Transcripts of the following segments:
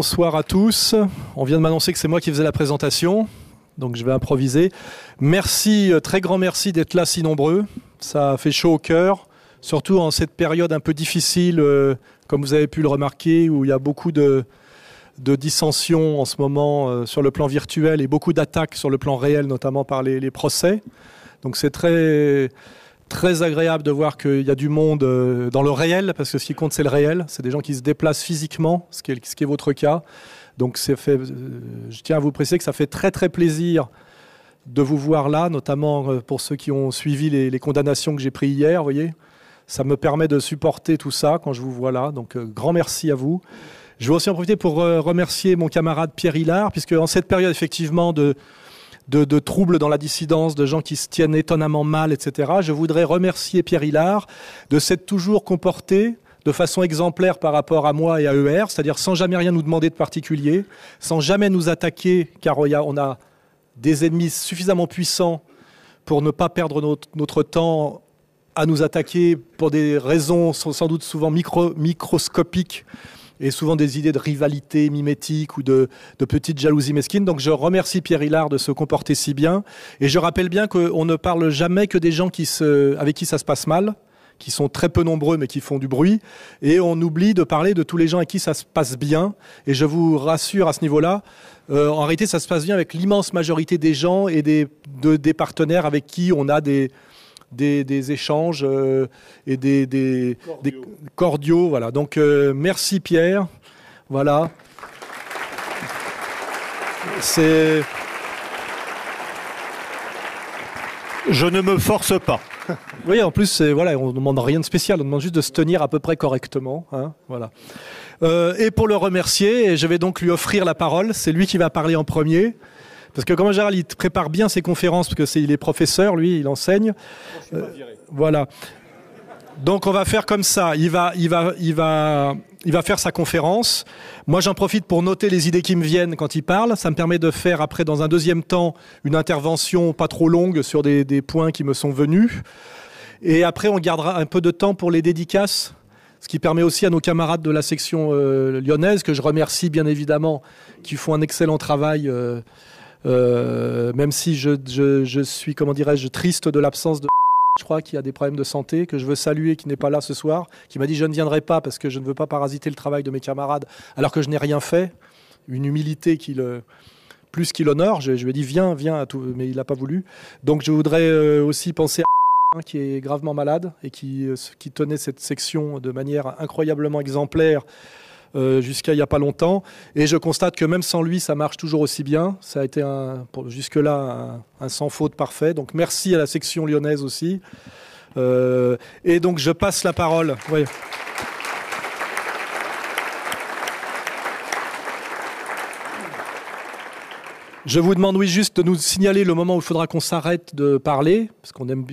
Euh, bonsoir à tous. On vient de m'annoncer que c'est moi qui faisais la présentation, donc je vais improviser. Merci, euh, très grand merci d'être là si nombreux. Ça fait chaud au cœur, surtout en cette période un peu difficile, euh, comme vous avez pu le remarquer, où il y a beaucoup de, dissensions en ce moment sur le plan virtuel et beaucoup d'attaques sur le plan réel, notamment par les, les procès. Donc c'est très très agréable de voir qu'il y a du monde euh, dans le réel, parce que ce qui compte, c'est le réel. C'est des gens qui se déplacent physiquement, ce qui est, votre cas. Donc, fait, euh, je tiens à vous préciser que ça fait très, très plaisir de vous voir là, notamment euh, pour ceux qui ont suivi les, condamnations que j'ai prises hier, vous voyez. Ça me permet de supporter tout ça quand je vous vois là. Donc, grand merci à vous. Je vais aussi en profiter pour remercier mon camarade Pierre Hillard, puisque en cette période, effectivement, de, de, troubles dans la dissidence, de gens qui se tiennent étonnamment mal, etc. Je voudrais remercier Pierre Hillard de s'être toujours comporté de façon exemplaire par rapport à moi et à ER, c'est-à-dire sans jamais rien nous demander de particulier, sans jamais nous attaquer, car on a des ennemis suffisamment puissants pour ne pas perdre notre, temps à nous attaquer pour des raisons sans doute souvent microscopiques et souvent des idées de rivalité mimétique ou de, de petites jalousies mesquines. Donc je remercie Pierre Hillard de se comporter si bien. Et je rappelle bien qu'on ne parle jamais que des gens qui se, avec qui ça se passe mal qui sont très peu nombreux mais qui font du bruit, et on oublie de parler de tous les gens avec qui ça se passe bien. Et je vous rassure à ce niveau-là, euh, en réalité ça se passe bien avec l'immense majorité des gens et des, des partenaires avec qui on a des, des, échanges euh, et des, cordiaux. voilà. Donc euh, merci Pierre. Voilà. C'est. Je ne me force pas. oui, en plus, voilà, on ne demande rien de spécial, on demande juste de se tenir à peu près correctement. Hein, voilà. Euh, et pour le remercier, je vais donc lui offrir la parole. C'est lui qui va parler en premier. Parce que comme en général, il prépare bien ses conférences, parce que c'est, il est professeur, lui, il enseigne. Euh, voilà. Donc on va faire comme ça. Il va, il va, il va, il va faire sa conférence. Moi, j'en profite pour noter les idées qui me viennent quand il parle. Ça me permet de faire après, dans un deuxième temps, une intervention pas trop longue sur des, points qui me sont venus. Et après, on gardera un peu de temps pour les dédicaces, ce qui permet aussi à nos camarades de la section euh, lyonnaise, que je remercie bien évidemment, qui font un excellent travail. Euh, même si je, je, suis, comment dirais-je, triste de l'absence de je crois qu'il y a des problèmes de santé, que je veux saluer, qui n'est pas là ce soir, qui m'a dit je ne viendrai pas parce que je ne veux pas parasiter le travail de mes camarades, alors que je n'ai rien fait. Une humilité qui le, plus qu'il honore. Je, lui ai dit viens, viens, à tout, mais il n'a pas voulu. Donc je voudrais euh, aussi penser à qui est gravement malade et qui, euh, qui tenait cette section de manière incroyablement exemplaire euh, jusqu'à il n'y a pas longtemps. Et je constate que même sans lui, ça marche toujours aussi bien. Ça a été jusque-là un, sans faute parfait. Donc merci à la section lyonnaise aussi. Euh, et donc je passe la parole. Je vous demande, oui, juste de nous signaler le moment où il faudra qu'on s'arrête de parler, parce qu'on aime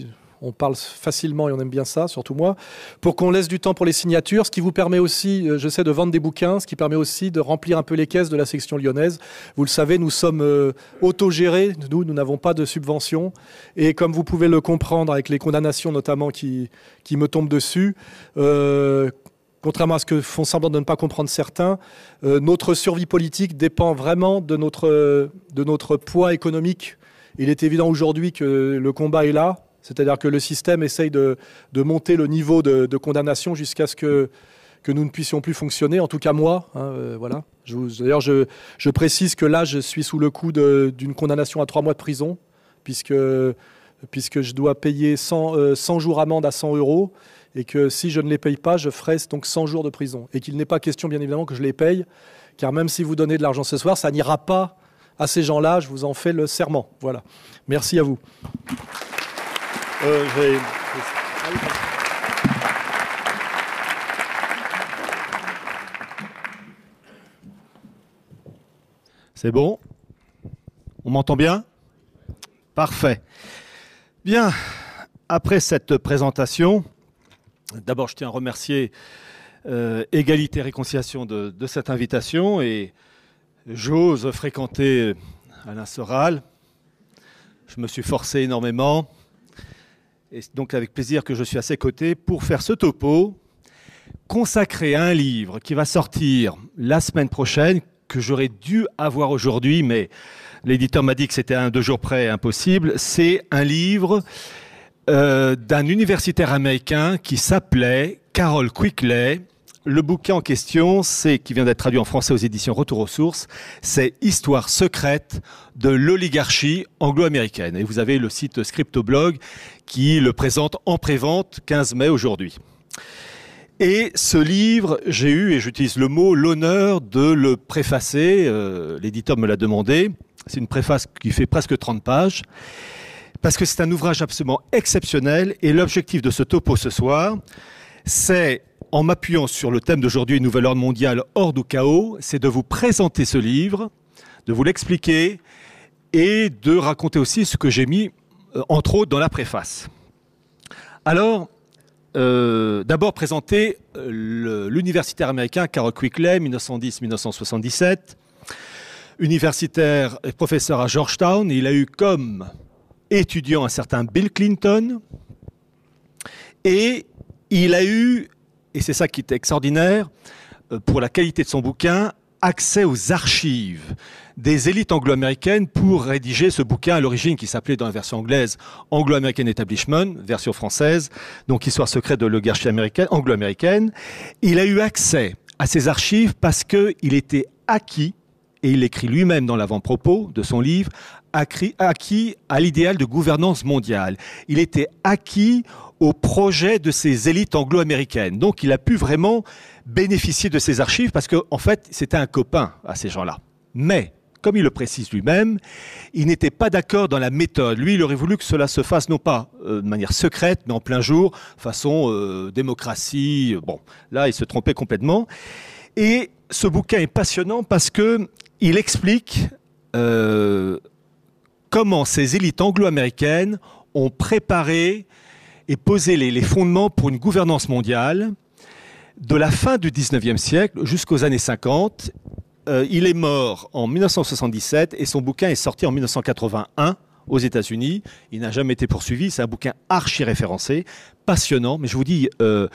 on parle facilement et on aime bien ça, surtout moi, pour qu'on laisse du temps pour les signatures, ce qui vous permet aussi, euh, je sais, de vendre des bouquins, ce qui permet aussi de remplir un peu les caisses de la section lyonnaise. Vous le savez, nous sommes euh, autogérés, nous, nous n'avons pas de subvention, et comme vous pouvez le comprendre avec les condamnations notamment qui, me tombent dessus, euh, contrairement à ce que font semblant de ne pas comprendre certains, notre survie politique dépend vraiment de notre poids économique. Il est évident aujourd'hui que le combat est là, c'est-à-dire que le système essaye de, monter le niveau de, condamnation jusqu'à ce que, que, nous ne puissions plus fonctionner, en tout cas moi. Hein, euh, voilà. D'ailleurs, je, je, précise que là, je suis sous le coup d'une condamnation à trois mois de prison, puisque, puisque je dois payer 100, 100 euh, jours amende à 100 euros, et que si je ne les paye pas, je ferai donc 100 jours de prison. Et qu'il n'est pas question, bien évidemment, que je les paye, car même si vous donnez de l'argent ce soir, ça n'ira pas à ces gens-là, je vous en fais le serment. Voilà. Merci à vous. Euh, C'est bon On m'entend bien Parfait. Bien, après cette présentation, d'abord je tiens à remercier euh, Égalité et Réconciliation de, de, cette invitation et j'ose fréquenter Alain Soral. Je me suis forcé énormément. Et donc avec plaisir que je suis à ses côtés pour faire ce topo, consacré à un livre qui va sortir la semaine prochaine, que j'aurais dû avoir aujourd'hui, mais l'éditeur m'a dit que c'était un deux jours près impossible. C'est un livre euh, d'un universitaire américain qui s'appelait Carol Quickley. Le bouquin en question, c'est qui vient d'être traduit en français aux éditions Retour aux sources, c'est Histoire secrète de l'oligarchie anglo-américaine. Et vous avez le site Scriptoblog qui le présente en prévente 15 mai aujourd'hui. Et ce livre, j'ai eu, et j'utilise le mot, l'honneur de le préfacer. Euh, l'éditeur me l'a demandé. C'est une préface qui fait presque 30 pages parce que c'est un ouvrage absolument exceptionnel et l'objectif de ce topo ce soir, c'est, en m'appuyant sur le thème d'aujourd'hui, nouvelle ordre mondiale hors du chaos, c'est de vous présenter ce livre, de vous l'expliquer et de raconter aussi ce que j'ai mis, euh, entre autres, dans la préface. Alors, euh, d'abord présenter euh, l'universitaire américain Carol Quickley, 1910-1977, universitaire et professeur à Georgetown. Il a eu comme étudiant un certain Bill Clinton. Et il a eu, et c'est ça qui est extraordinaire, euh, pour la qualité de son bouquin, accès aux archives des élites anglo-américaines pour rédiger ce bouquin à l'origine qui s'appelait dans la version anglaise Anglo-American Establishment, version française, donc Histoire secrète de l'oligarchie américaine, anglo-américaine. Il a eu accès à ces archives parce qu'il était acquis, et il l'écrit lui-même dans l'avant-propos de son livre, acquis à l'idéal de gouvernance mondiale. Il était acquis au projet de ces élites anglo-américaines. Donc il a pu vraiment bénéficier de ces archives parce qu'en en fait, c'était un copain à ces gens-là. Mais, comme il le précise lui-même, il n'était pas d'accord dans la méthode. Lui, il aurait voulu que cela se fasse non pas euh, de manière secrète, mais en plein jour, façon euh, démocratie. Bon, là, il se trompait complètement. Et ce bouquin est passionnant parce que il explique euh, comment ces élites anglo-américaines ont préparé et posé les, fondements pour une gouvernance mondiale de la fin du 19e siècle jusqu'aux années 50. Euh, il est mort en 1977 et son bouquin est sorti en 1981 aux États-Unis. Il n'a jamais été poursuivi. C'est un bouquin archi référencé, passionnant. Mais je vous dis, euh,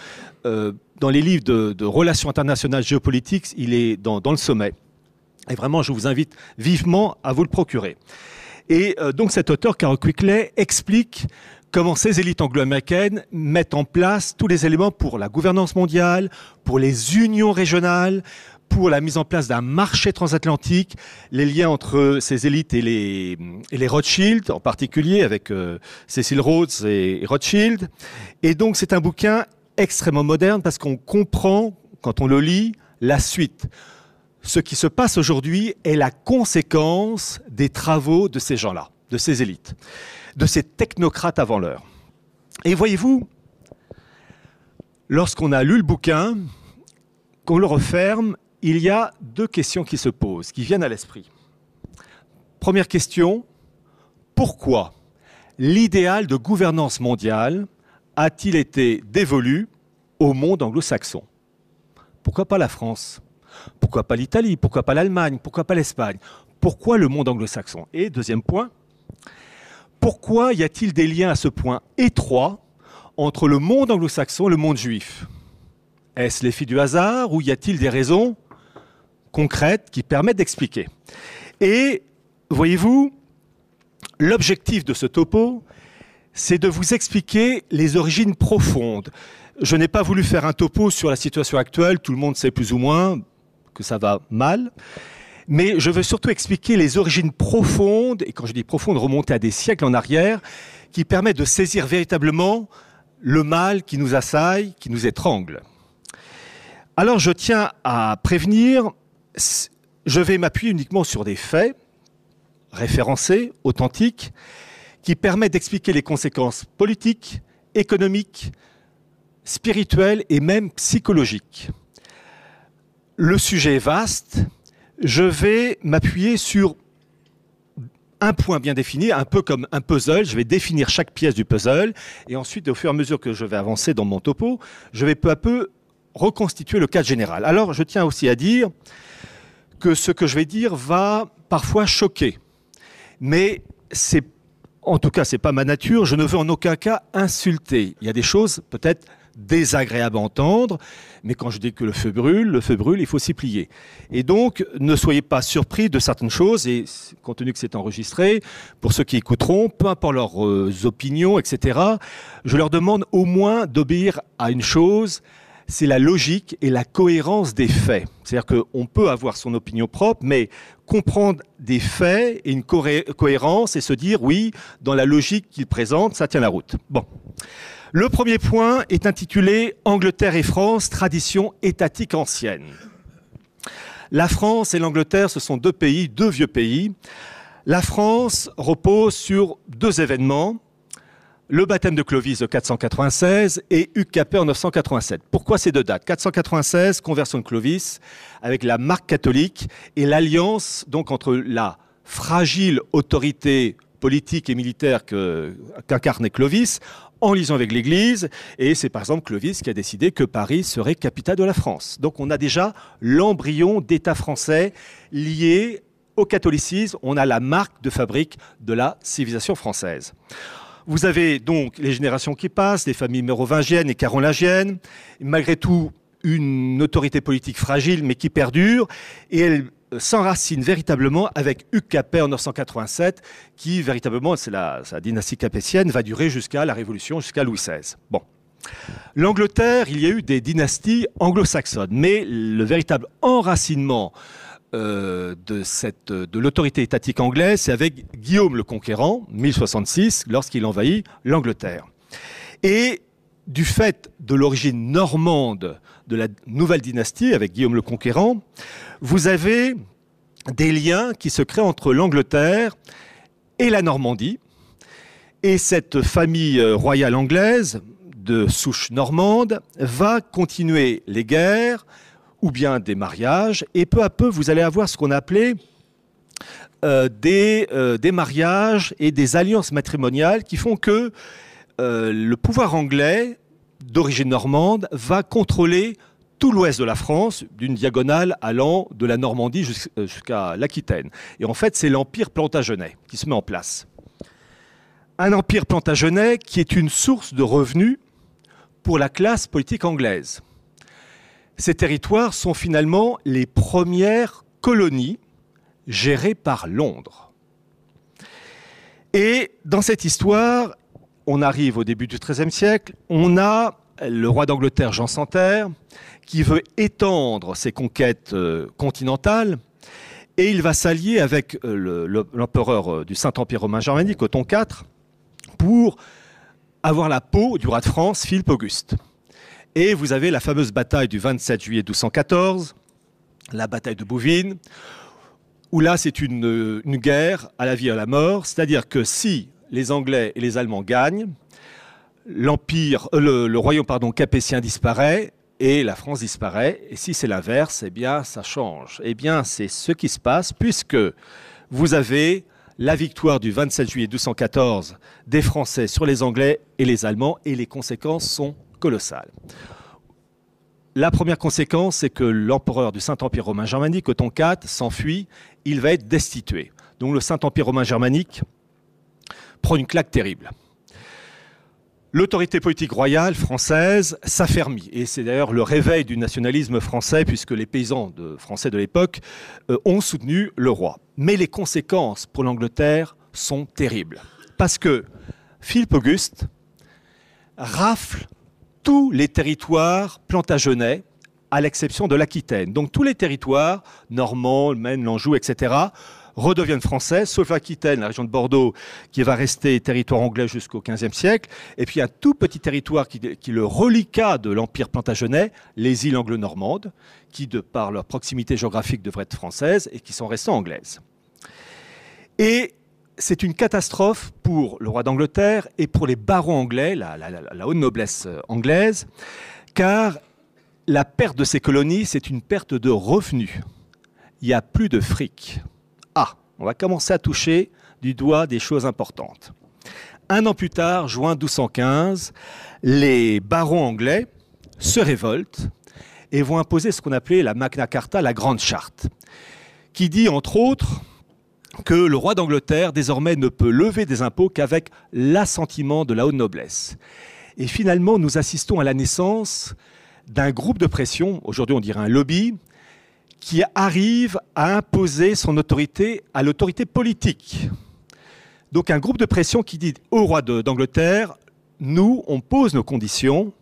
euh, dans les livres de, relations internationales géopolitiques, il est dans, le sommet. Et vraiment, je vous invite vivement à vous le procurer. Et donc cet auteur, Carol Quickley, explique comment ces élites anglo-américaines mettent en place tous les éléments pour la gouvernance mondiale, pour les unions régionales, pour la mise en place d'un marché transatlantique, les liens entre ces élites et les, Rothschild, en particulier avec euh, Cecil Rhodes et Rothschild. Et donc c'est un bouquin extrêmement moderne parce qu'on comprend, quand on le lit, la suite ce qui se passe aujourd'hui est la conséquence des travaux de ces gens-là, de ces élites, de ces technocrates avant l'heure. Et voyez-vous, lorsqu'on a lu le bouquin, qu'on le referme, il y a deux questions qui se posent, qui viennent à l'esprit. Première question, pourquoi l'idéal de gouvernance mondiale a-t-il été dévolu au monde anglo-saxon? Pourquoi pas la France? Pourquoi pas l'Italie? Pourquoi pas l'Allemagne? Pourquoi pas l'Espagne? Pourquoi le monde anglo-saxon? Et deuxième point, pourquoi y a-t-il des liens à ce point étroits entre le monde anglo-saxon et le monde juif? Est-ce l'effet du hasard ou y a-t-il des raisons concrètes qui permettent d'expliquer? Et voyez-vous, l'objectif de ce topo, c'est de vous expliquer les origines profondes. Je n'ai pas voulu faire un topo sur la situation actuelle, tout le monde sait plus ou moins, que ça va mal. Mais je veux surtout expliquer les origines profondes, et quand je dis profondes, remonter à des siècles en arrière, qui permettent de saisir véritablement le mal qui nous assaille, qui nous étrangle. Alors je tiens à prévenir, je vais m'appuyer uniquement sur des faits référencés, authentiques, qui permettent d'expliquer les conséquences politiques, économiques, spirituelles et même psychologiques le sujet est vaste. Je vais m'appuyer sur un point bien défini, un peu comme un puzzle. Je vais définir chaque pièce du puzzle et ensuite, au fur et à mesure que je vais avancer dans mon topo, je vais peu à peu reconstituer le cadre général. Alors, je tiens aussi à dire que ce que je vais dire va parfois choquer, mais c'est en tout cas, c'est pas ma nature. Je ne veux en aucun cas insulter. Il y a des choses peut-être désagréable à entendre, mais quand je dis que le feu brûle, le feu brûle, il faut s'y plier. Et donc, ne soyez pas surpris de certaines choses, et compte tenu que c'est enregistré, pour ceux qui écouteront, peu importe leurs euh, opinions, etc., je leur demande au moins d'obéir à une chose, c'est la logique et la cohérence des faits. C'est-à-dire qu'on peut avoir son opinion propre, mais comprendre des faits et une cohérence et se dire, oui, dans la logique qu'il présente, ça tient la route. Bon. Le premier point est intitulé Angleterre et France, tradition étatique ancienne. La France et l'Angleterre, ce sont deux pays, deux vieux pays. La France repose sur deux événements, le baptême de Clovis de 496 et Hugues Capet en 987. Pourquoi ces deux dates? 496, conversion de Clovis, avec la marque catholique et l'alliance donc entre la fragile autorité politique et militaire qu'incarnait Clovis en liaison avec l'Église. Et c'est par exemple Clovis qui a décidé que Paris serait capitale de la France. Donc on a déjà l'embryon d'État français lié au catholicisme. On a la marque de fabrique de la civilisation française. Vous avez donc les générations qui passent, les familles mérovingiennes et carolingiennes. Malgré tout, une autorité politique fragile mais qui perdure. Et elle s'enracine véritablement avec Hugues Capet en 987, qui véritablement, c'est la, dynastie capétienne, va durer jusqu'à la Révolution, jusqu'à Louis XVI. Bon. L'Angleterre, il y a eu des dynasties anglo-saxonnes, mais le véritable enracinement euh, de, de l'autorité étatique anglaise, c'est avec Guillaume le Conquérant, 1066, lorsqu'il envahit l'Angleterre. Et du fait de l'origine normande de la nouvelle dynastie avec Guillaume le Conquérant, vous avez des liens qui se créent entre l'Angleterre et la Normandie. Et cette famille euh, royale anglaise de souche normande va continuer les guerres ou bien des mariages. Et peu à peu, vous allez avoir ce qu'on appelait euh, euh, des, mariages et des alliances matrimoniales qui font que le pouvoir anglais d'origine normande va contrôler tout l'ouest de la France, d'une diagonale allant de la Normandie euh, jusqu'à l'Aquitaine. Et en fait, c'est l'Empire plantagenet qui se met en place. Un empire plantagenet qui est une source de revenus pour la classe politique anglaise. Ces territoires sont finalement les premières colonies gérées par Londres. Et dans cette histoire, on arrive au début du XIIIe siècle, on a le roi d'Angleterre Jean Santerre qui veut étendre ses conquêtes euh, continentales et il va s'allier avec euh, l'empereur euh, du Saint-Empire romain germanique, Othon IV, pour avoir la peau du roi de France, Philippe Auguste. Et vous avez la fameuse bataille du 27 juillet 1214, la bataille de Bouvines, où là c'est une, guerre à la vie et à la mort, c'est-à-dire que si les Anglais et les Allemands gagnent, le, royaume capétien disparaît et la France disparaît. Et si c'est l'inverse, eh bien, ça change. Eh bien, c'est ce qui se passe puisque vous avez la victoire du 27 juillet 1214 des Français sur les Anglais et les Allemands et les conséquences sont colossales. La première conséquence, c'est que l'empereur du Saint-Empire romain germanique, Othon IV, s'enfuit, il va être destitué. Donc le Saint-Empire romain germanique prend une claque terrible l'autorité politique royale française s'affermit. Et c'est d'ailleurs le réveil du nationalisme français, puisque les paysans français de l'époque euh, ont soutenu le roi. Mais les conséquences pour l'Angleterre sont terribles. Parce que Philippe Auguste rafle tous les territoires plantagenets, à l'exception de l'Aquitaine. Donc tous les territoires, Normand, Maine, l'Anjou, etc., redeviennent français, sauf Aquitaine, la région de Bordeaux, qui va rester territoire anglais jusqu'au XVe siècle. Et puis un tout petit territoire qui, le reliquat de l'Empire plantagenet, les îles anglo-normandes, qui, de par leur proximité géographique, devraient être françaises et qui sont restées anglaises. Et c'est une catastrophe pour le roi d'Angleterre et pour les barons anglais, la, la haute noblesse anglaise, car la perte de ces colonies, c'est une perte de revenus. Il n'y a plus de fric. On va commencer à toucher du doigt des choses importantes. Un an plus tard, juin 1215, les barons anglais se révoltent et vont imposer ce qu'on appelait la Magna Carta, la Grande Charte, qui dit entre autres que le roi d'Angleterre désormais ne peut lever des impôts qu'avec l'assentiment de la haute noblesse. Et finalement, nous assistons à la naissance d'un groupe de pression, aujourd'hui on dirait un lobby, qui arrive à imposer son autorité à l'autorité politique. Donc un groupe de pression qui dit au roi d'Angleterre, nous, on pose nos conditions,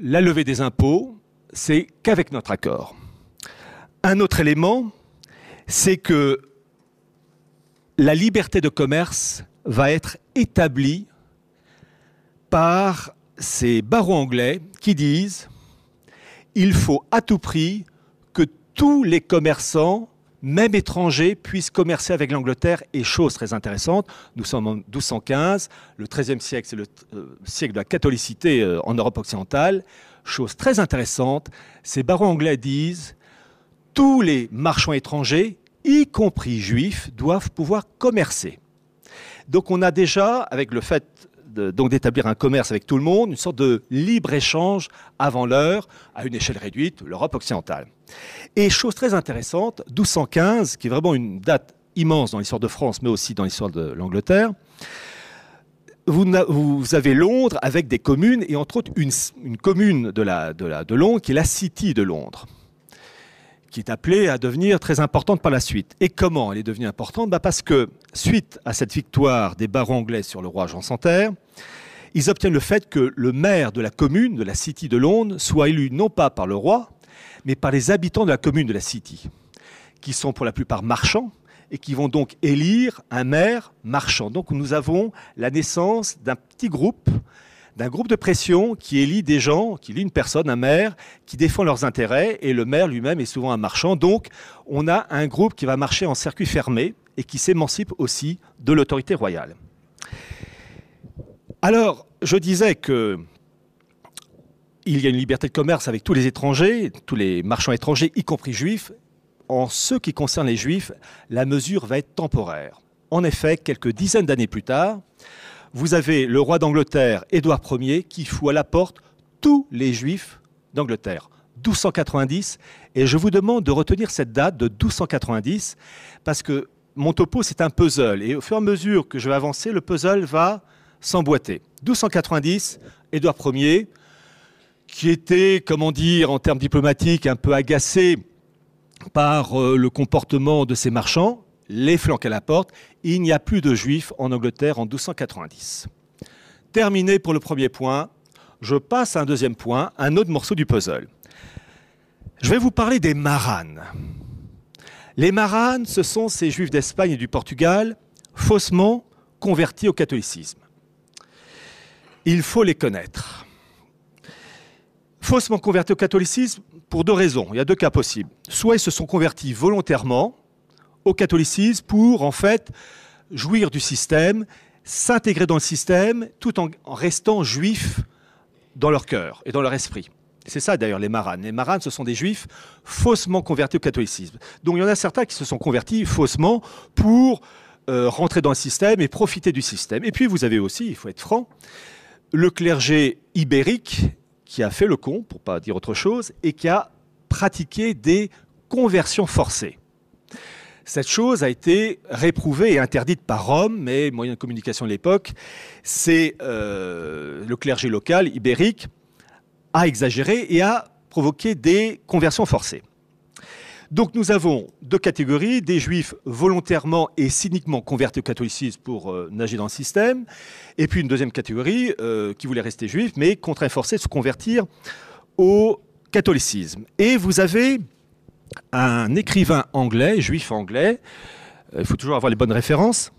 la levée des impôts, c'est qu'avec notre accord. Un autre élément, c'est que la liberté de commerce va être établie par ces barons anglais qui disent il faut à tout prix tous les commerçants, même étrangers, puissent commercer avec l'Angleterre. Et chose très intéressante, nous sommes en 1215, le XIIIe siècle, c'est le euh, siècle de la catholicité euh, en Europe occidentale. Chose très intéressante, ces barons anglais disent tous les marchands étrangers, y compris juifs, doivent pouvoir commercer. Donc on a déjà, avec le fait donc d'établir un commerce avec tout le monde, une sorte de libre-échange avant l'heure, à une échelle réduite, l'Europe occidentale. Et chose très intéressante, 1215, qui est vraiment une date immense dans l'histoire de France, mais aussi dans l'histoire de l'Angleterre, vous, avez Londres avec des communes, et entre autres une, commune de, Londres qui est la City de Londres qui est appelée à devenir très importante par la suite. Et comment elle est devenue importante? Bah Parce que, suite à cette victoire des barons anglais sur le roi Jean Santerre, ils obtiennent le fait que le maire de la commune, de la City de Londres, soit élu non pas par le roi, mais par les habitants de la commune de la City, qui sont pour la plupart marchands, et qui vont donc élire un maire marchand. Donc nous avons la naissance d'un petit groupe, d'un groupe de pression qui élit des gens, qui élit une personne, un maire, qui défend leurs intérêts, et le maire lui-même est souvent un marchand. Donc on a un groupe qui va marcher en circuit fermé et qui s'émancipe aussi de l'autorité royale. Alors, je disais que il y a une liberté de commerce avec tous les étrangers, tous les marchands étrangers, y compris juifs, en ce qui concerne les Juifs, la mesure va être temporaire. En effet, quelques dizaines d'années plus tard, vous avez le roi d'Angleterre, Édouard Ier, qui fout à la porte tous les Juifs d'Angleterre. 1290, et je vous demande de retenir cette date de 1290, parce que mon topo, c'est un puzzle, et au fur et à mesure que je vais avancer, le puzzle va s'emboîter. 1290, Édouard Ier, qui était, comment dire, en termes diplomatiques, un peu agacé par euh, le comportement de ces marchands, les flanques à la porte, il n'y a plus de juifs en Angleterre en 1290. Terminé pour le premier point, je passe à un deuxième point, un autre morceau du puzzle. Je vais vous parler des maranes. Les maranes, ce sont ces juifs d'Espagne et du Portugal faussement convertis au catholicisme. Il faut les connaître. Faussement convertis au catholicisme, pour deux raisons. Il y a deux cas possibles. Soit ils se sont convertis volontairement au catholicisme pour, en fait, jouir du système, s'intégrer dans le système, tout en restant juifs dans leur cœur et dans leur esprit. C'est ça d'ailleurs les maranes. Les maranes, ce sont des juifs faussement convertis au catholicisme. Donc il y en a certains qui se sont convertis faussement pour euh, rentrer dans le système et profiter du système. Et puis vous avez aussi, il faut être franc, le clergé ibérique qui a fait le con, pour pas dire autre chose, et qui a pratiqué des conversions forcées. Cette chose a été réprouvée et interdite par Rome, mais moyen de communication de l'époque, c'est euh, le clergé local ibérique a exagéré et a provoqué des conversions forcées. Donc nous avons deux catégories, des juifs volontairement et cyniquement convertis au catholicisme pour euh, nager dans le système, et puis une deuxième catégorie euh, qui voulait rester juif, mais contraint forcé de se convertir au catholicisme. Et vous avez un écrivain anglais, juif anglais, euh, il faut toujours avoir les bonnes références,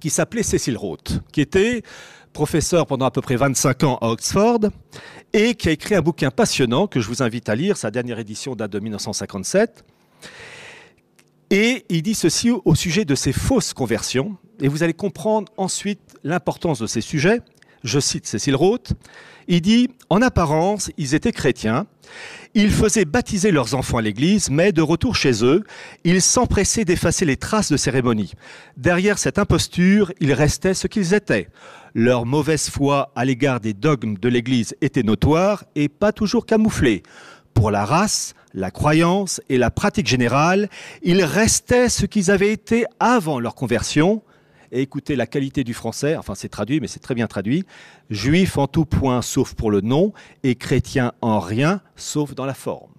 qui s'appelait Cecil Roth, qui était professeur pendant à peu près 25 ans à Oxford et qui a écrit un bouquin passionnant que je vous invite à lire. Sa dernière édition date de 1957. Et il dit ceci au sujet de ces fausses conversions. Et vous allez comprendre ensuite l'importance de ces sujets. Je cite Cécile Roth. Il dit En apparence, ils étaient chrétiens. Ils faisaient baptiser leurs enfants à l'église, mais de retour chez eux, ils s'empressaient d'effacer les traces de cérémonie. Derrière cette imposture, ils restaient ce qu'ils étaient leur mauvaise foi à l'égard des dogmes de l'Église était notoire et pas toujours camouflée. Pour la race, la croyance et la pratique générale, ils restaient ce qu'ils avaient été avant leur conversion, et écoutez la qualité du français, enfin c'est traduit, mais c'est très bien traduit. Juif en tout point sauf pour le nom, et chrétien en rien sauf dans la forme.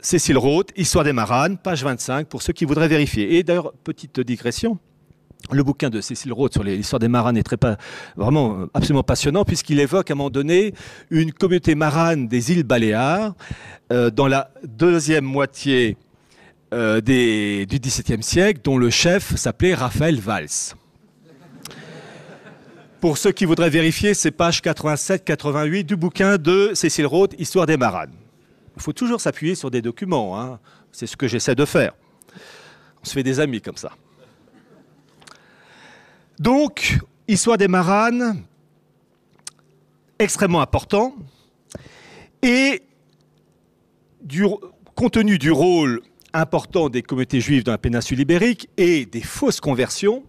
Cécile Roth, Histoire des Maranes, page 25, pour ceux qui voudraient vérifier. Et d'ailleurs, petite digression, le bouquin de Cécile Roth sur l'histoire des maranes est vraiment euh, absolument passionnant puisqu'il évoque à un moment donné une communauté marane des îles Baléares euh, dans la deuxième moitié euh, du XVIIe siècle dont le chef s'appelait Raphaël Valls. Pour ceux qui voudraient vérifier, c'est page 87-88 du bouquin de Cécile Roth, Histoire des maranes. Il faut toujours s'appuyer sur des documents, hein. c'est ce que j'essaie de faire. On se fait des amis comme ça. Donc, histoire des maranes, extrêmement important. Et du, compte tenu du rôle important des communautés juives dans la péninsule ibérique et des fausses conversions,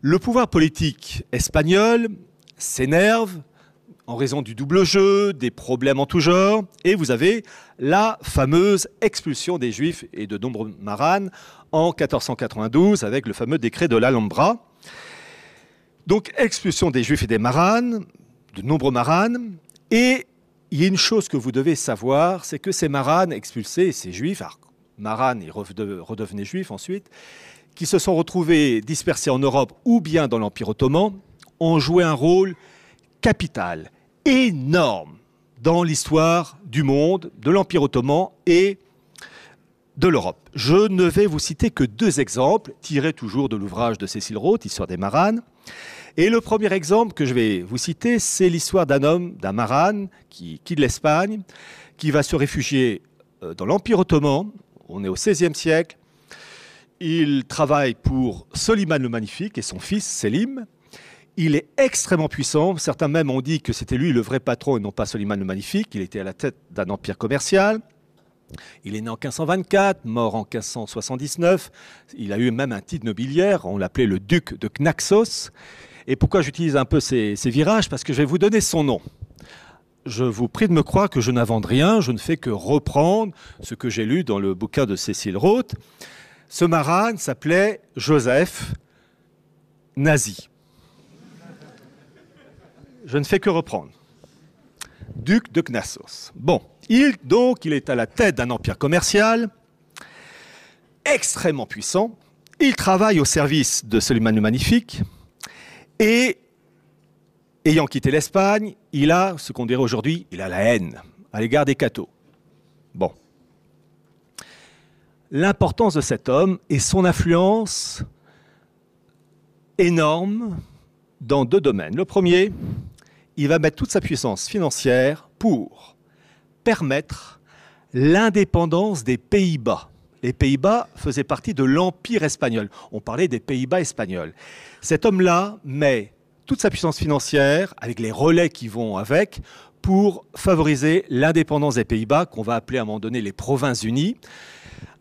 le pouvoir politique espagnol s'énerve en raison du double jeu, des problèmes en tout genre, et vous avez la fameuse expulsion des juifs et de nombreux maranes en 1492 avec le fameux décret de l'Alhambra, donc expulsion des juifs et des maranes, de nombreux maranes, et il y a une chose que vous devez savoir, c'est que ces maranes expulsés, ces juifs, maranes et redevenaient juifs ensuite, qui se sont retrouvés dispersés en Europe ou bien dans l'Empire ottoman, ont joué un rôle capital, énorme dans l'histoire du monde, de l'Empire ottoman et de l'Europe. Je ne vais vous citer que deux exemples, tirés toujours de l'ouvrage de Cécile Roth, Histoire des Maranes. Et le premier exemple que je vais vous citer, c'est l'histoire d'un homme, d'un marane, qui quitte l'Espagne, qui va se réfugier euh, dans l'Empire ottoman. On est au XVIe siècle. Il travaille pour Soliman le Magnifique et son fils Selim. Il est extrêmement puissant. Certains même ont dit que c'était lui le vrai patron et non pas Soliman le Magnifique. Il était à la tête d'un empire commercial. Il est né en 1524, mort en 1579. Il a eu même un titre nobiliaire, on l'appelait le duc de Knaxos. Et pourquoi j'utilise un peu ces, virages? Parce que je vais vous donner son nom. Je vous prie de me croire que je n'invente rien, je ne fais que reprendre ce que j'ai lu dans le bouquin de Cécile Roth. Ce marin s'appelait Joseph Nazi. Je ne fais que reprendre. Duc de Knaxos. Bon, il, donc, il est à la tête d'un empire commercial extrêmement puissant. Il travaille au service de Soliman le Magnifique. Et, ayant quitté l'Espagne, il a, ce qu'on dirait aujourd'hui, il a la haine à l'égard des cathos. Bon. L'importance de cet homme et son influence énorme dans deux domaines. Le premier, il va mettre toute sa puissance financière pour permettre l'indépendance des Pays-Bas. Les Pays-Bas faisaient partie de l'Empire espagnol. On parlait des Pays-Bas espagnols. Cet homme-là met toute sa puissance financière, avec les relais qui vont avec, pour favoriser l'indépendance des Pays-Bas, qu'on va appeler à un moment donné les Provinces Unies.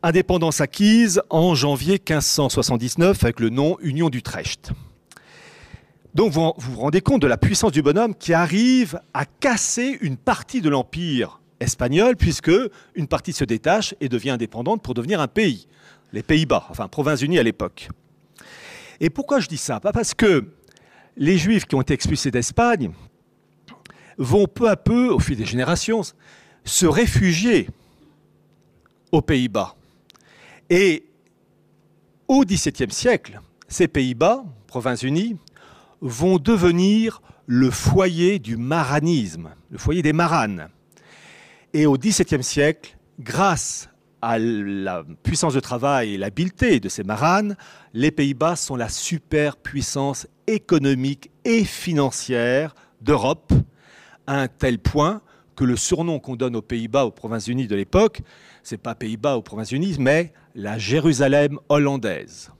Indépendance acquise en janvier 1579 avec le nom Union d'Utrecht. Donc vous vous rendez compte de la puissance du bonhomme qui arrive à casser une partie de l'Empire espagnol, puisque une partie se détache et devient indépendante pour devenir un pays, les Pays-Bas, enfin Provinces Unies à l'époque. Et pourquoi je dis ça? Pas parce que les Juifs qui ont été expulsés d'Espagne vont peu à peu, au fil des générations, se réfugier aux Pays-Bas. Et au XVIIe siècle, ces Pays-Bas, Provinces Unies, vont devenir le foyer du maranisme, le foyer des maranes. Et au XVIIe siècle, grâce à la puissance de travail et l'habileté de ces maranes, les Pays-Bas sont la superpuissance économique et financière d'Europe, à un tel point que le surnom qu'on donne aux Pays-Bas, aux Provinces-Unies de l'époque, c'est pas Pays-Bas aux Provinces-Unies, mais la Jérusalem hollandaise.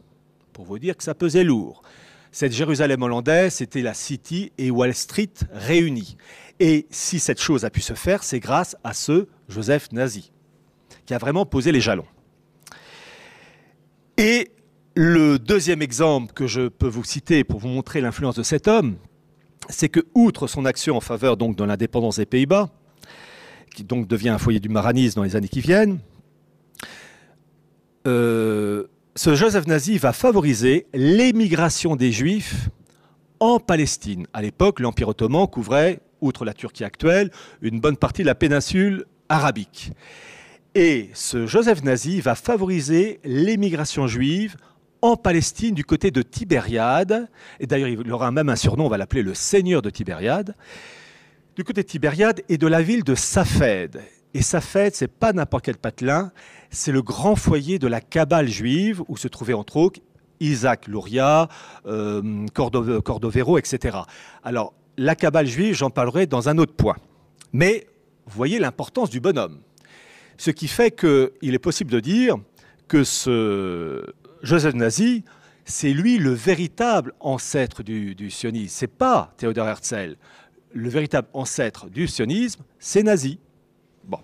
Pour vous dire que ça pesait lourd. Cette Jérusalem hollandaise, c'était la City et Wall Street réunies. Et si cette chose a pu se faire, c'est grâce à ce Joseph Nazi, qui a vraiment posé les jalons. Et le deuxième exemple que je peux vous citer pour vous montrer l'influence de cet homme, c'est que, outre son action en faveur donc de l'indépendance des Pays-Bas, qui donc devient un foyer du maranisme dans les années qui viennent, euh, ce Joseph Nazi va favoriser l'émigration des Juifs en Palestine. À l'époque, l'Empire ottoman couvrait, outre la Turquie actuelle, une bonne partie de la péninsule arabique. Et ce Joseph Nazi va favoriser l'émigration juive en Palestine du côté de Tibériade. Et d'ailleurs, il aura même un surnom, on va l'appeler le Seigneur de Tibériade. Du côté de Tibériade et de la ville de Safed. Et Safed, c'est pas n'importe quel patelin, c'est le grand foyer de la Kabbale juive où se trouvait entre autres Isaac Luria, euh, Cordovero, etc. Alors, la Kabbale juive, j'en parlerai dans un autre point. Mais voyez l'importance du bonhomme. Ce qui fait qu'il est possible de dire que ce Joseph Nazi, c'est lui le véritable ancêtre du, du sionisme. C'est pas Théodore Herzl. Le véritable ancêtre du sionisme, c'est Nazi. Bon.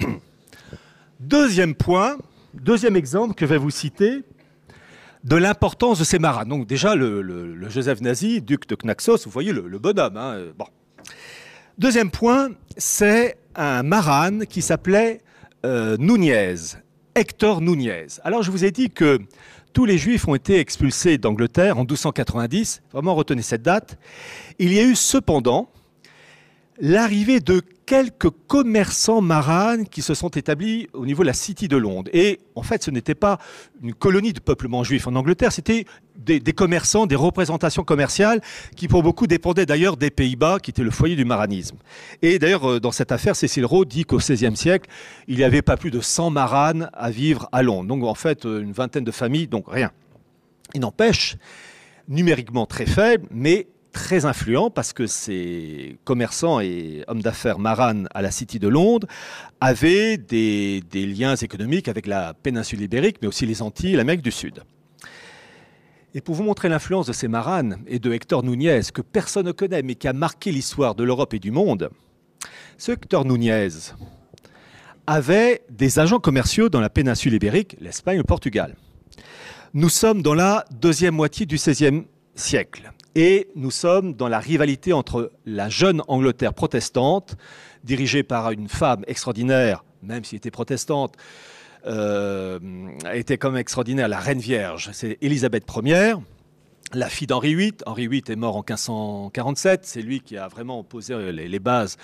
Deuxième point, deuxième exemple que je vais vous citer de l'importance de ces marins. Donc déjà, le, Joseph Nazi, duc de Knaxos, vous voyez le, bonhomme. Hein, bon. Deuxième point, c'est un maran qui s'appelait euh, Nunez, Hector Nunez. Alors je vous ai dit que tous les juifs ont été expulsés d'Angleterre en 1290, vraiment retenez cette date. Il y a eu cependant l'arrivée de quelques commerçants maranes qui se sont établis au niveau de la City de Londres. Et en fait, ce n'était pas une colonie de peuplement juif en Angleterre, c'était des, commerçants, des représentations commerciales qui pour beaucoup dépendaient d'ailleurs des Pays-Bas, qui étaient le foyer du maranisme. Et d'ailleurs, euh, dans cette affaire, Cécile Rowe dit qu'au XVIe siècle, il n'y avait pas plus de 100 maranes à vivre à Londres. Donc en fait, euh, une vingtaine de familles, donc rien. Il n'empêche, numériquement très faible, mais très influent parce que ces commerçants et hommes d'affaires maranes à la City de Londres avaient des, liens économiques avec la péninsule ibérique, mais aussi les Antilles et l'Amérique du Sud. Et pour vous montrer l'influence de ces maranes et de Hector Nunez, que personne ne connaît, mais qui a marqué l'histoire de l'Europe et du monde, ce Hector Nunez avait des agents commerciaux dans la péninsule ibérique, l'Espagne le Portugal. Nous sommes dans la deuxième moitié du XVIe siècle. Et nous sommes dans la rivalité entre la jeune Angleterre protestante, dirigée par une femme extraordinaire, même si elle était protestante, euh, était comme extraordinaire, la Reine Vierge. C'est Élisabeth Ier, la fille d'Henri VIII. Henri VIII est mort en 1547. C'est lui qui a vraiment posé les, bases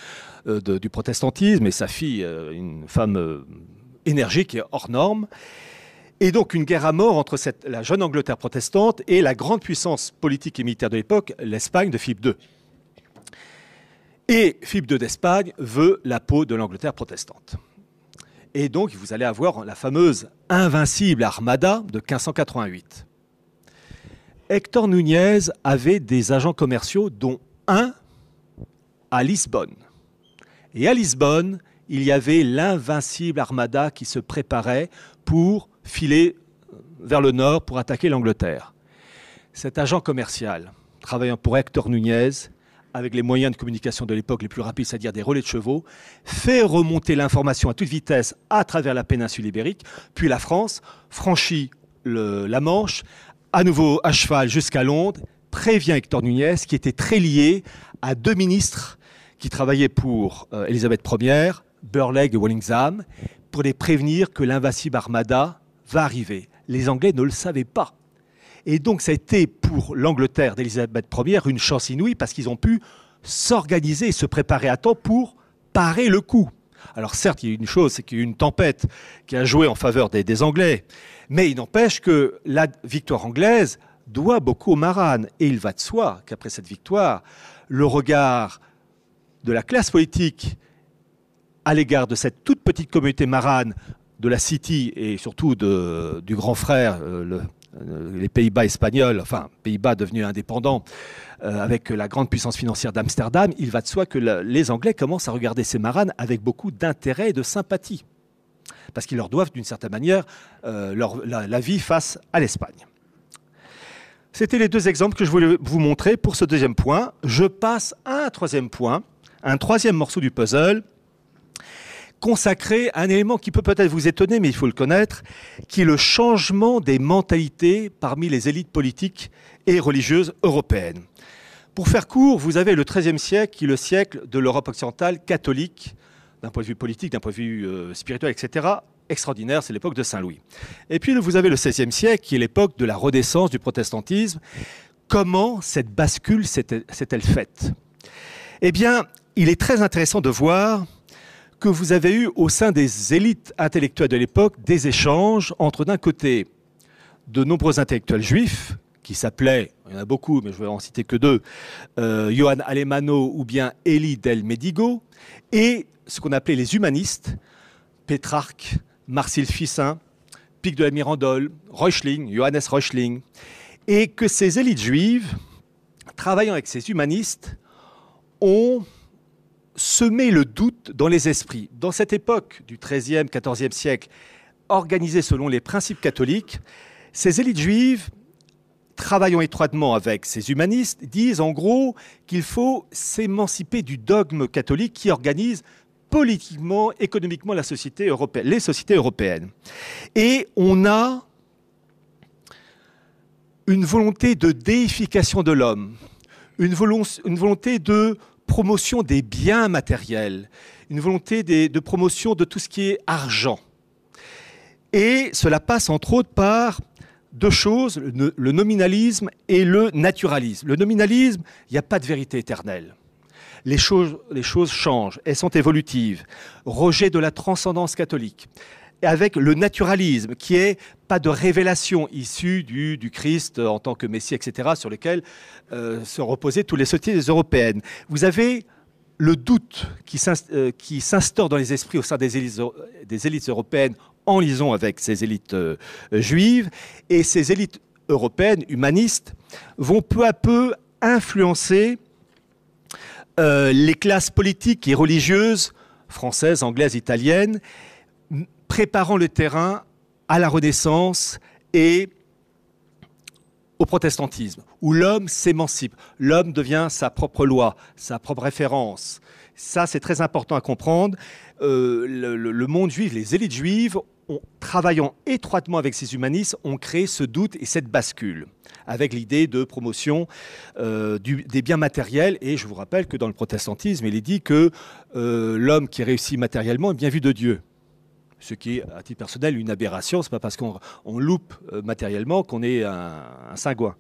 euh, du protestantisme. Et sa fille, euh, une femme énergique et hors norme. Et donc une guerre à mort entre la jeune Angleterre protestante et la grande puissance politique et militaire de l'époque, l'Espagne de Philippe II. Et Philippe II d'Espagne veut la peau de l'Angleterre protestante. Et donc vous allez avoir la fameuse invincible armada de 1588. Hector Nunez avait des agents commerciaux, dont un à Lisbonne. Et à Lisbonne, il y avait l'invincible armada qui se préparait pour filer vers le nord pour attaquer l'Angleterre. Cet agent commercial, travaillant pour Hector Nunez, avec les moyens de communication de l'époque les plus rapides, c'est-à-dire des relais de chevaux, fait remonter l'information à toute vitesse à travers la péninsule ibérique, puis la France franchit la Manche, à nouveau à cheval jusqu'à Londres, prévient Hector Nunez, qui était très lié à deux ministres qui travaillaient pour euh, Élisabeth Ier, Burleigh et Wallingham, pour les prévenir que l'invincible armada va arriver. Les Anglais ne le savaient pas. Et donc ça a été pour l'Angleterre d'Élisabeth Ier une chance inouïe parce qu'ils ont pu s'organiser et se préparer à temps pour parer le coup. Alors certes, il y a une chose, c'est qu'il y a eu une tempête qui a joué en faveur des, Anglais, mais il n'empêche que la victoire anglaise doit beaucoup aux Maranes. Et il va de soi qu'après cette victoire, le regard de la classe politique à l'égard de cette toute petite communauté marane de la City et surtout du grand frère, euh, euh, les Pays-Bas espagnols, enfin Pays-Bas devenus indépendants, euh, avec la grande puissance financière d'Amsterdam, il va de soi que les Anglais commencent à regarder ces maranes avec beaucoup d'intérêt et de sympathie, parce qu'ils leur doivent d'une certaine manière la, vie face à l'Espagne. C'était les deux exemples que je voulais vous montrer pour ce deuxième point. Je passe à un troisième point, un troisième morceau du puzzle, consacré à un élément qui peut peut-être vous étonner, mais il faut le connaître, qui est le changement des mentalités parmi les élites politiques et religieuses européennes. Pour faire court, vous avez le XIIIe siècle qui est le siècle de l'Europe occidentale catholique, d'un point de vue politique, d'un point de vue euh, spirituel, etc., extraordinaire, c'est l'époque de Saint-Louis. Et puis vous avez le XVIe siècle, qui est l'époque de la renaissance du protestantisme. Comment cette bascule s'est-elle faite? Eh bien, il est très intéressant de voir que vous avez eu au sein des élites intellectuelles de l'époque des échanges entre d'un côté de nombreux intellectuels juifs, qui s'appelaient, il y en a beaucoup, mais je vais en citer que deux, euh, Johann Alemano ou bien Elie del Medigo, et ce qu'on appelait les humanistes, Pétrarque, Marcel Fissin, Pic de la Mirandole, Reuchling, Johannes Reuchling, et que ces élites juives, travaillant avec ces humanistes, ont semé le doute dans les esprits. Dans cette époque du XIIIe, XIVe siècle, organisée selon les principes catholiques, ces élites juives, travaillant étroitement avec ces humanistes, disent en gros qu'il faut s'émanciper du dogme catholique qui organise politiquement, économiquement la société européenne, les sociétés européennes. Et on a une volonté de déification de l'homme, une, volonté de promotion des biens matériels, une volonté de promotion de tout ce qui est argent. Et cela passe entre autres par deux choses, le, nominalisme et le naturalisme. Le nominalisme, il n'y a pas de vérité éternelle. Les choses, les choses changent, elles sont évolutives. Rejet de la transcendance catholique. Avec le naturalisme, qui est pas de révélation issue du, Christ en tant que Messie, etc., sur lequel euh, se reposaient toutes les sociétés européennes. Vous avez le doute euh, qui s'instaure dans les esprits au sein des élites, des élites européennes en liaison avec ces élites euh, juives. Et ces élites européennes, humanistes, vont peu à peu influencer euh, les classes politiques et religieuses françaises, anglaises, italiennes, préparant le terrain à la Renaissance et au protestantisme, où l'homme s'émancipe, l'homme devient sa propre loi, sa propre référence. Ça, c'est très important à comprendre. Euh, le, monde juif, les élites juives, travaillant étroitement avec ces humanistes, ont créé ce doute et cette bascule avec l'idée de promotion euh, des biens matériels. Et je vous rappelle que dans le protestantisme, il est dit que euh, l'homme qui réussit matériellement est bien vu de Dieu. Ce qui est, à titre personnel, une aberration. Ce n'est pas parce qu'on loupe matériellement qu'on est un, un.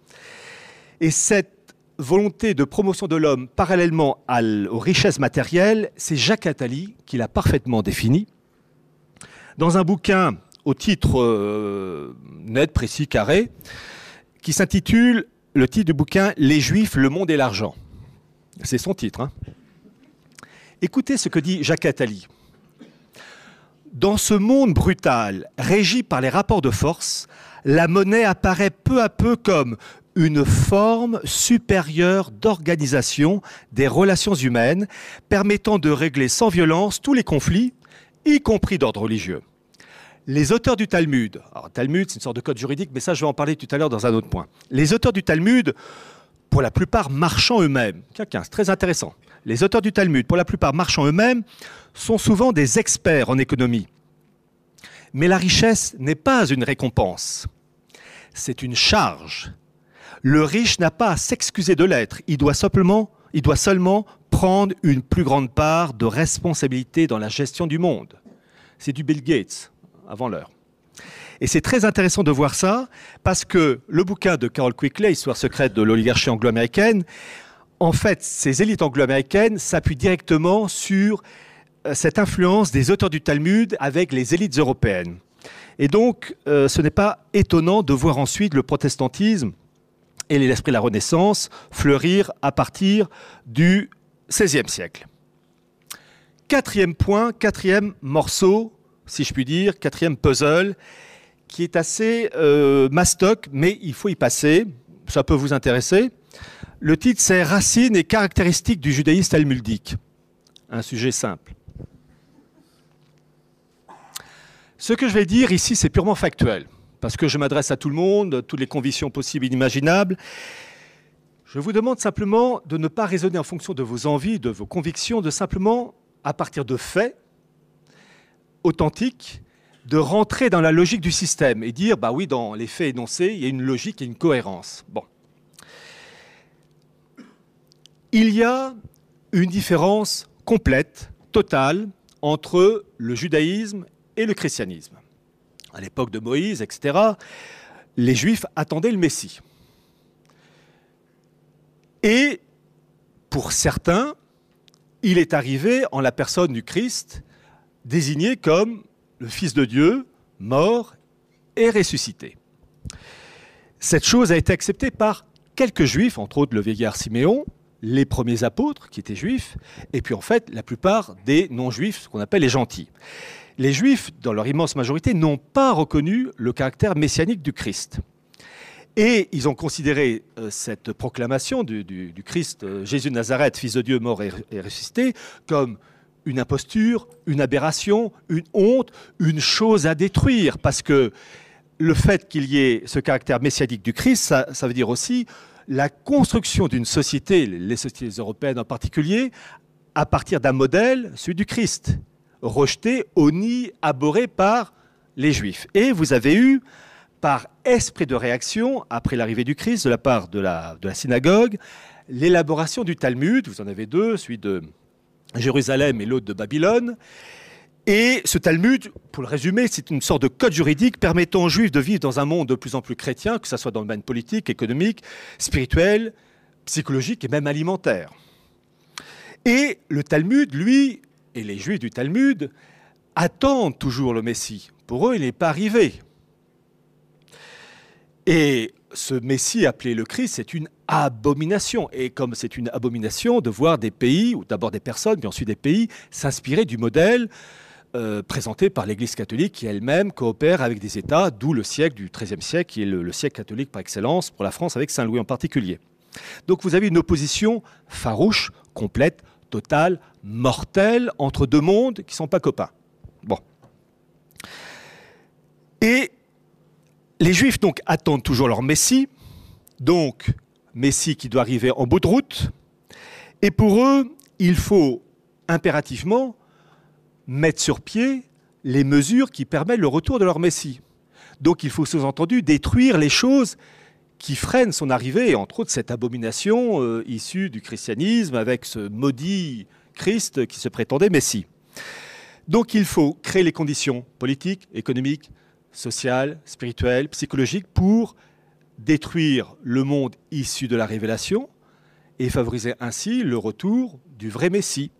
Et cette volonté de promotion de l'homme parallèlement aux richesses matérielles, c'est Jacques Attali qui l'a parfaitement défini. Dans un bouquin au titre euh, net, précis, carré, qui s'intitule, le titre du bouquin, Les Juifs, le monde et l'argent. C'est son titre. Hein. Écoutez ce que dit Jacques Attali. Dans ce monde brutal, régi par les rapports de force, la monnaie apparaît peu à peu comme une forme supérieure d'organisation des relations humaines permettant de régler sans violence tous les conflits, y compris d'ordre religieux. Les auteurs du Talmud, alors Talmud c'est une sorte de code juridique, mais ça je vais en parler tout à l'heure dans un autre point. Les auteurs du Talmud, pour la plupart marchant eux-mêmes, c'est très intéressant. Les auteurs du Talmud, pour la plupart marchant eux-mêmes, sont souvent des experts en économie. Mais la richesse n'est pas une récompense, c'est une charge le riche n'a pas à s'excuser de l'être, il doit seulement prendre une plus grande part de responsabilité dans la gestion du monde. C'est du Bill Gates, avant l'heure. Et c'est très intéressant de voir ça, parce que le bouquin de Carol Quickly, Histoire secrète de l'oligarchie anglo-américaine, en fait, ces élites anglo-américaines s'appuient directement sur euh, cette influence des auteurs du Talmud avec les élites européennes. Et donc, euh, ce n'est pas étonnant de voir ensuite le protestantisme et l'esprit de la Renaissance fleurir à partir du XVIe siècle. Quatrième point, quatrième morceau, si je puis dire, quatrième puzzle, qui est assez euh, mastoc, mais il faut y passer, ça peut vous intéresser. Le titre, c'est Racines et caractéristiques du judaïsme talmudique. Un sujet simple. Ce que je vais dire ici, c'est purement factuel parce que je m'adresse à tout le monde, toutes les convictions possibles et inimaginables. Je vous demande simplement de ne pas raisonner en fonction de vos envies, de vos convictions, de simplement, à partir de faits authentiques, de rentrer dans la logique du système et dire, bah oui, dans les faits énoncés, il y a une logique et une cohérence. Bon. Il y a une différence complète, totale, entre le judaïsme et le christianisme. À l'époque de Moïse, etc., les Juifs attendaient le Messie. Et pour certains, il est arrivé en la personne du Christ, désigné comme le Fils de Dieu, mort et ressuscité. Cette chose a été acceptée par quelques juifs, entre autres le vieillard Siméon, les premiers apôtres qui étaient juifs, et puis en fait la plupart des non-juifs, ce qu'on appelle les gentils. Les juifs, dans leur immense majorité, n'ont pas reconnu le caractère messianique du Christ. Et ils ont considéré euh, cette proclamation du, Christ, euh, Jésus de Nazareth, fils de Dieu, mort et, et ressuscité, comme une imposture, une aberration, une honte, une chose à détruire, parce que le fait qu'il y ait ce caractère messianique du Christ, ça, veut dire aussi la construction d'une société, les sociétés européennes en particulier, à partir d'un modèle, celui du Christ, rejeté, honni, abhorré par les Juifs. Et vous avez eu, par esprit de réaction, après l'arrivée du Christ, de la part de la, de la synagogue, l'élaboration du Talmud, vous en avez deux, celui de Jérusalem et l'autre de Babylone, et ce Talmud, pour le résumer, c'est une sorte de code juridique permettant aux juifs de vivre dans un monde de plus en plus chrétien, que ce soit dans le domaine politique, économique, spirituel, psychologique et même alimentaire. Et le Talmud, lui, et les juifs du Talmud, attendent toujours le Messie. Pour eux, il n'est pas arrivé. Et ce Messie appelé le Christ, c'est une abomination. Et comme c'est une abomination de voir des pays, ou d'abord des personnes, puis ensuite des pays, s'inspirer du modèle euh, présenté par l'Église catholique qui elle-même coopère avec des États, d'où le siècle du XIIIe siècle, qui est le, siècle catholique par excellence pour la France, avec Saint-Louis en particulier. Donc vous avez une opposition farouche, complète, totale, mortelle, entre deux mondes qui ne sont pas copains. Bon. Et les Juifs donc attendent toujours leur Messie, donc Messie qui doit arriver en bout de route, et pour eux, il faut impérativement mettre sur pied les mesures qui permettent le retour de leur Messie. Donc il faut sous-entendu détruire les choses qui freinent son arrivée, entre autres cette abomination euh, issue du christianisme avec ce maudit Christ qui se prétendait Messie. Donc il faut créer les conditions politiques, économiques, sociales, spirituelles, psychologiques pour détruire le monde issu de la révélation et favoriser ainsi le retour du vrai Messie,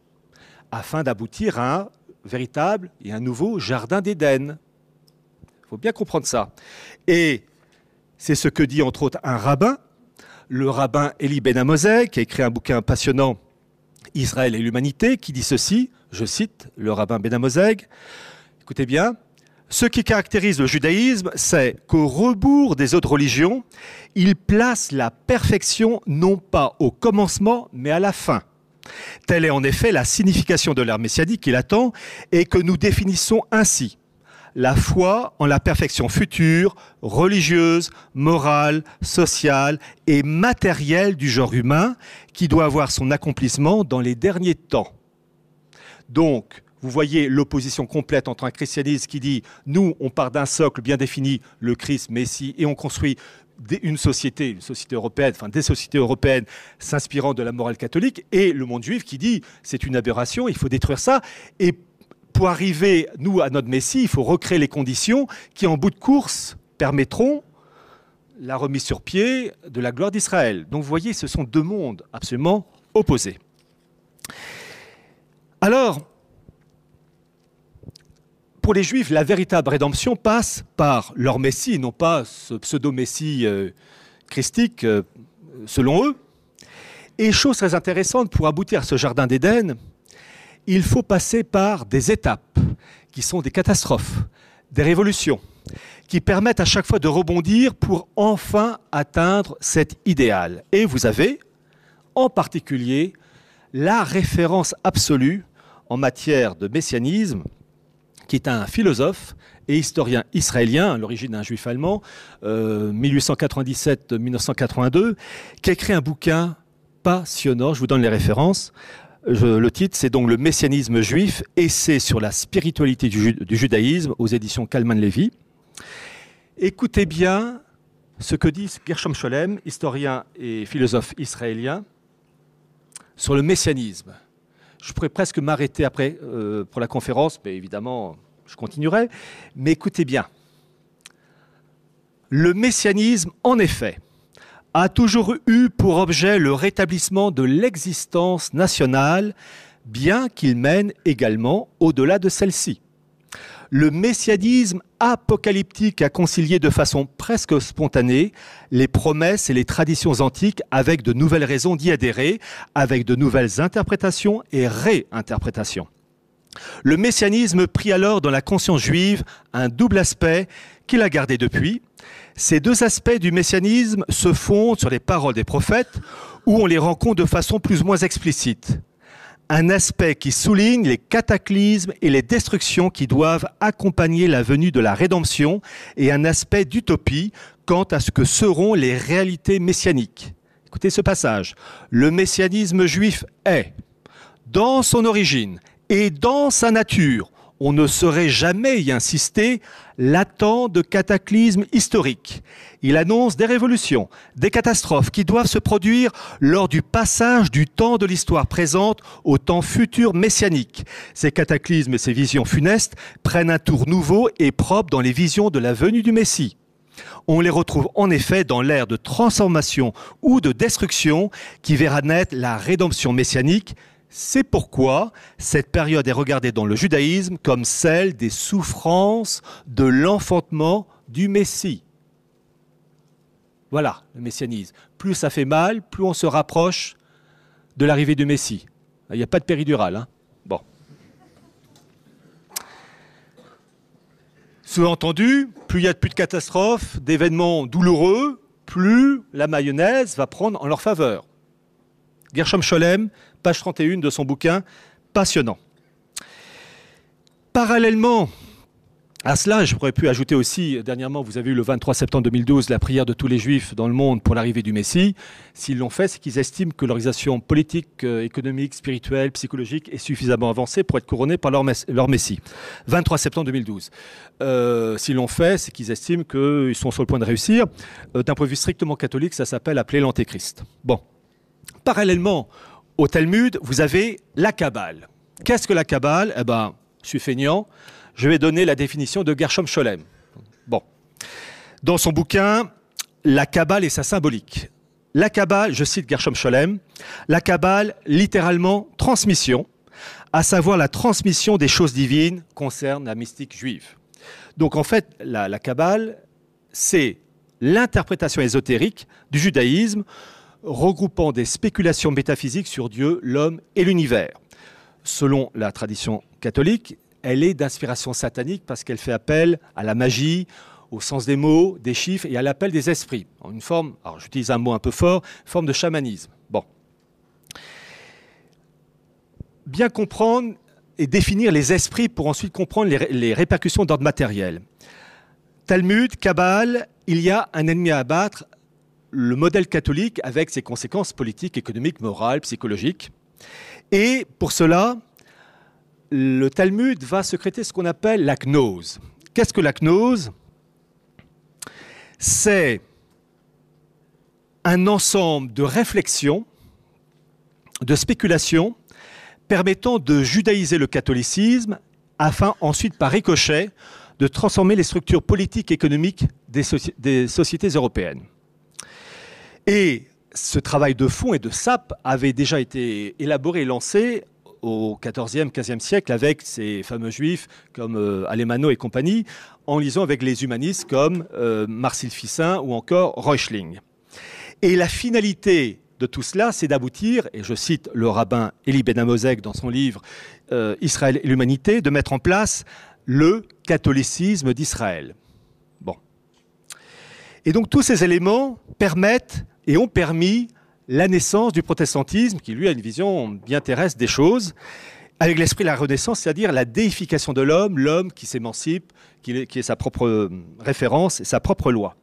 afin d'aboutir à véritable et un nouveau jardin d'Éden. Il faut bien comprendre ça. Et c'est ce que dit entre autres un rabbin, le rabbin Eli Ben qui a écrit un bouquin passionnant, Israël et l'humanité, qui dit ceci, je cite le rabbin Ben Amosé, écoutez bien, ce qui caractérise le judaïsme, c'est qu'au rebours des autres religions, il place la perfection non pas au commencement, mais à la fin. Telle est en effet la signification de l'ère messianique qu'il attend et que nous définissons ainsi la foi en la perfection future, religieuse, morale, sociale et matérielle du genre humain qui doit avoir son accomplissement dans les derniers temps. Donc, vous voyez l'opposition complète entre un christianisme qui dit nous, on part d'un socle bien défini, le Christ, Messie, et on construit une société, une société européenne, enfin des sociétés européennes s'inspirant de la morale catholique, et le monde juif qui dit c'est une aberration, il faut détruire ça. Et pour arriver, nous, à notre Messie, il faut recréer les conditions qui, en bout de course, permettront la remise sur pied de la gloire d'Israël. Donc vous voyez, ce sont deux mondes absolument opposés. Alors, pour les Juifs, la véritable rédemption passe par leur Messie, non pas ce pseudo-Messie euh, christique euh, selon eux. Et chose très intéressante, pour aboutir à ce jardin d'Éden, il faut passer par des étapes qui sont des catastrophes, des révolutions, qui permettent à chaque fois de rebondir pour enfin atteindre cet idéal. Et vous avez en particulier la référence absolue en matière de messianisme qui est un philosophe et historien israélien, à l'origine d'un juif allemand, 1897-1982, euh, qui a écrit un bouquin passionnant, je vous donne les références. le titre, c'est donc Le messianisme juif, essai sur la spiritualité du, judaïsme aux éditions Kalman Levy. Écoutez bien ce que dit Gershom Scholem, historien et philosophe israélien, sur le messianisme. Je pourrais presque m'arrêter après euh, pour la conférence, mais évidemment, je continuerai. Mais écoutez bien. Le messianisme, en effet, a toujours eu pour objet le rétablissement de l'existence nationale, bien qu'il mène également au-delà de celle-ci. Le messianisme apocalyptique a concilié de façon presque spontanée les promesses et les traditions antiques avec de nouvelles raisons d'y adhérer, avec de nouvelles interprétations et réinterprétations. Le messianisme prit alors dans la conscience juive un double aspect qu'il a gardé depuis, ces deux aspects du messianisme se fondent sur les paroles des prophètes, où on les rencontre de façon plus ou moins explicite. Un aspect qui souligne les cataclysmes et les destructions qui doivent accompagner la venue de la rédemption, et un aspect d'utopie quant à ce que seront les réalités messianiques. Écoutez ce passage. Le messianisme juif est, dans son origine et dans sa nature, on ne saurait jamais y insister, l'attend de cataclysmes historiques. Il annonce des révolutions, des catastrophes qui doivent se produire lors du passage du temps de l'histoire présente au temps futur messianique. Ces cataclysmes et ces visions funestes prennent un tour nouveau et propre dans les visions de la venue du Messie. On les retrouve en effet dans l'ère de transformation ou de destruction qui verra naître la rédemption messianique, c'est pourquoi cette période est regardée dans le judaïsme comme celle des souffrances de l'enfantement du Messie. Voilà le messianisme. Plus ça fait mal, plus on se rapproche de l'arrivée du Messie. Il n'y a pas de péridurale. Hein bon. Sous-entendu, plus il y a de catastrophes, d'événements douloureux, plus la mayonnaise va prendre en leur faveur. Gershom Scholem, page 31 de son bouquin, passionnant. Parallèlement à cela, je pourrais pu ajouter aussi, dernièrement, vous avez eu le 23 septembre 2012 la prière de tous les juifs dans le monde pour l'arrivée du Messie. S'ils l'ont fait, c'est qu'ils estiment que l'organisation politique, euh, économique, spirituelle, psychologique est suffisamment avancée pour être couronnée par leur, Messie. 23 septembre 2012. Euh, S'ils l'ont fait, c'est qu'ils estiment qu'ils sont sur le point de réussir. Euh, d'un point de vue strictement catholique, ça s'appelle appeler l'antéchrist. Bon. Parallèlement au Talmud, vous avez la Kabbale. Qu'est-ce que la Kabbale? Eh ben, je suis feignant. Je vais donner la définition de Gershom Scholem. Bon. Dans son bouquin, La Kabbale et sa symbolique. La Kabbale, je cite Gershom Scholem, la Kabbale, littéralement transmission, à savoir la transmission des choses divines concerne la mystique juive. Donc en fait, la, la Kabbale, c'est l'interprétation ésotérique du judaïsme regroupant des spéculations métaphysiques sur Dieu, l'homme et l'univers. Selon la tradition catholique, elle est d'inspiration satanique parce qu'elle fait appel à la magie, au sens des mots, des chiffres et à l'appel des esprits. En une forme, alors j'utilise un mot un peu fort, forme de chamanisme. Bien comprendre et définir les esprits pour ensuite comprendre les, les répercussions d'ordre matériel. Talmud, Kabbale, il y a un ennemi à abattre, le modèle catholique avec ses conséquences politiques, économiques, morales, psychologiques. Et pour cela, le Talmud va secréter ce qu'on appelle la gnose. Qu'est-ce que la gnose? C'est un ensemble de réflexions, de spéculations permettant de judaïser le catholicisme afin ensuite, par ricochet, de transformer les structures politiques et économiques des, des sociétés européennes. Et ce travail de fond et de sape avait déjà été élaboré et lancé au XIVe, XVe siècle avec ces fameux juifs comme euh, Alemano et compagnie, en lisant avec les humanistes comme euh, Marcel Fissin ou encore Reuchling. Et la finalité de tout cela, c'est d'aboutir, et je cite le rabbin Elie Ben dans son livre euh, Israël et l'humanité, de mettre en place le catholicisme d'Israël. Bon. Et donc tous ces éléments permettent et ont permis la naissance du protestantisme, qui lui a une vision bien terrestre des choses, avec l'esprit de la Renaissance, c'est-à-dire la déification de l'homme, l'homme qui s'émancipe, qui, est sa propre euh, référence et sa propre loi.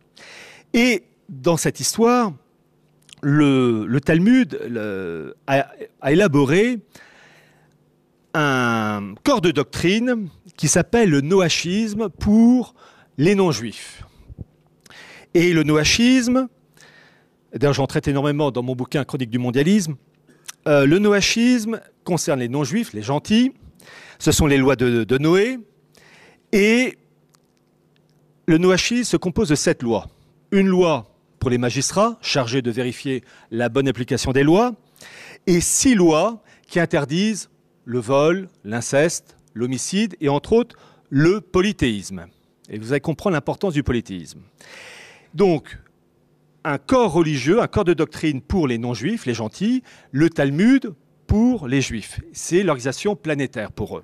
Et dans cette histoire, le, Talmud a, a, élaboré un corps de doctrine qui s'appelle le noachisme pour les non-juifs. Et le noachisme, D'ailleurs, j'en traite énormément dans mon bouquin Chronique du mondialisme. Euh, le noachisme concernent les non-juifs, les gentils. Ce sont les lois de, de Noé. Et le Noachi se compose de sept lois. Une loi pour les magistrats, chargés de vérifier la bonne application des lois, et six lois qui interdisent le vol, l'inceste, l'homicide et entre autres le polythéisme. Et vous allez comprendre l'importance du polythéisme. Donc, un corps religieux, un corps de doctrine pour les non-juifs, les gentils, le Talmud pour les juifs. C'est l'organisation planétaire pour eux.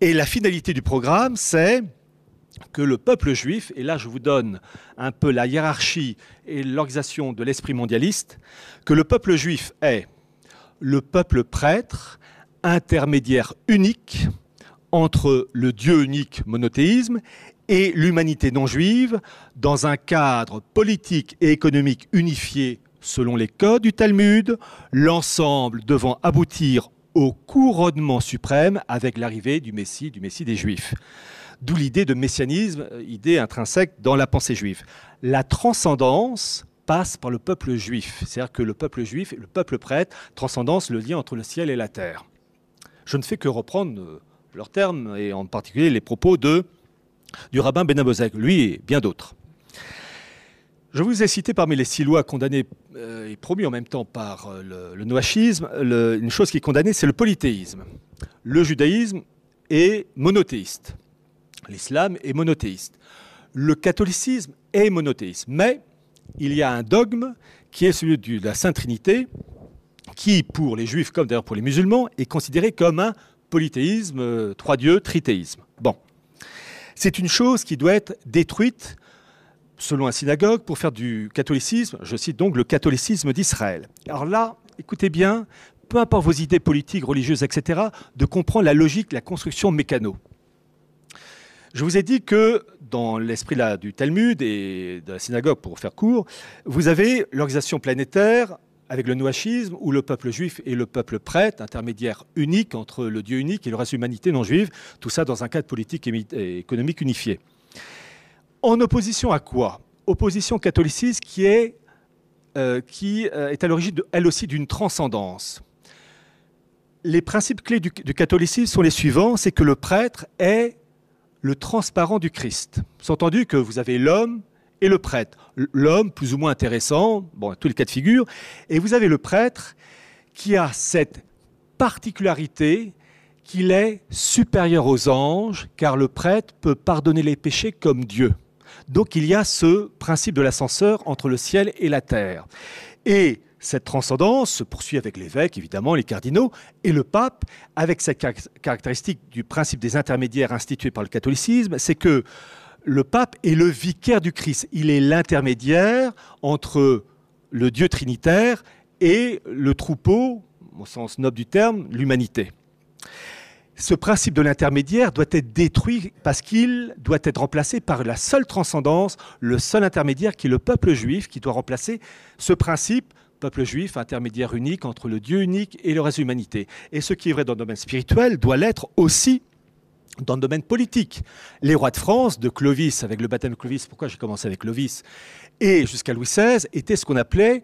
Et la finalité du programme, c'est que le peuple juif, et là je vous donne un peu la hiérarchie et l'organisation de l'esprit mondialiste, que le peuple juif est le peuple prêtre, intermédiaire unique entre le Dieu unique monothéisme et l'humanité non juive dans un cadre politique et économique unifié selon les codes du Talmud, l'ensemble devant aboutir au couronnement suprême avec l'arrivée du Messie, du Messie des Juifs. D'où l'idée de messianisme, euh, idée intrinsèque dans la pensée juive. La transcendance passe par le peuple juif, c'est-à-dire que le peuple juif et le peuple prêtre, transcendance, le lien entre le ciel et la terre. Je ne fais que reprendre euh, leurs termes et en particulier les propos de, du rabbin Ben lui et bien d'autres. Je vous ai cité parmi les six lois condamnées euh, et promues en même temps par le, le noachisme, une chose qui est condamnée, c'est le polythéisme. Le judaïsme est monothéiste. L'islam est monothéiste. Le catholicisme est monothéiste. Mais il y a un dogme qui est celui de la Sainte Trinité, qui, pour les juifs comme d'ailleurs pour les musulmans, est considéré comme un polythéisme, euh, trois dieux, trithéisme. Bon. C'est une chose qui doit être détruite selon un synagogue pour faire du catholicisme, je cite donc le catholicisme d'Israël. Alors là, écoutez bien, peu importe vos idées politiques, religieuses, etc., de comprendre la logique, la construction mécano. Je vous ai dit que dans l'esprit du Talmud et de la synagogue, pour faire court, vous avez l'organisation planétaire avec le noachisme, où le peuple juif et le peuple prêtre, intermédiaire unique entre le Dieu unique et le reste de l'humanité non juive, tout ça dans un cadre politique et économique unifié. En opposition à quoi? Opposition catholicisme qui est, euh, qui euh, est à l'origine, elle aussi, d'une transcendance. Les principes clés du, catholicisme sont les suivants, c'est que le prêtre est le transparent du Christ. Que vous avez l'homme et le prêtre. L'homme, plus ou moins intéressant, bon, tous les cas de figure, et vous avez le prêtre qui a cette particularité qu'il est supérieur aux anges, car le prêtre peut pardonner les péchés comme Dieu. Donc il y a ce principe de l'ascenseur entre le ciel et la terre. Et cette transcendance se poursuit avec l'évêque, évidemment, les cardinaux, et le pape, avec cette caractéristique du principe des intermédiaires institué par le catholicisme, c'est que le pape est le vicaire du Christ. Il est l'intermédiaire entre le Dieu trinitaire et le troupeau, au sens noble du terme, l'humanité. Ce principe de l'intermédiaire doit être détruit parce qu'il doit être remplacé par la seule transcendance, le seul intermédiaire qui est le peuple juif, qui doit remplacer ce principe peuple juif, intermédiaire unique entre le Dieu unique et le reste de l'humanité. Et ce qui est vrai dans le domaine spirituel doit l'être aussi dans le domaine politique. Les rois de France, de Clovis, avec le baptême de Clovis, pourquoi j'ai commencé avec Clovis, et jusqu'à Louis XVI, étaient ce qu'on appelait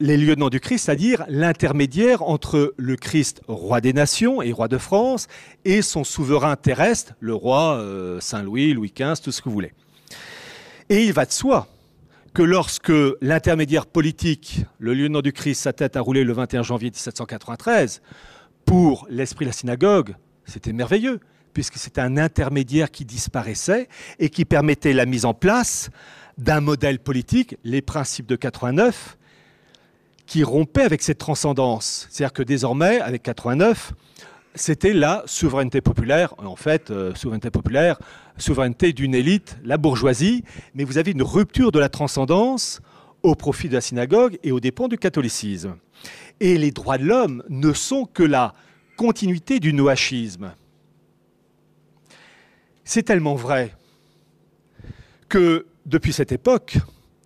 les lieutenants du Christ, c'est-à-dire l'intermédiaire entre le Christ, roi des nations et roi de France, et son souverain terrestre, le roi euh, Saint-Louis, Louis XV, tout ce que vous voulez. Et il va de soi que lorsque l'intermédiaire politique, le lieutenant du Christ, sa tête a roulé le 21 janvier 1793, pour l'esprit de la synagogue, c'était merveilleux, puisque c'était un intermédiaire qui disparaissait et qui permettait la mise en place d'un modèle politique, les principes de 89, qui rompait avec cette transcendance. C'est-à-dire que désormais, avec 89, c'était la souveraineté populaire, en fait, euh, souveraineté populaire, souveraineté d'une élite, la bourgeoisie, mais vous avez une rupture de la transcendance au profit de la synagogue et aux dépens du catholicisme. Et les droits de l'homme ne sont que la continuité du noachisme. C'est tellement vrai que depuis cette époque,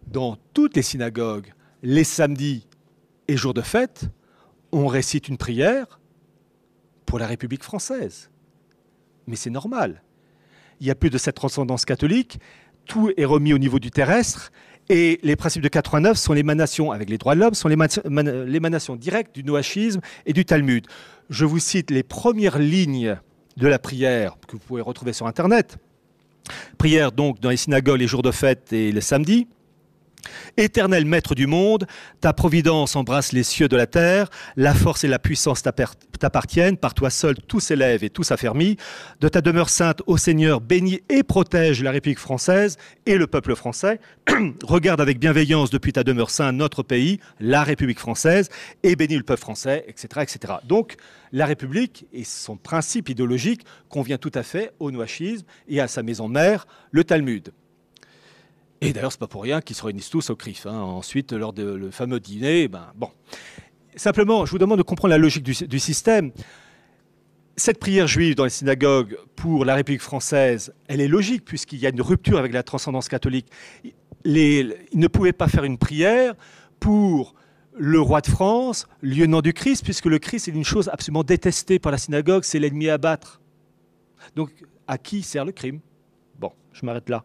dans toutes les synagogues, les samedis et jours de fête, on récite une prière pour la République française. Mais c'est normal. Il n'y a plus de cette transcendance catholique, tout est remis au niveau du terrestre, Et les principes de 89 sont l'émanation, avec les droits de l'homme, sont l'émanation directe du noachisme et du Talmud. Je vous cite les premières lignes de la prière que vous pouvez retrouver sur Internet. Prière donc dans les synagogues les jours de fête et les samedis. Éternel maître du monde, ta providence embrasse les cieux de la terre, la force et la puissance t'appartiennent, par toi seul tout s'élève et tout s'affermit. De ta demeure sainte, ô Seigneur, bénis et protège la République française et le peuple français. Regarde avec bienveillance depuis ta demeure sainte notre pays, la République française, et bénis le peuple français, etc. etc. Donc, la République et son principe idéologique convient tout à fait au noachisme et à sa maison mère, le Talmud. Et d'ailleurs, c'est pas pour rien qu'ils se réunissent tous au CRIF. Hein. Ensuite, lors du le fameux dîner, ben, bon. Simplement, je vous demande de comprendre la logique du, système. Cette prière juive dans les synagogues pour la République française, elle est logique puisqu'il y a une rupture avec la transcendance catholique. ils ne pouvaient pas faire une prière pour le roi de France, lieutenant du Christ, puisque le Christ est une chose absolument détestée par la synagogue, c'est l'ennemi à battre. Donc, à qui sert le crime? Bon, je m'arrête là.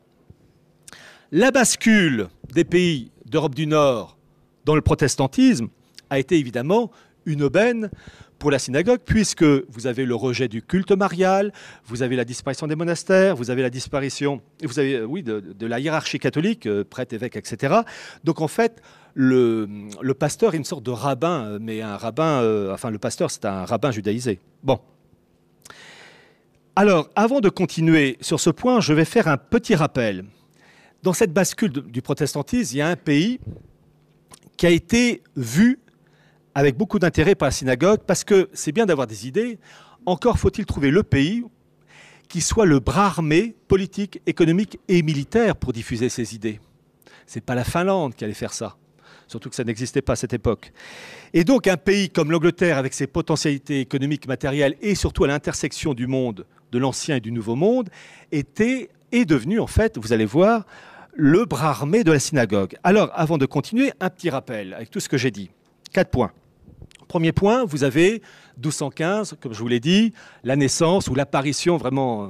La bascule des pays d'Europe du Nord dans le protestantisme a été évidemment une aubaine pour la synagogue, puisque vous avez le rejet du culte marial, vous avez la disparition des monastères, vous avez la disparition, oui, de, la hiérarchie catholique, euh, prêtre, évêque, etc. Donc en fait, le, pasteur est une sorte de rabbin, euh, mais un rabbin, euh, enfin le pasteur, c'est un rabbin judaïsé. Bon. Alors, avant de continuer sur ce point, je vais faire un petit rappel dans cette bascule du protestantisme, il y a un pays qui a été vu avec beaucoup d'intérêt par la synagogue, parce que c'est bien d'avoir des idées, encore faut-il trouver le pays qui soit le bras armé politique, économique et militaire pour diffuser ces idées. Ce n'est pas la Finlande qui allait faire ça, surtout que ça n'existait pas à cette époque. Et donc un pays comme l'Angleterre, avec ses potentialités économiques, matérielles, et surtout à l'intersection du monde, de l'ancien et du nouveau monde, était est devenu, en fait, vous allez voir, le bras armé de la synagogue. Alors, avant de continuer, un petit rappel avec tout ce que j'ai dit. Quatre points. Premier point, vous avez 1215, comme je vous l'ai dit, la naissance ou l'apparition vraiment euh,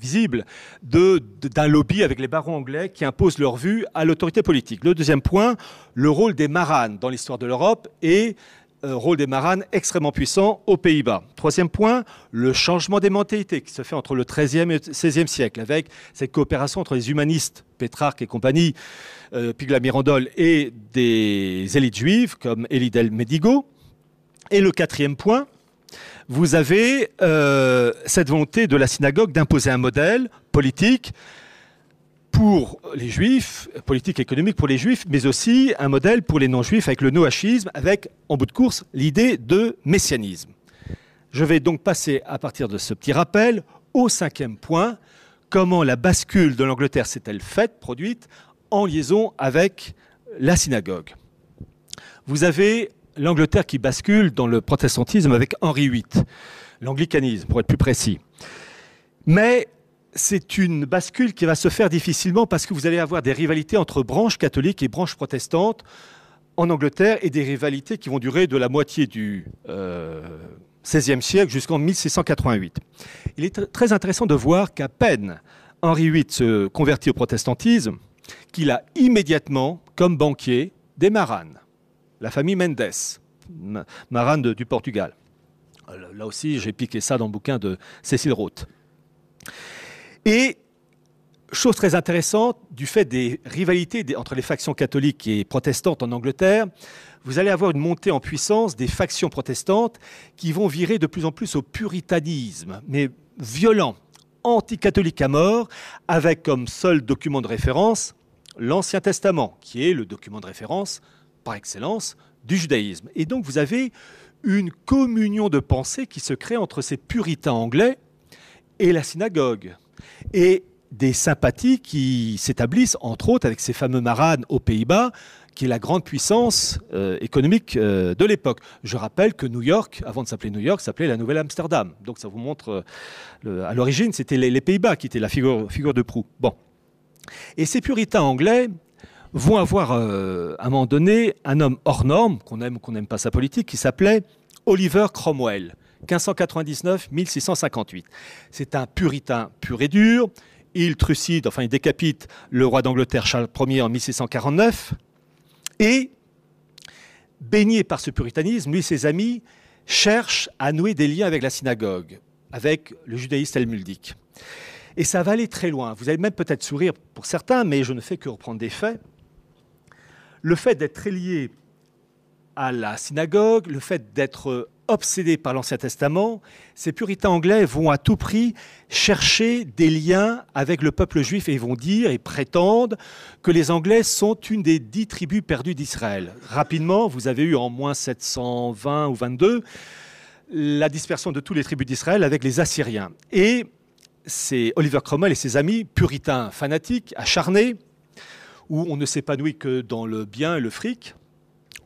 visible d'un lobby avec les barons anglais qui imposent leur vue à l'autorité politique. Le deuxième point, le rôle des maranes dans l'histoire de l'Europe et rôle des maranes extrêmement puissant aux Pays-Bas. Troisième point, le changement des mentalités qui se fait entre le XIIIe et XVIe siècle, avec cette coopération entre les humanistes, Pétrarque et compagnie, euh, Pigla Mirandol, et des élites juives comme Elie del Medigo. Et le quatrième point, vous avez euh, cette volonté de la synagogue d'imposer un modèle politique pour les juifs, politique économique pour les juifs, mais aussi un modèle pour les non-juifs avec le noachisme, avec, en bout de course, l'idée de messianisme. Je vais donc passer, à partir de ce petit rappel, au cinquième point. Comment la bascule de l'Angleterre s'est-elle faite, produite, en liaison avec la synagogue Vous avez l'Angleterre qui bascule dans le protestantisme avec Henri VIII, l'anglicanisme, pour être plus précis. Mais c'est une bascule qui va se faire difficilement parce que vous allez avoir des rivalités entre branches catholiques et branches protestantes en Angleterre et des rivalités qui vont durer de la moitié du XVIe euh, siècle jusqu'en 1688. Il est très intéressant de voir qu'à peine Henri VIII se convertit au protestantisme, qu'il a immédiatement comme banquier des Maranes, la famille Mendes, Marane du Portugal. Là aussi, j'ai piqué ça dans le bouquin de Cécile Roth. Et chose très intéressante, du fait des rivalités entre les factions catholiques et protestantes en Angleterre, vous allez avoir une montée en puissance des factions protestantes qui vont virer de plus en plus au puritanisme, mais violent, anticatholique à mort, avec comme seul document de référence l'Ancien Testament, qui est le document de référence par excellence du judaïsme. Et donc vous avez une communion de pensée qui se crée entre ces puritains anglais et la synagogue et des sympathies qui s'établissent, entre autres, avec ces fameux maranes aux Pays-Bas, qui est la grande puissance euh, économique euh, de l'époque. Je rappelle que New York, avant de s'appeler New York, s'appelait la Nouvelle Amsterdam. Donc ça vous montre, euh, à l'origine, c'était les, Pays-Bas qui étaient la figure, figure de proue. Bon. Et ces puritains anglais vont avoir, à un moment donné, un homme hors norme, qu'on aime ou qu'on n'aime pas sa politique, qui s'appelait Oliver Cromwell. 1599-1658. C'est un puritain pur et dur. il trucide, enfin il décapite le roi d'Angleterre Charles Ier en 1649. Et, baigné par ce puritanisme, lui et ses amis cherchent à nouer des liens avec la synagogue, avec le judaïsme talmudique. Et ça va aller très loin. Vous allez même peut-être sourire pour certains, mais je ne fais que reprendre des faits. Le fait d'être lié à la synagogue, le fait d'être obsédés par l'Ancien Testament, ces puritains anglais vont à tout prix chercher des liens avec le peuple juif et vont dire et prétendent que les Anglais sont une des dix tribus perdues d'Israël. Rapidement, vous avez eu en moins 720 ou 22 la dispersion de toutes les tribus d'Israël avec les Assyriens. Et c'est Oliver Cromwell et ses amis, puritains fanatiques, acharnés, où on ne s'épanouit que dans le bien et le fric,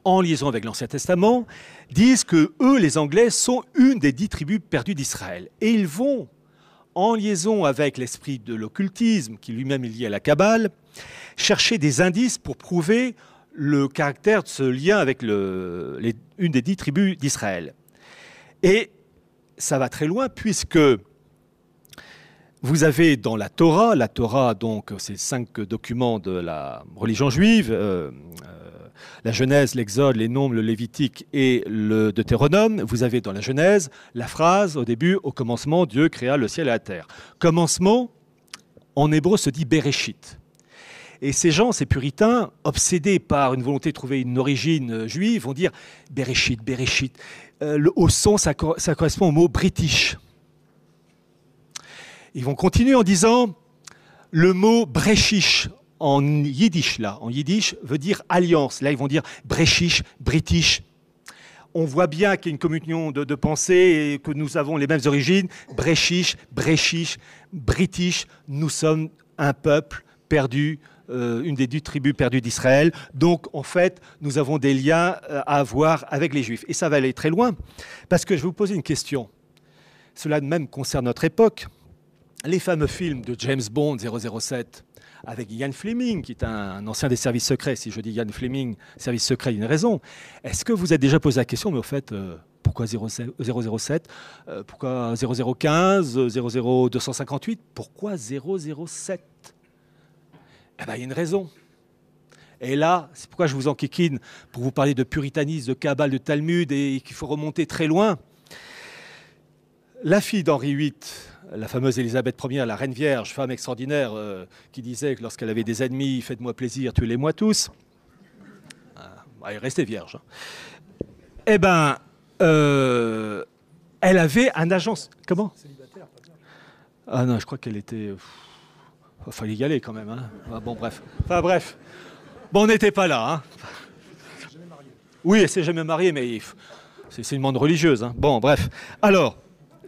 en liaison avec l'Ancien Testament, disent que eux, les Anglais, sont une des dix tribus perdues d'Israël. Et ils vont, en liaison avec l'esprit de l'occultisme, qui lui-même est lié à la Kabbale, chercher des indices pour prouver le caractère de ce lien avec une des dix tribus d'Israël. Et ça va très loin, puisque vous avez dans la Torah, la Torah, donc, c'est cinq documents de la religion juive, euh, la Genèse, l'Exode, les Nombres, le Lévitique et le Deutéronome, vous avez dans la Genèse la phrase au début, au commencement, Dieu créa le ciel et la terre. Commencement, en hébreu, se dit Bereshit. Et ces gens, ces puritains, obsédés par une volonté de trouver une origine euh, juive, vont dire Bereshit, Bereshit. Euh, le, au son, ça, correspond au mot british. Ils vont continuer en disant le mot brechish en yiddish, là, en yiddish, veut dire alliance. Là, ils vont dire brechish, british. On voit bien qu'il y a une communion de, pensée et que nous avons les mêmes origines. Brechish, brechish, british. Nous sommes un peuple perdu, euh, une des deux tribus perdues d'Israël. Donc, en fait, nous avons des liens euh, à avoir avec les Juifs. Et ça va aller très loin, parce que je vais vous poser une question. Cela même concerne notre époque. Les fameux films de James Bond 007, avec Ian Fleming, qui est un, ancien des services secrets. Si je dis Ian Fleming, service secret, il y a une raison. Est-ce que vous êtes déjà posé la question, mais au fait, euh, pourquoi 007 euh, Pourquoi 0015 00258 Pourquoi 007 Eh bien, il y a une raison. Et là, c'est pourquoi je vous enquiquine pour vous parler de puritanisme, de Kabbale, de Talmud, et qu'il faut remonter très loin. La fille d'Henri VIII, la fameuse Élisabeth Ier, la reine vierge, femme extraordinaire, euh, qui disait que lorsqu'elle avait des ennemis, faites-moi plaisir, tuez-les-moi tous. Ah, elle restait vierge. Hein. Eh bien, euh, elle avait un agence. Comment? Ah non, je crois qu'elle était. Il fallait y aller quand même. Hein. Ah, bon, bref. Enfin, bref. Bon, on n'était pas là. Hein. Oui, elle s'est jamais mariée, mais c'est une monde religieuse. Hein. Bon, bref. Alors,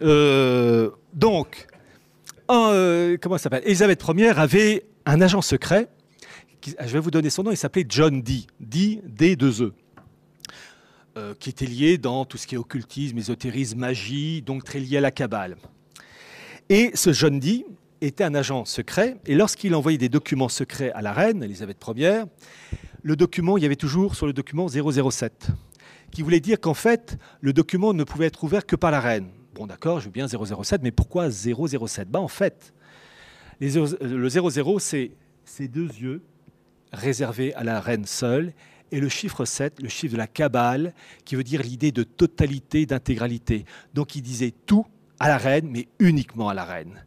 euh, donc, euh, comment ça s'appelle? Elisabeth Ier avait un agent secret. je vais vous donner son nom. Il s'appelait John Dee. D, D 2 E. Euh, qui était lié dans tout ce qui est occultisme, ésotérisme, magie, donc très lié à la Kabbale. Et ce John Dee était un agent secret, et lorsqu'il envoyait des documents secrets à la reine, Elisabeth Ier, le document, il y avait toujours sur le document 007, qui voulait dire qu'en fait, le document ne pouvait être ouvert que par la reine. Bon, d'accord, je veux bien 007, mais pourquoi 007 bah, En fait, le 00, c'est ces deux yeux réservés à la reine seule, et le chiffre 7, le chiffre de la Kabbale, qui veut dire l'idée de totalité, d'intégralité. Donc il disait tout à la reine, mais uniquement à la reine.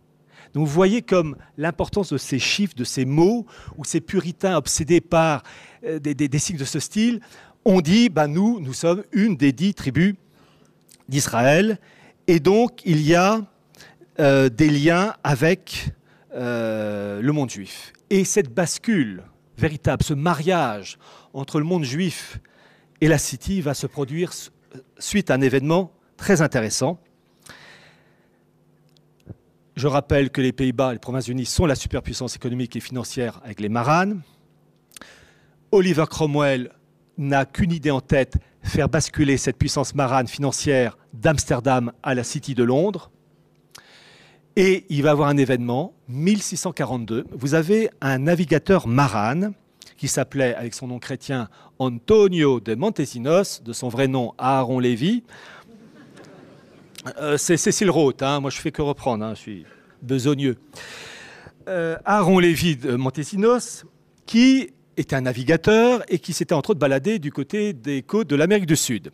Donc vous voyez comme l'importance de ces chiffres, de ces mots, où ces puritains obsédés par euh, des, des, signes de ce style ont dit, bah, nous, nous sommes une des dix tribus d'Israël, et donc, il y a euh, des liens avec euh, le monde juif. Et cette bascule véritable, ce mariage entre le monde juif et la City va se produire suite à un événement très intéressant. Je rappelle que les Pays-Bas et les Provinces-Unies sont la superpuissance économique et financière avec les Maranes. Oliver Cromwell n'a qu'une idée en tête, faire basculer cette puissance marane financière d'Amsterdam à la City de Londres. Et il va avoir un événement, 1642. Vous avez un navigateur marane qui s'appelait, avec son nom chrétien, Antonio de Montesinos, de son vrai nom Aaron Lévy. Euh, c'est Cécile Roth, hein. moi je fais que reprendre, hein. je suis besogneux. euh, Aaron Lévy de Montesinos, qui était un navigateur et qui s'était entre autres baladé du côté des côtes de l'Amérique du Sud,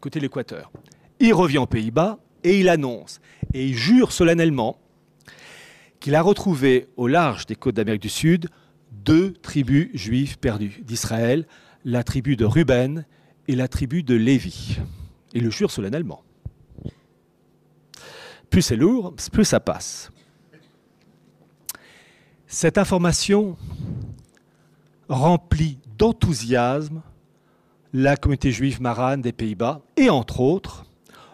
côté de l'équateur. Il revient aux Pays-Bas et il annonce et il jure solennellement qu'il a retrouvé au large des côtes d'Amérique du Sud deux tribus juives perdues d'Israël, la tribu de Ruben et la tribu de Lévi. Il le jure solennellement. Plus c'est lourd, plus ça passe. Cette information remplit d'enthousiasme la communauté juive marane des Pays-Bas et entre autres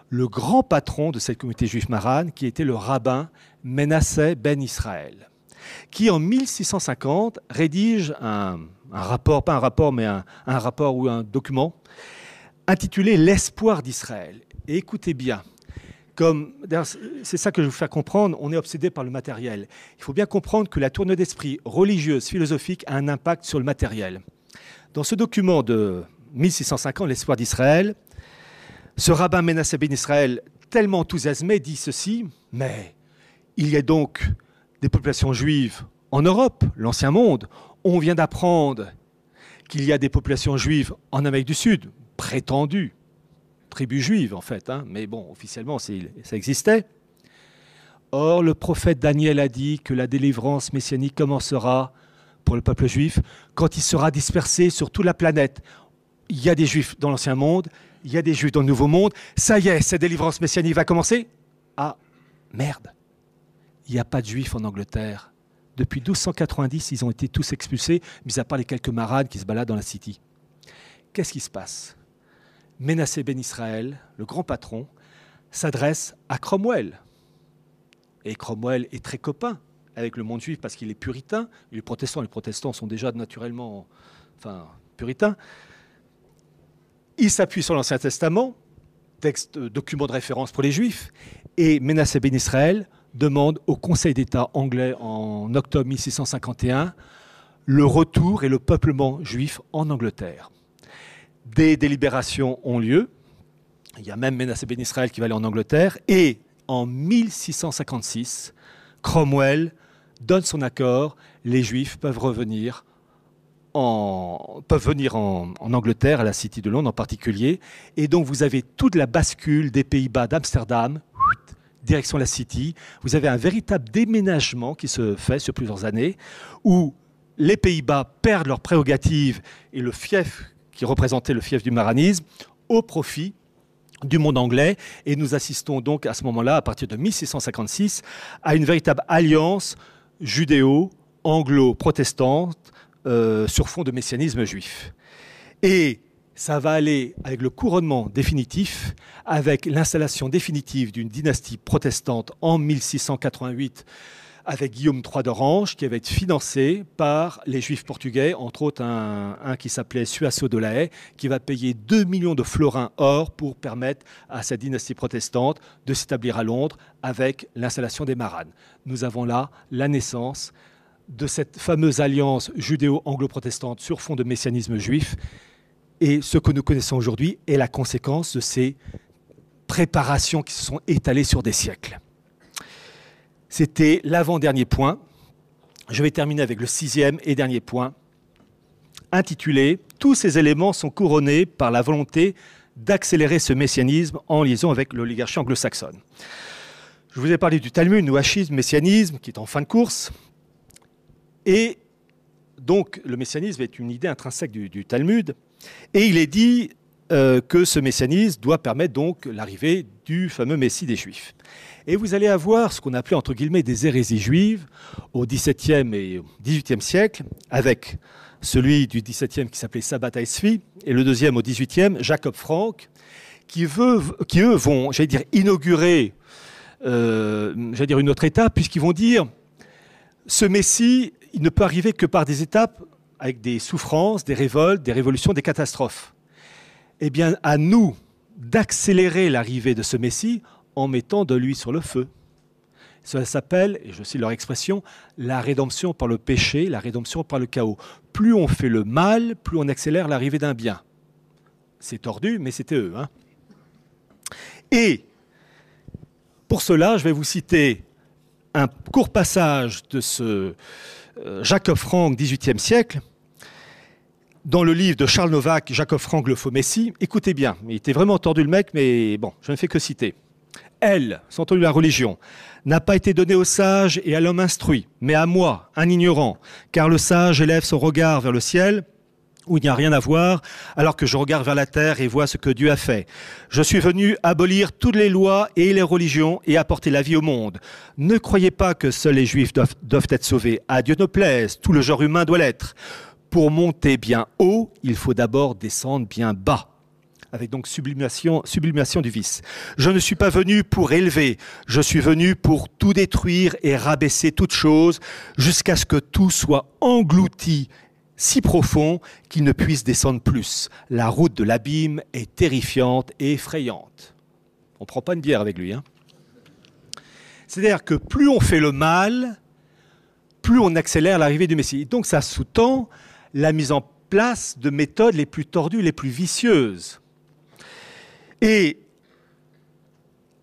le grand patron de cette communauté juive marane qui était le rabbin Menasseh ben Israël, qui en 1650 rédige un, rapport, pas un rapport, mais un, un rapport ou un document intitulé L'espoir d'Israël. Écoutez bien, comme c'est ça que je vous faire comprendre, on est obsédé par le matériel. Il faut bien comprendre que la tournée d'esprit religieuse, philosophique a un impact sur le matériel. Dans ce document de 1650, L'espoir d'Israël, ce rabbin Menasseh ben Israël, tellement enthousiasmé, dit ceci Mais il y a donc des populations juives en Europe, l'ancien monde. On vient d'apprendre qu'il y a des populations juives en Amérique du Sud, prétendues tribus juives en fait, hein. mais bon, officiellement ça existait. Or, le prophète Daniel a dit que la délivrance messianique commencera pour le peuple juif quand il sera dispersé sur toute la planète. Il y a des juifs dans l'ancien monde, il y a des juifs dans le nouveau monde. Ça y est, cette délivrance messianique va commencer. Ah, merde, il n'y a pas de juifs en Angleterre. Depuis 1290, ils ont été tous expulsés, mis à part les quelques marades qui se baladent dans la city. Qu'est-ce qui se passe? Ménassé Ben Israël, le grand patron, s'adresse à Cromwell. Et Cromwell est très copain avec le monde juif parce qu'il est puritain. Les protestants, les protestants sont déjà naturellement puritains. Il s'appuie sur l'Ancien Testament, texte, euh, document de référence pour les juifs, et Ménassé Ben Israël demande au Conseil d'État anglais en octobre 1651 le retour et le peuplement juif en Angleterre. Des délibérations ont lieu. Il y a même Menasseh Ben Israël qui va aller en Angleterre. Et en 1656, Cromwell donne son accord. Les Juifs peuvent revenir en, peuvent venir en, en, Angleterre, à la City de Londres en particulier. Et donc vous avez toute la bascule des Pays-Bas d'Amsterdam, direction la City. Vous avez un véritable déménagement qui se fait sur plusieurs années, où les Pays-Bas perdent leurs prérogatives et le fief qui représentait le fief du maranisme, au profit du monde anglais. Et nous assistons donc à ce moment-là, à partir de 1656, à une véritable alliance judéo-anglo-protestante euh, sur fond de messianisme juif. Et ça va aller avec le couronnement définitif, avec l'installation définitive d'une dynastie protestante en 1688 avec Guillaume III d'Orange, qui avait été financé par les Juifs portugais, entre autres un, qui s'appelait Suasso de la Haye, qui va payer 2 millions de florins or pour permettre à cette dynastie protestante de s'établir à Londres avec l'installation des Maranes. Nous avons là la naissance de cette fameuse alliance judéo-anglo-protestante sur fond de messianisme juif. Et ce que nous connaissons aujourd'hui est la conséquence de ces préparations qui se sont étalées sur des siècles. C'était l'avant-dernier point. Je vais terminer avec le sixième et dernier point, intitulé Tous ces éléments sont couronnés par la volonté d'accélérer ce messianisme en liaison avec l'oligarchie anglo-saxonne. Je vous ai parlé du Talmud, nouachisme, messianisme, qui est en fin de course. Et donc, le messianisme est une idée intrinsèque du, Talmud. Et il est dit euh, que ce messianisme doit permettre donc l'arrivée du fameux Messie des Juifs. Et vous allez avoir ce qu'on appelait entre guillemets des hérésies juives au XVIIe et XVIIIe siècle, avec celui du XVIIe qui s'appelait Sabbat Aesvi, et le deuxième au XVIIIe, Jacob Frank, qui, eux vont, inaugurer, euh, dire une autre étape, puisqu'ils vont dire, ce Messie, ne peut arriver que par des étapes avec des souffrances, des révoltes, des révolutions, des catastrophes. Eh bien, à nous d'accélérer l'arrivée de ce Messie en mettant de l'huile sur le feu. Cela s'appelle, et je cite leur expression, la rédemption par le péché, la rédemption par le chaos. Plus on fait le mal, plus on accélère l'arrivée d'un bien. C'est tordu, mais c'était eux. Hein. Et pour cela, je vais vous citer un court passage de ce Jacob Frank, 18e siècle, dans le livre de Charles Novak, Jacob Frank, le faux Messie. Écoutez bien, il était vraiment tordu le mec, mais bon, je ne fais que citer. Elle, sans entendu la religion, n'a pas été donnée au sage et à l'homme instruit, mais à moi, un ignorant, car le sage élève son regard vers le ciel, où il n'y a rien à voir, alors que je regarde vers la terre et vois ce que Dieu a fait. Je suis venu abolir toutes les lois et les religions et apporter la vie au monde. Ne croyez pas que seuls les juifs doivent, doivent être sauvés. À Dieu ne plaise, tout le genre humain doit l'être. Pour monter bien haut, il faut d'abord descendre bien bas avec donc sublimation, du vice. Je ne suis pas venu pour élever, je suis venu pour tout détruire et rabaisser toute chose, jusqu'à ce que tout soit englouti si profond qu'il ne puisse descendre plus. La route de l'abîme est terrifiante et effrayante. On ne prend pas une bière avec lui. Hein C'est-à-dire que plus on fait le mal, plus on accélère l'arrivée du Messie. Donc ça sous-tend la mise en place de méthodes les plus tordues, les plus vicieuses. Et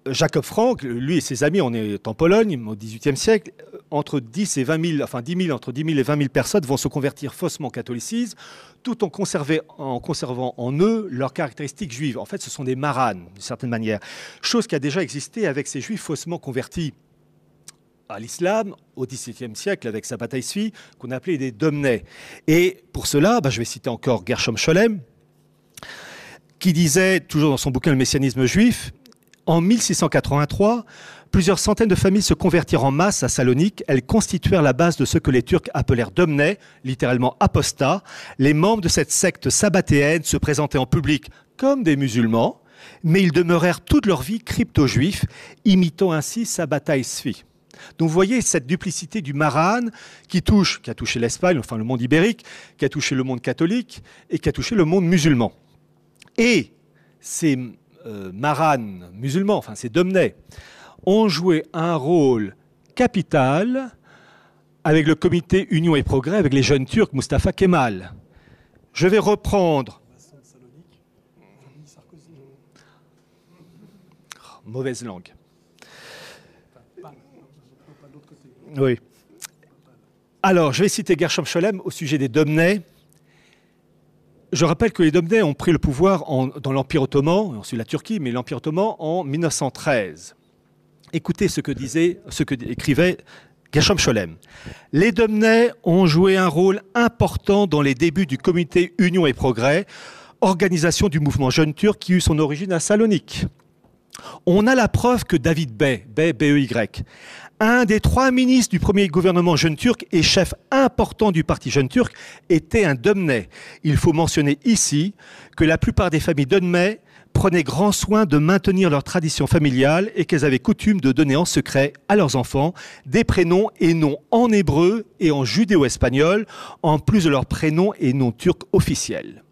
Jacob Frank, lui et ses amis, on est en Pologne au XVIIIe siècle, entre 10 et 20 000, enfin 10 000, entre 10 000 et 20 000 personnes vont se convertir faussement au catholicisme, tout en, en conservant en eux leurs caractéristiques juives. En fait, ce sont des maranes, d'une certaine manière. Chose qui a déjà existé avec ces juifs faussement convertis à l'islam au XVIIe siècle avec sa bataille qu'on appelait des domnais. Et pour cela, bah, je vais citer encore Gershom Scholem, qui disait, toujours dans son bouquin Le messianisme juif, en 1683, plusieurs centaines de familles se convertirent en masse à Salonique. Elles constituèrent la base de ce que les Turcs appelèrent domnais, littéralement apostats. Les membres de cette secte sabbatéenne se présentaient en public comme des musulmans, mais ils demeurèrent toute leur vie crypto-juifs, imitant ainsi bataille Sfi. Donc vous voyez cette duplicité du Maran qui touche, qui a touché l'Espagne, enfin le monde ibérique, qui a touché le monde catholique et qui a touché le monde musulman. Et ces euh, maranes musulmans, enfin ces domnais, ont joué un rôle capital avec le comité Union et Progrès, avec les jeunes Turcs, Mustafa Kemal. Je vais reprendre. mauvaise langue. Oui. Alors, je vais citer Gershom Scholem au sujet des Domnais. Je rappelle que les Domnais ont pris le pouvoir dans l'Empire ottoman, ensuite la Turquie, mais l'Empire ottoman en 1913. Écoutez ce que disait, ce que écrivait Gershom Scholem. Les Domnais ont joué un rôle important dans les débuts du comité Union et Progrès, organisation du mouvement jeune turc qui eut son origine à Salonique. On a la preuve que David Bey, Bey, B-E-Y, un des trois ministres du premier gouvernement jeune turc et chef important du parti jeune turc, était un Domnay. Il faut mentionner ici que la plupart des familles Domnay prenaient grand soin de maintenir leur tradition familiale et qu'elles avaient coutume de donner en secret à leurs enfants des prénoms et noms en hébreu et en judéo-espagnol, en plus de leurs prénoms et noms turcs officiels.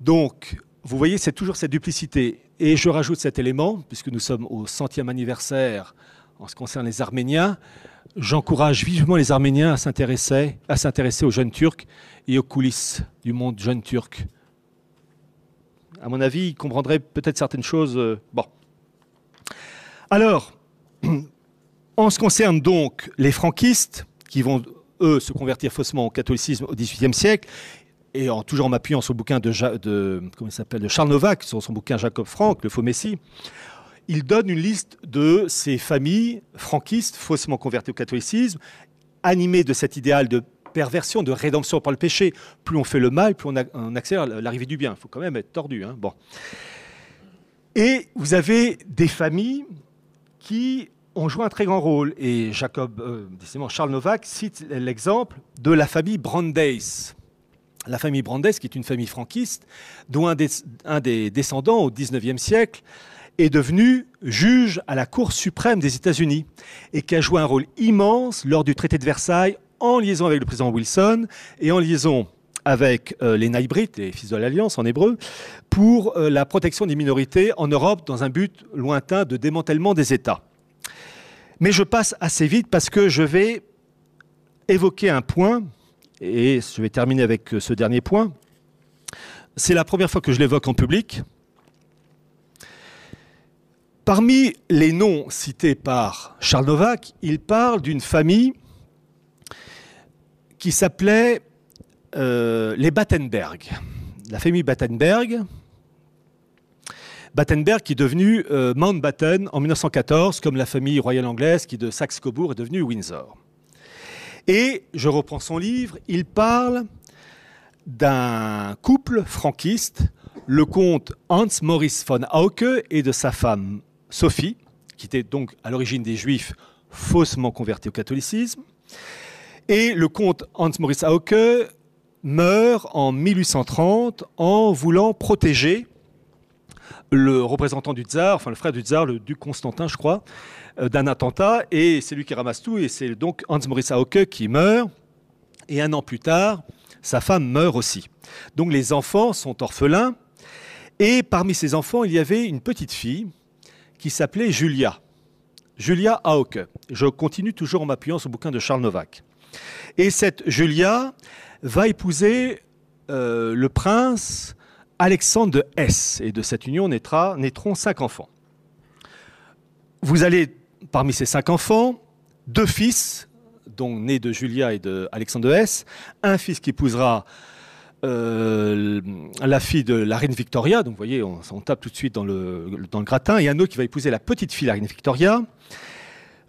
Donc, vous voyez, c'est toujours cette duplicité. Et je rajoute cet élément, puisque nous sommes au centième anniversaire en ce qui concerne les Arméniens. J'encourage vivement les Arméniens à s'intéresser, aux jeunes Turcs et aux coulisses du monde jeune turc. À mon avis, ils comprendraient peut-être certaines choses. Euh, bon. Alors, en ce qui concerne donc les franquistes, qui vont, eux, se convertir faussement au catholicisme au XVIIIe siècle, et en, toujours en m'appuyant sur le bouquin de, de Charles Novak, sur son bouquin Jacob Frank, Le faux Messie, il donne une liste de ces familles franquistes faussement converties au catholicisme, animées de cet idéal de perversion, de rédemption par le péché. Plus on fait le mal, plus on, accélère l'arrivée du bien. Il faut quand même être tordu. Hein. bon. Et vous avez des familles qui ont joué un très grand rôle. Et Jacob, euh, Charles Novak cite l'exemple de la famille Brandeis la famille Brandes, qui est une famille franquiste, dont un des, descendants au XIXe siècle est devenu juge à la Cour suprême des États-Unis et qui a joué un rôle immense lors du traité de Versailles en liaison avec le président Wilson et en liaison avec euh, les Naïbrites, les fils de l'Alliance en hébreu, pour euh, la protection des minorités en Europe dans un but lointain de démantèlement des États. Mais je passe assez vite parce que je vais évoquer un point et je vais terminer avec ce dernier point. C'est la première fois que je l'évoque en public. Parmi les noms cités par Charles Novak, il parle d'une famille qui s'appelait euh, les Battenberg. La famille Battenberg, Battenberg qui est devenu euh, Mountbatten en 1914, comme la famille royale anglaise qui de Saxe-Cobourg est devenue Windsor. Et je reprends son livre, il parle d'un couple franquiste, le comte Hans Maurice von Hauke et de sa femme Sophie, qui était donc à l'origine des juifs faussement convertis au catholicisme. Et le comte Hans Maurice Hauke meurt en 1830 en voulant protéger le représentant du tsar, enfin le frère du tsar, le duc Constantin, je crois, euh, d'un attentat. Et c'est lui qui ramasse tout. Et c'est donc Hans Maurice Hauke qui meurt. Et un an plus tard, sa femme meurt aussi. Donc les enfants sont orphelins. Et parmi ces enfants, il y avait une petite fille qui s'appelait Julia. Julia Hauke. Je continue toujours en m'appuyant sur le bouquin de Charles Novak. Et cette Julia va épouser euh, le prince Alexandre de Hesse. Et de cette union naîtra, naîtront cinq enfants. Vous allez, parmi ces cinq enfants, deux fils, donc nés de Julia et de Alexandre de Hesse, un fils qui épousera euh, la fille de la reine Victoria, donc vous voyez, on, tape tout de suite dans le, dans le gratin, et un autre qui va épouser la petite fille de la reine Victoria.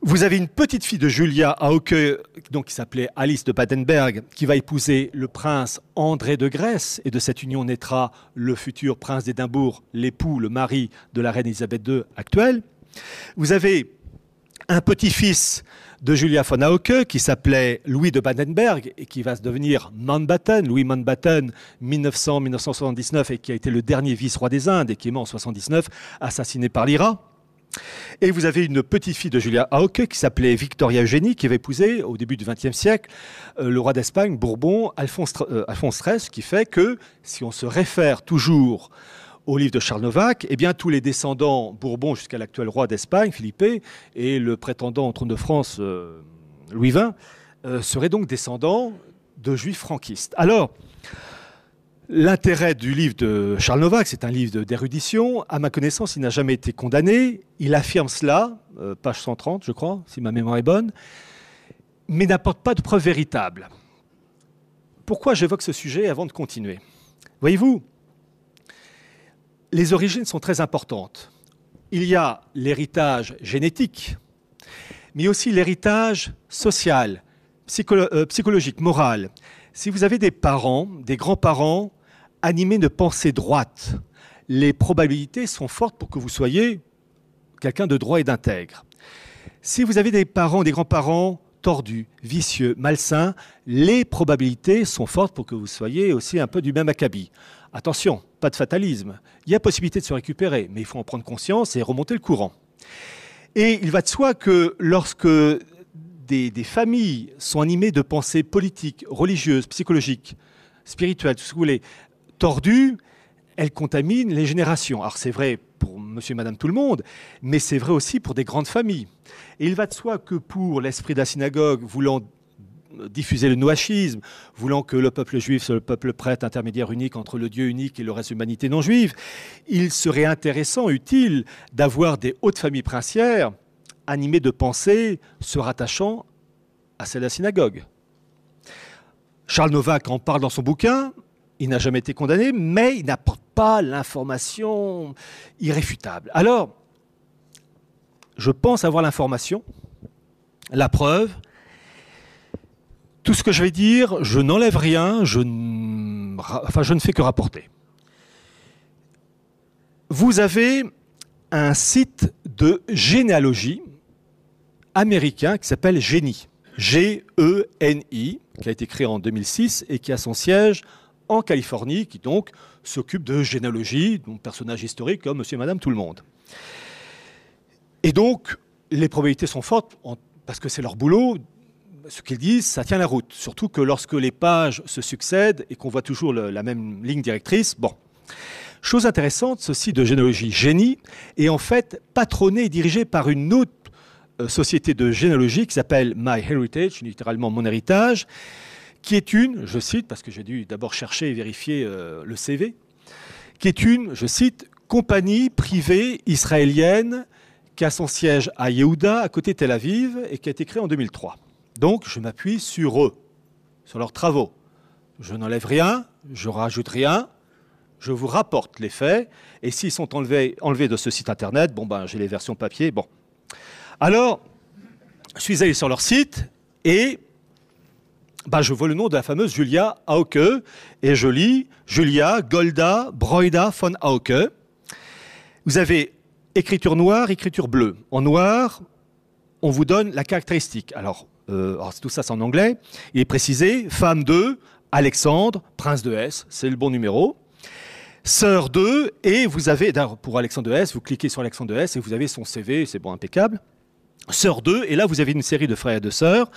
Vous avez une petite fille de Julia à donc qui s'appelait Alice de Badenberg, qui va épouser le prince André de Grèce, et de cette union naîtra le futur prince d'Édimbourg, l'époux, le mari de la reine Elisabeth II actuelle. Vous avez un petit-fils de Julia von Hauke qui s'appelait Louis de Badenberg et qui va se devenir Mountbatten, Louis Mountbatten 1900-1979 et qui a été le dernier vice-roi des Indes et qui est mort en 79, assassiné par l'IRA. Et vous avez une petite fille de Julia Hauke qui s'appelait Victoria Eugénie, qui avait épousé au début du XXe siècle euh, le roi d'Espagne, Bourbon, Alphonse, euh, qui fait que si on se réfère toujours au livre de Charles Novak, eh bien, tous les descendants Bourbon jusqu'à l'actuel roi d'Espagne, Philippe, et le prétendant au trône de France, euh, Louis XX, seraient donc descendants de juifs franquistes. Alors, L'intérêt du livre de Charles Novak, c'est un livre d'érudition. À ma connaissance, il n'a jamais été condamné. Il affirme cela, euh, page 130, je crois, si ma mémoire est bonne, mais n'apporte pas de preuves véritables. Pourquoi j'évoque ce sujet avant de continuer? Voyez-vous, les origines sont très importantes. Il y a l'héritage génétique, mais aussi l'héritage social, euh, psychologique, moral. Si vous avez des parents, des grands-parents animé de pensée droite, les probabilités sont fortes pour que vous soyez quelqu'un de droit et d'intègre. Si vous avez des parents, des grands-parents tordus, vicieux, malsains, les probabilités sont fortes pour que vous soyez aussi un peu du même acabit. Attention, pas de fatalisme. Il y a possibilité de se récupérer, mais il faut en prendre conscience et remonter le courant. Et il va de soi que lorsque des, familles sont animées de pensées politiques, religieuses, psychologiques, spirituelles, tout ce que vous voulez, tordue, elle contamine les générations. Alors c'est vrai pour monsieur et madame tout le monde, mais c'est vrai aussi pour des grandes familles. Et il va de soi que pour l'esprit de la synagogue, voulant diffuser le noachisme, voulant que le peuple juif soit le peuple prêtre intermédiaire unique entre le Dieu unique et le reste de l'humanité non juive, il serait intéressant, utile, d'avoir des hautes familles princières animées de pensées se rattachant à celle de la synagogue. Charles Novak en parle dans son bouquin, il n'a jamais été condamné, mais il n'apporte pas l'information irréfutable. Alors, je pense avoir l'information, la preuve. Tout ce que je vais dire, je n'enlève rien, je, ne fais que rapporter. Vous avez un site de généalogie américain qui s'appelle Geni, G-E-N-I, qui a été créé en 2006 et qui a son siège en Californie, qui donc s'occupe de généalogie, donc personnage historique comme monsieur et madame tout le monde. Et donc, les probabilités sont fortes, parce que c'est leur boulot, ce qu'ils disent, ça tient la route. Surtout que lorsque les pages se succèdent et qu'on voit toujours la même ligne directrice, bon. Chose intéressante, ce site de généalogie Génie est en fait patronné et dirigé par une autre euh, société de généalogie qui s'appelle My Heritage, littéralement mon héritage, qui est une, je cite, parce que j'ai dû d'abord chercher et vérifier euh, le CV, qui est une, je cite, compagnie privée israélienne qui a son siège à Yehuda, à côté de Tel Aviv, et qui a été créée en 2003. Donc je m'appuie sur eux, sur leurs travaux. Je n'enlève rien, je rajoute rien, je vous rapporte les faits, et s'ils sont enlevés, de ce site internet, bon ben j'ai les versions papier, bon. Alors, je suis allé sur leur site et ben, je vois le nom de la fameuse Julia Auke et je lis Julia Golda Broida von Auke. Vous avez écriture noire, écriture bleue. En noir, on vous donne la caractéristique. Alors, alors tout ça c'est en anglais. Il est précisé femme de Alexandre, prince de S, c'est le bon numéro. Sœur de, et vous avez, pour Alexandre de S, vous cliquez sur Alexandre de S et vous avez son CV, c'est bon, impeccable. Sœur 2, et là vous avez une série de frères et de sœurs.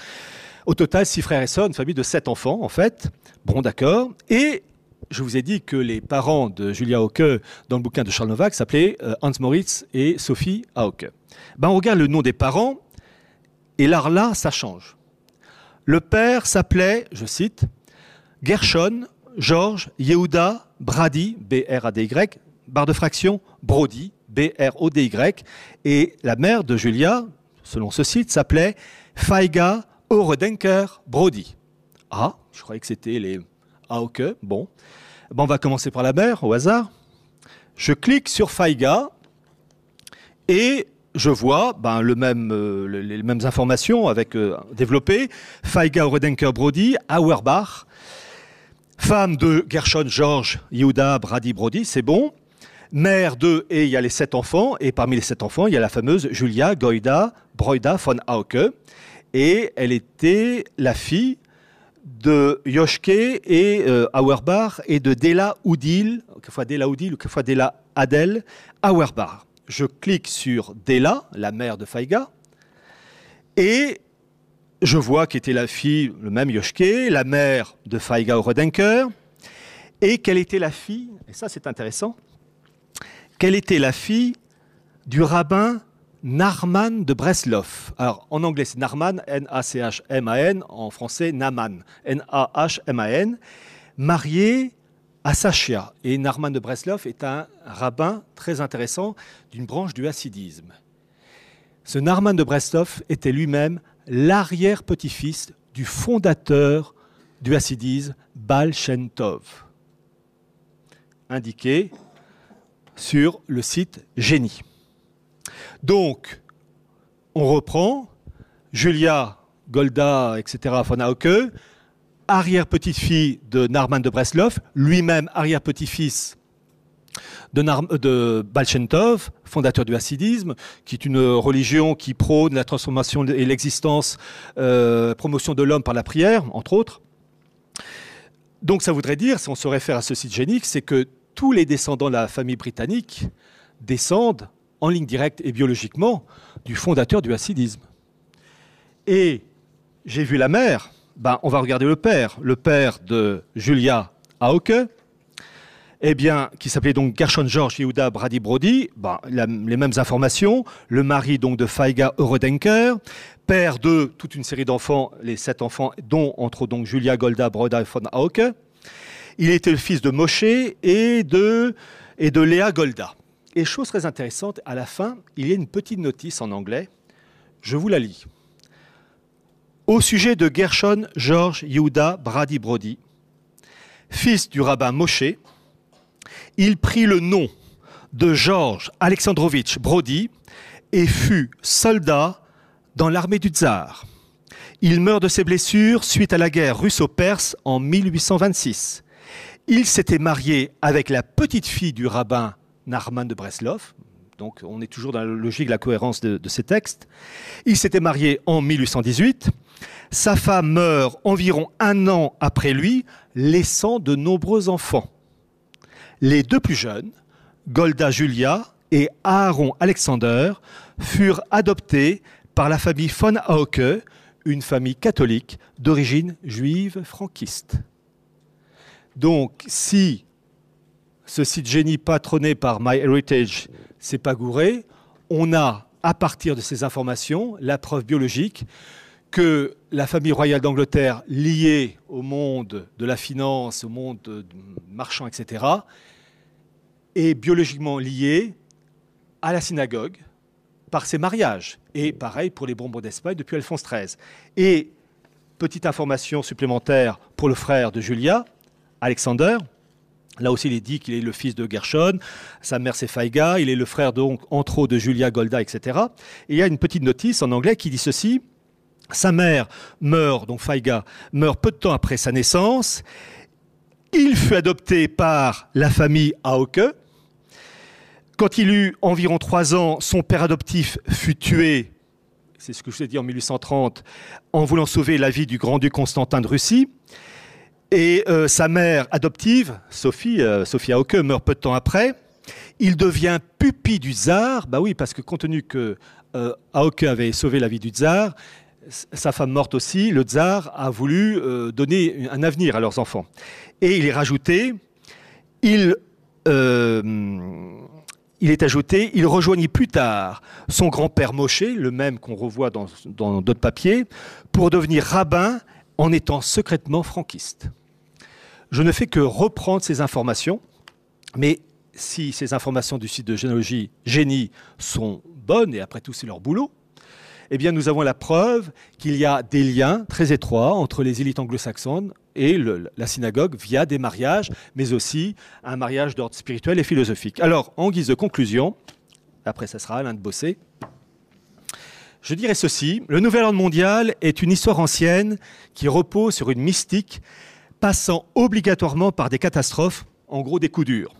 Au total, six frères et sœurs, une famille de sept enfants en fait. Bon, d'accord. Et je vous ai dit que les parents de Julia Hauke dans le bouquin de Charles Novak s'appelaient euh, Hans Moritz et Sophie Hauke. Ben, on regarde le nom des parents, et là, là, ça change. Le père s'appelait, je cite, Gershon, Georges, Yehuda, Brady, B-R-A-D-Y, barre de fraction, Brody, B-R-O-D-Y, et la mère de Julia, selon ce site, s'appelait Faiga Oredenker Brody. Ah, je croyais que c'était les Aoke. Bon. bon. On va commencer par la mère, au hasard. Je clique sur Faiga et je vois ben, euh, les mêmes informations avec euh, développées. Faiga Oredenker Brody, Auerbach, femme de Gershon George Yehuda Brady Brody, c'est bon mère de, et il y a les sept enfants, et parmi les sept enfants, il y a la fameuse Julia Goida Broida von Auke, et elle était la fille de Yoshke et euh, Auerbach et de Dela Oudil, quelquefois Dela Oudil ou quelquefois Dela Adel Auerbach. Je clique sur Dela, la mère de Faiga, et je vois qu'était la fille, le même Yoshke, la mère de Faiga Rodenker, et qu'elle était la fille, et ça c'est intéressant, qu'elle était la fille du rabbin Narman de Breslov. Alors en anglais c'est Narman, N-A-C-H-M-A-N, en français Naman, N-A-H-M-A-N, marié à Sachia. Et Narman de Breslov est un rabbin très intéressant d'une branche du hassidisme. Ce Narman de Breslov était lui-même l'arrière-petit-fils du fondateur du hassidisme, Baal indiqué sur le site Génie. Donc, on reprend Julia, Golda, etc., von Auke, arrière-petite-fille de Narman de Breslov, lui-même arrière-petit-fils de, de Balchentov, fondateur du hassidisme, qui est une religion qui prône la transformation et l'existence, euh, promotion de l'homme par la prière, entre autres. Donc ça voudrait dire, si on se réfère à ce site génique, c'est que tous les descendants de la famille britannique descendent en ligne directe et biologiquement du fondateur du hassidisme. Et j'ai vu la mère, ben, on va regarder le père, le père de Julia Auke, eh bien, qui s'appelait donc Gershon George Yehuda Brady Brody, ben, les mêmes informations, le mari donc de Faiga Eurodenker, père de toute une série d'enfants, les sept enfants, dont entre donc Julia Golda Broda von Auke. Il était le fils de Moshe et de, et de Léa Golda. Et chose très intéressante, à la fin, il y a une petite notice en anglais. Je vous la lis. Au sujet de Gershon George Yehuda Brady Brody, fils du rabbin Moshe, il prit le nom de Georges Alexandrovitch Brody et fut soldat dans l'armée du tsar. Il meurt de ses blessures suite à la guerre russo-perse en 1826. Il s'était marié avec la petite fille du rabbin Narman de Breslov. Donc on est toujours dans la logique de la cohérence de, ces textes. Il s'était marié en 1818. Sa femme meurt environ un an après lui, laissant de nombreux enfants. Les deux plus jeunes, Golda Julia et Aaron Alexander, furent adoptés par la famille von Auke, une famille catholique d'origine juive franquiste. Donc, si ce site génie patronné par MyHeritage s'est pas gouré, on a, à partir de ces informations, la preuve biologique que la famille royale d'Angleterre, liée au monde de la finance, au monde marchand, etc., est biologiquement liée à la synagogue, par ses mariages. Et pareil pour les Bourbons d'Espagne depuis Alphonse XIII. Et petite information supplémentaire pour le frère de Julia, Alexander. Là aussi, il est dit qu'il est le fils de Gershon, sa mère c'est Faiga, il est le frère donc, entre autres, de Julia Golda, etc. Et il y a une petite notice en anglais qui dit ceci sa mère meurt, donc Faiga, meurt peu de temps après sa naissance. Il fut adopté par la famille Aoke. Quand il eut environ trois ans, son père adoptif fut tué, c'est ce que je vous ai dit en 1830, en voulant sauver la vie du grand-duc Constantin de Russie. Et euh, sa mère adoptive, Sophie, euh, Sophie meurt peu de temps après. Il devient pupille du tsar, bah oui, parce que compte tenu que euh, avait sauvé la vie du tsar, sa femme morte aussi, le tsar a voulu euh, donner un avenir à leurs enfants. Et il est rajouté, il, euh, il rejoignit plus tard son grand-père Moshe, le même qu'on revoit dans d'autres papiers, pour devenir rabbin en étant secrètement franquiste. Je ne fais que reprendre ces informations, mais si ces informations du site de généalogie Génie sont bonnes, et après tout c'est leur boulot, eh bien, nous avons la preuve qu'il y a des liens très étroits entre les élites anglo-saxonnes et la synagogue via des mariages, mais aussi un mariage d'ordre spirituel et philosophique. Alors, en guise de conclusion, après ça sera Alain de Bossé, je dirais ceci, le nouvel ordre mondial est une histoire ancienne qui repose sur une mystique passant obligatoirement par des catastrophes, en gros des coups durs.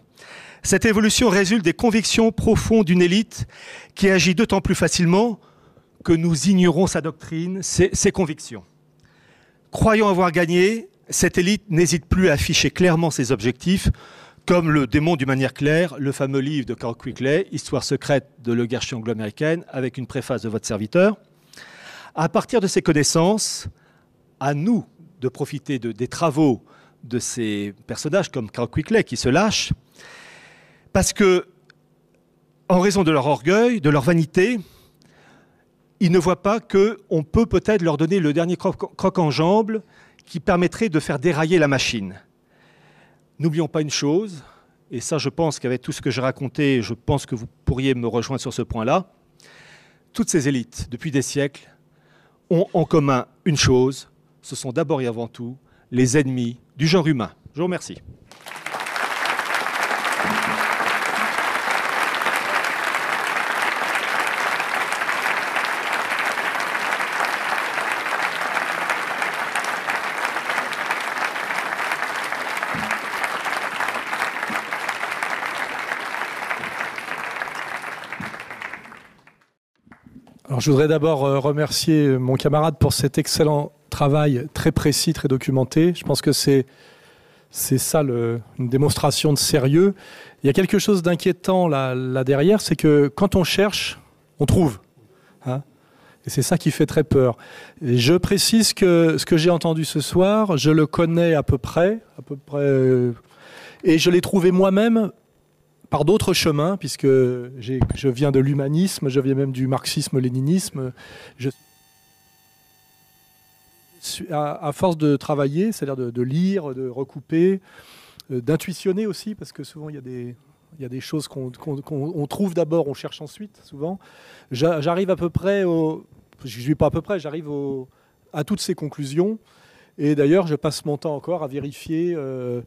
Cette évolution résulte des convictions profondes d'une élite qui agit d'autant plus facilement que nous ignorons sa doctrine, ses, convictions. Croyant avoir gagné, cette élite n'hésite plus à afficher clairement ses objectifs, comme le démon d'une manière claire, le fameux livre de Carl Quickley, Histoire secrète de l'oligarchie anglo-américaine, avec une préface de votre serviteur. À partir de ces connaissances, à nous de profiter de, des travaux de ces personnages comme Carl Quickley qui se lâchent, parce que, en raison de leur orgueil, de leur vanité, ils ne voient pas qu'on peut peut-être leur donner le dernier croc en jambe qui permettrait de faire dérailler la machine. N'oublions pas une chose, et ça je pense qu'avec tout ce que j'ai raconté, je pense que vous pourriez me rejoindre sur ce point-là, toutes ces élites, depuis des siècles, ont en commun une chose, ce sont d'abord et avant tout les ennemis du genre humain. Je vous remercie. Je voudrais d'abord euh, remercier mon camarade pour cet excellent travail très précis, très documenté. Je pense que c'est c'est ça le, une démonstration de sérieux. Il y a quelque chose d'inquiétant là, derrière, c'est que quand on cherche, on trouve. Hein et c'est ça qui fait très peur. Je précise que ce que j'ai entendu ce soir, je le connais à peu près, à peu près, euh, et je l'ai trouvé moi-même par d'autres chemins, puisque je viens de l'humanisme, je viens même du marxisme-léninisme. À, force de travailler, c'est-à-dire de, lire, de recouper, euh, d'intuitionner aussi, parce que souvent il y a des, choses qu'on qu qu trouve d'abord, on cherche ensuite, souvent. J'arrive à peu près au. Je ne suis pas à peu près, j'arrive à toutes ces conclusions. Et d'ailleurs, je passe mon temps encore à vérifier. Euh,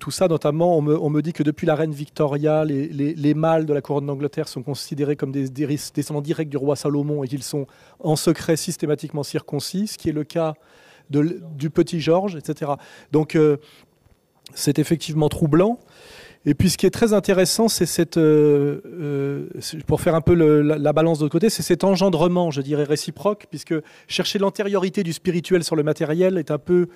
tout ça, notamment, on me, dit que depuis la reine Victoria, les, les, les mâles de la couronne d'Angleterre sont considérés comme des, des, descendants directs du roi Salomon et qu'ils sont en secret systématiquement circoncis, ce qui est le cas du petit Georges, etc. Donc, euh, c'est effectivement troublant. Et puis ce qui est très intéressant, c'est cette, euh, euh, pour faire un peu la, la, balance de l'autre côté, c'est cet engendrement, je dirais, réciproque, puisque chercher l'antériorité du spirituel sur le matériel est un peu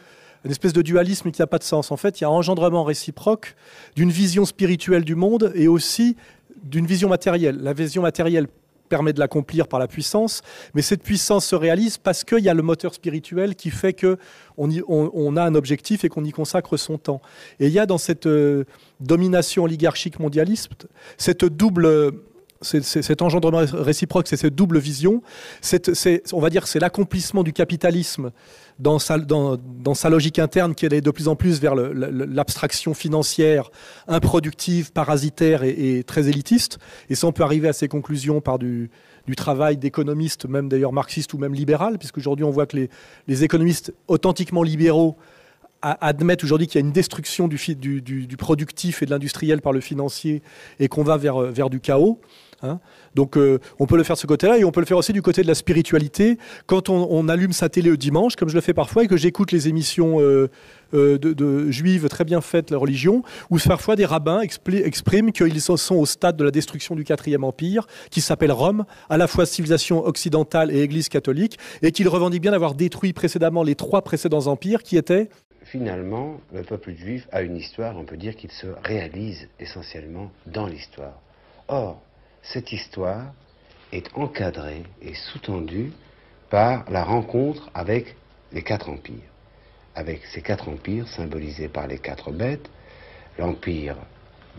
une espèce de dualisme qui n'a pas de sens. En fait, il y a un engendrement réciproque d'une vision spirituelle du monde et aussi d'une vision matérielle. La vision matérielle permet de l'accomplir par la puissance, mais cette puissance se réalise parce qu'il y a le moteur spirituel qui fait que on, a un objectif et qu'on y consacre son temps. Et il y a dans cette euh, domination oligarchique mondialiste cette double cet engendrement réciproque, c'est cette double vision. on va dire c'est l'accomplissement du capitalisme dans sa, logique interne qui est de plus en plus vers l'abstraction financière, improductive, parasitaire et, très élitiste. Et ça, on peut arriver à ces conclusions par du, travail d'économistes, même d'ailleurs marxistes ou même libéral, puisqu'aujourd'hui on voit que les, économistes authentiquement libéraux admettent aujourd'hui qu'il y a une destruction du, du, du, productif et de l'industriel par le financier et qu'on va vers du chaos. Hein. Donc euh, on peut le faire de ce côté-là et on peut le faire aussi du côté de la spiritualité. Quand on, allume sa télé le dimanche, comme je le fais parfois, et que j'écoute les émissions euh, euh, de, juives très bien faites, la religion, où parfois des rabbins expriment qu'ils sont au stade de la destruction du quatrième empire, qui s'appelle Rome, à la fois civilisation occidentale et Église catholique, et qu'ils revendiquent bien d'avoir détruit précédemment les trois précédents empires qui étaient finalement, le peuple juif a une histoire, on peut dire qu'il se réalise essentiellement dans l'histoire. Or, cette histoire est encadrée et sous-tendue par la rencontre avec les quatre empires. Avec ces quatre empires symbolisés par les quatre bêtes, l'empire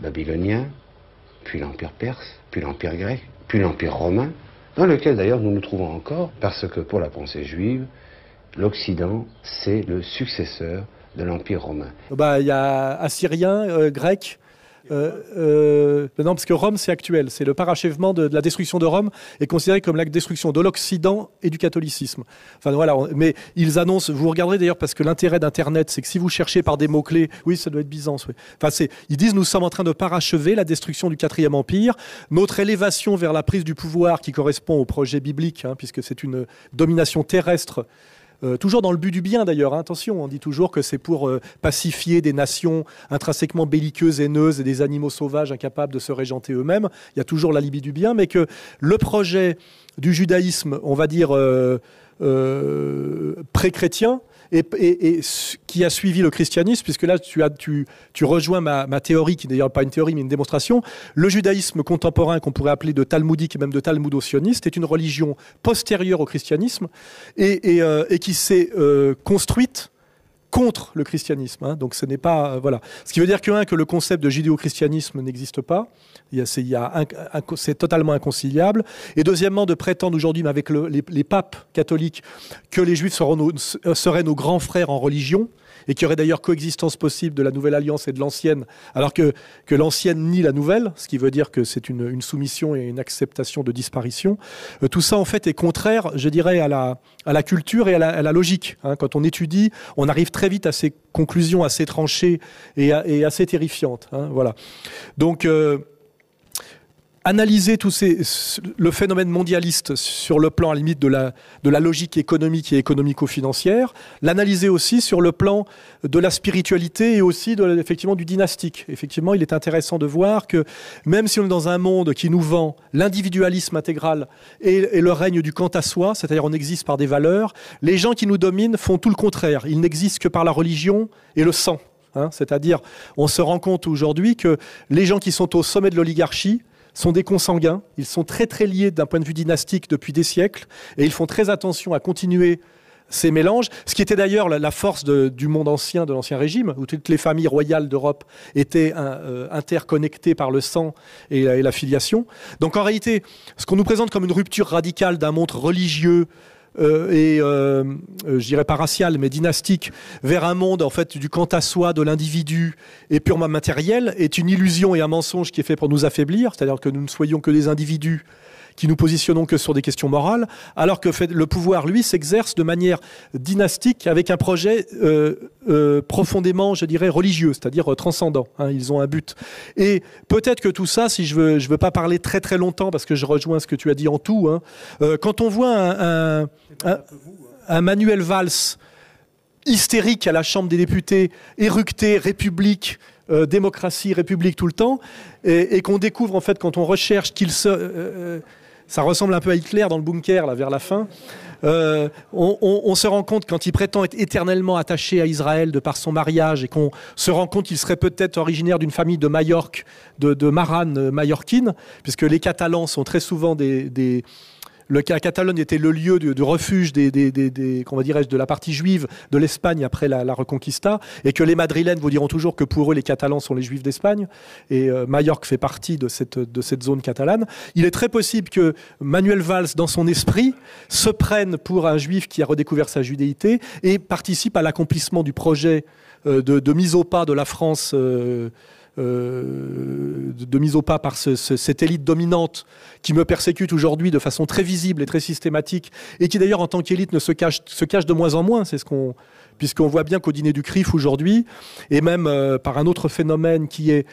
babylonien, puis l'empire perse, puis l'empire grec, puis l'empire romain, dans lequel d'ailleurs nous nous trouvons encore, parce que pour la pensée juive, l'Occident, c'est le successeur de l'Empire romain. Bah, il y a assyrien, euh, grec, euh, euh, non, parce que Rome, c'est actuel. C'est le parachèvement de, la destruction de Rome est considéré comme la destruction de l'Occident et du catholicisme. Enfin voilà. mais ils annoncent. Vous regarderez d'ailleurs parce que l'intérêt d'Internet, c'est que si vous cherchez par des mots clés, oui, ça doit être Byzance. Enfin. Ils disent nous sommes en train de parachever la destruction du quatrième empire, notre élévation vers la prise du pouvoir qui correspond au projet biblique, hein, puisque c'est une domination terrestre euh, toujours dans le but du bien d'ailleurs, hein, attention, on dit toujours que c'est pour euh, pacifier des nations intrinsèquement belliqueuses, haineuses et des animaux sauvages incapables de se régenter eux-mêmes. Il y a toujours la libye du bien, mais que le projet du judaïsme, on va dire euh, pré-chrétien, et, qui a suivi le christianisme, puisque là tu, as, tu, rejoins ma, théorie, qui n'est d'ailleurs pas une théorie mais une démonstration, le judaïsme contemporain qu'on pourrait appeler de talmudique et même de talmudo-sioniste est une religion postérieure au christianisme et, et euh, qui s'est euh, construite contre le christianisme. Hein. Donc ce n'est pas euh, voilà. Ce qui veut dire que que le concept de judéo-christianisme n'existe pas. C'est totalement inconciliable. Et deuxièmement, de prétendre aujourd'hui, avec les, papes catholiques, que les juifs seraient nos grands frères en religion, et qu'il y aurait d'ailleurs coexistence possible de la nouvelle alliance et de l'ancienne, alors que, que l'ancienne nie la nouvelle, ce qui veut dire que c'est une, soumission et une acceptation de disparition. Euh, tout ça, en fait, est contraire, je dirais, à la, à la culture et à la, logique. Hein. Quand on étudie, on arrive très vite à ces conclusions assez tranchées et, assez terrifiantes. Hein. voilà. Donc, euh, analyser tout ces, le phénomène mondialiste sur le plan à la limite de la, de la logique économique et économico-financière, l'analyser aussi sur le plan de la spiritualité et aussi de, effectivement du dynastique. Effectivement, il est intéressant de voir que même si on est dans un monde qui nous vend l'individualisme intégral et, le règne du quant à soi, c'est-à-dire on existe par des valeurs, les gens qui nous dominent font tout le contraire. Ils n'existent que par la religion et le sang. Hein. c'est-à-dire, on se rend compte aujourd'hui que les gens qui sont au sommet de l'oligarchie, sont des consanguins. Ils sont très très liés d'un point de vue dynastique depuis des siècles et ils font très attention à continuer ces mélanges, ce qui était d'ailleurs la, force du monde ancien, de l'ancien régime, où toutes les familles royales d'Europe étaient euh, interconnectées par le sang et, et, la filiation. Donc en réalité, ce qu'on nous présente comme une rupture radicale d'un monde religieux, euh, et euh, euh, je dirais pas racial, mais dynastique, vers un monde en fait du quant à soi de l'individu et purement matériel, est une illusion et un mensonge qui est fait pour nous affaiblir, c'est-à-dire que nous ne soyons que des individus qui nous positionnons que sur des questions morales, alors que le pouvoir, lui, s'exerce de manière dynastique avec un projet euh, euh, profondément, je dirais, religieux, c'est-à-dire euh, transcendant. Hein, ils ont un but. Et peut-être que tout ça, si je veux, je veux pas parler très très longtemps parce que je rejoins ce que tu as dit en tout. Hein, quand on voit un, un, Manuel Valls hystérique à la Chambre des députés, éructé, République, démocratie, République tout le temps, et, qu'on découvre en fait quand on recherche qu'il se ça ressemble un peu à Hitler dans le bunker, là, vers la fin. Euh, on, se rend compte quand il prétend être éternellement attaché à Israël de par son mariage et qu'on se rend compte qu'il serait peut-être originaire d'une famille de Majorque, de, de Marane euh, puisque les Catalans sont très souvent des, la Catalogne était le lieu de, refuge de la partie juive de l'Espagne après la, Reconquista, et que les Madrilènes vous diront toujours que pour eux les Catalans sont les Juifs d'Espagne, et euh, Majorque fait partie de cette, de cette zone catalane. Il est très possible que Manuel Valls, dans son esprit, se prenne pour un Juif qui a redécouvert sa judéité et participe à l'accomplissement du projet euh, de, mise au pas de la France. Euh, euh, de mise au pas par cette élite dominante qui me persécute aujourd'hui de façon très visible et très systématique, et qui d'ailleurs en tant qu'élite ne se cache, de moins en moins, puisqu'on voit bien qu'au dîner du CRIF aujourd'hui, et même euh, par un autre phénomène qui est,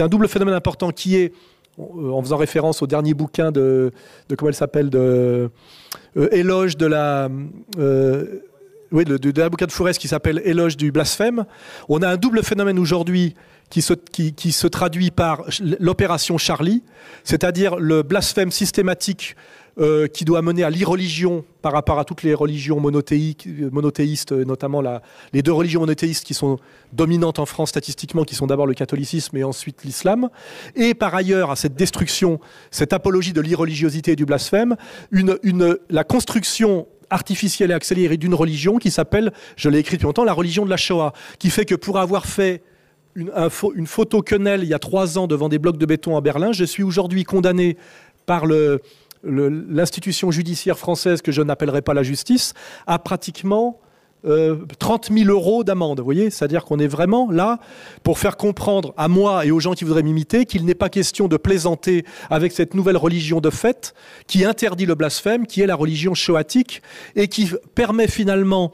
un double phénomène important, qui est euh, en faisant référence au dernier bouquin de, de comment elle s'appelle, de Éloge de la oui, de, de, bouquin de Forest qui s'appelle Éloge du blasphème. On a un double phénomène aujourd'hui qui se, traduit par l'opération Charlie, c'est-à-dire le blasphème systématique euh, qui doit mener à l'irreligion par rapport à toutes les religions monothéistes, notamment la, les deux religions monothéistes qui sont dominantes en France statistiquement, qui sont d'abord le catholicisme et ensuite l'islam, et par ailleurs à cette destruction, cette apologie de l'irreligiosité et du blasphème, la construction artificielle et accélérée d'une religion qui s'appelle, je l'ai écrit depuis longtemps, la religion de la Shoah, qui fait que pour avoir fait une, photo quenelle il y a trois ans devant des blocs de béton à Berlin, je suis aujourd'hui condamné par l'institution judiciaire française que je n'appellerai pas la justice à pratiquement 30 euh, 000 euros d'amende. Vous voyez? C'est-à-dire qu'on est vraiment là pour faire comprendre à moi et aux gens qui voudraient m'imiter qu'il n'est pas question de plaisanter avec cette nouvelle religion de fait qui interdit le blasphème, qui est la religion shoatique et qui permet finalement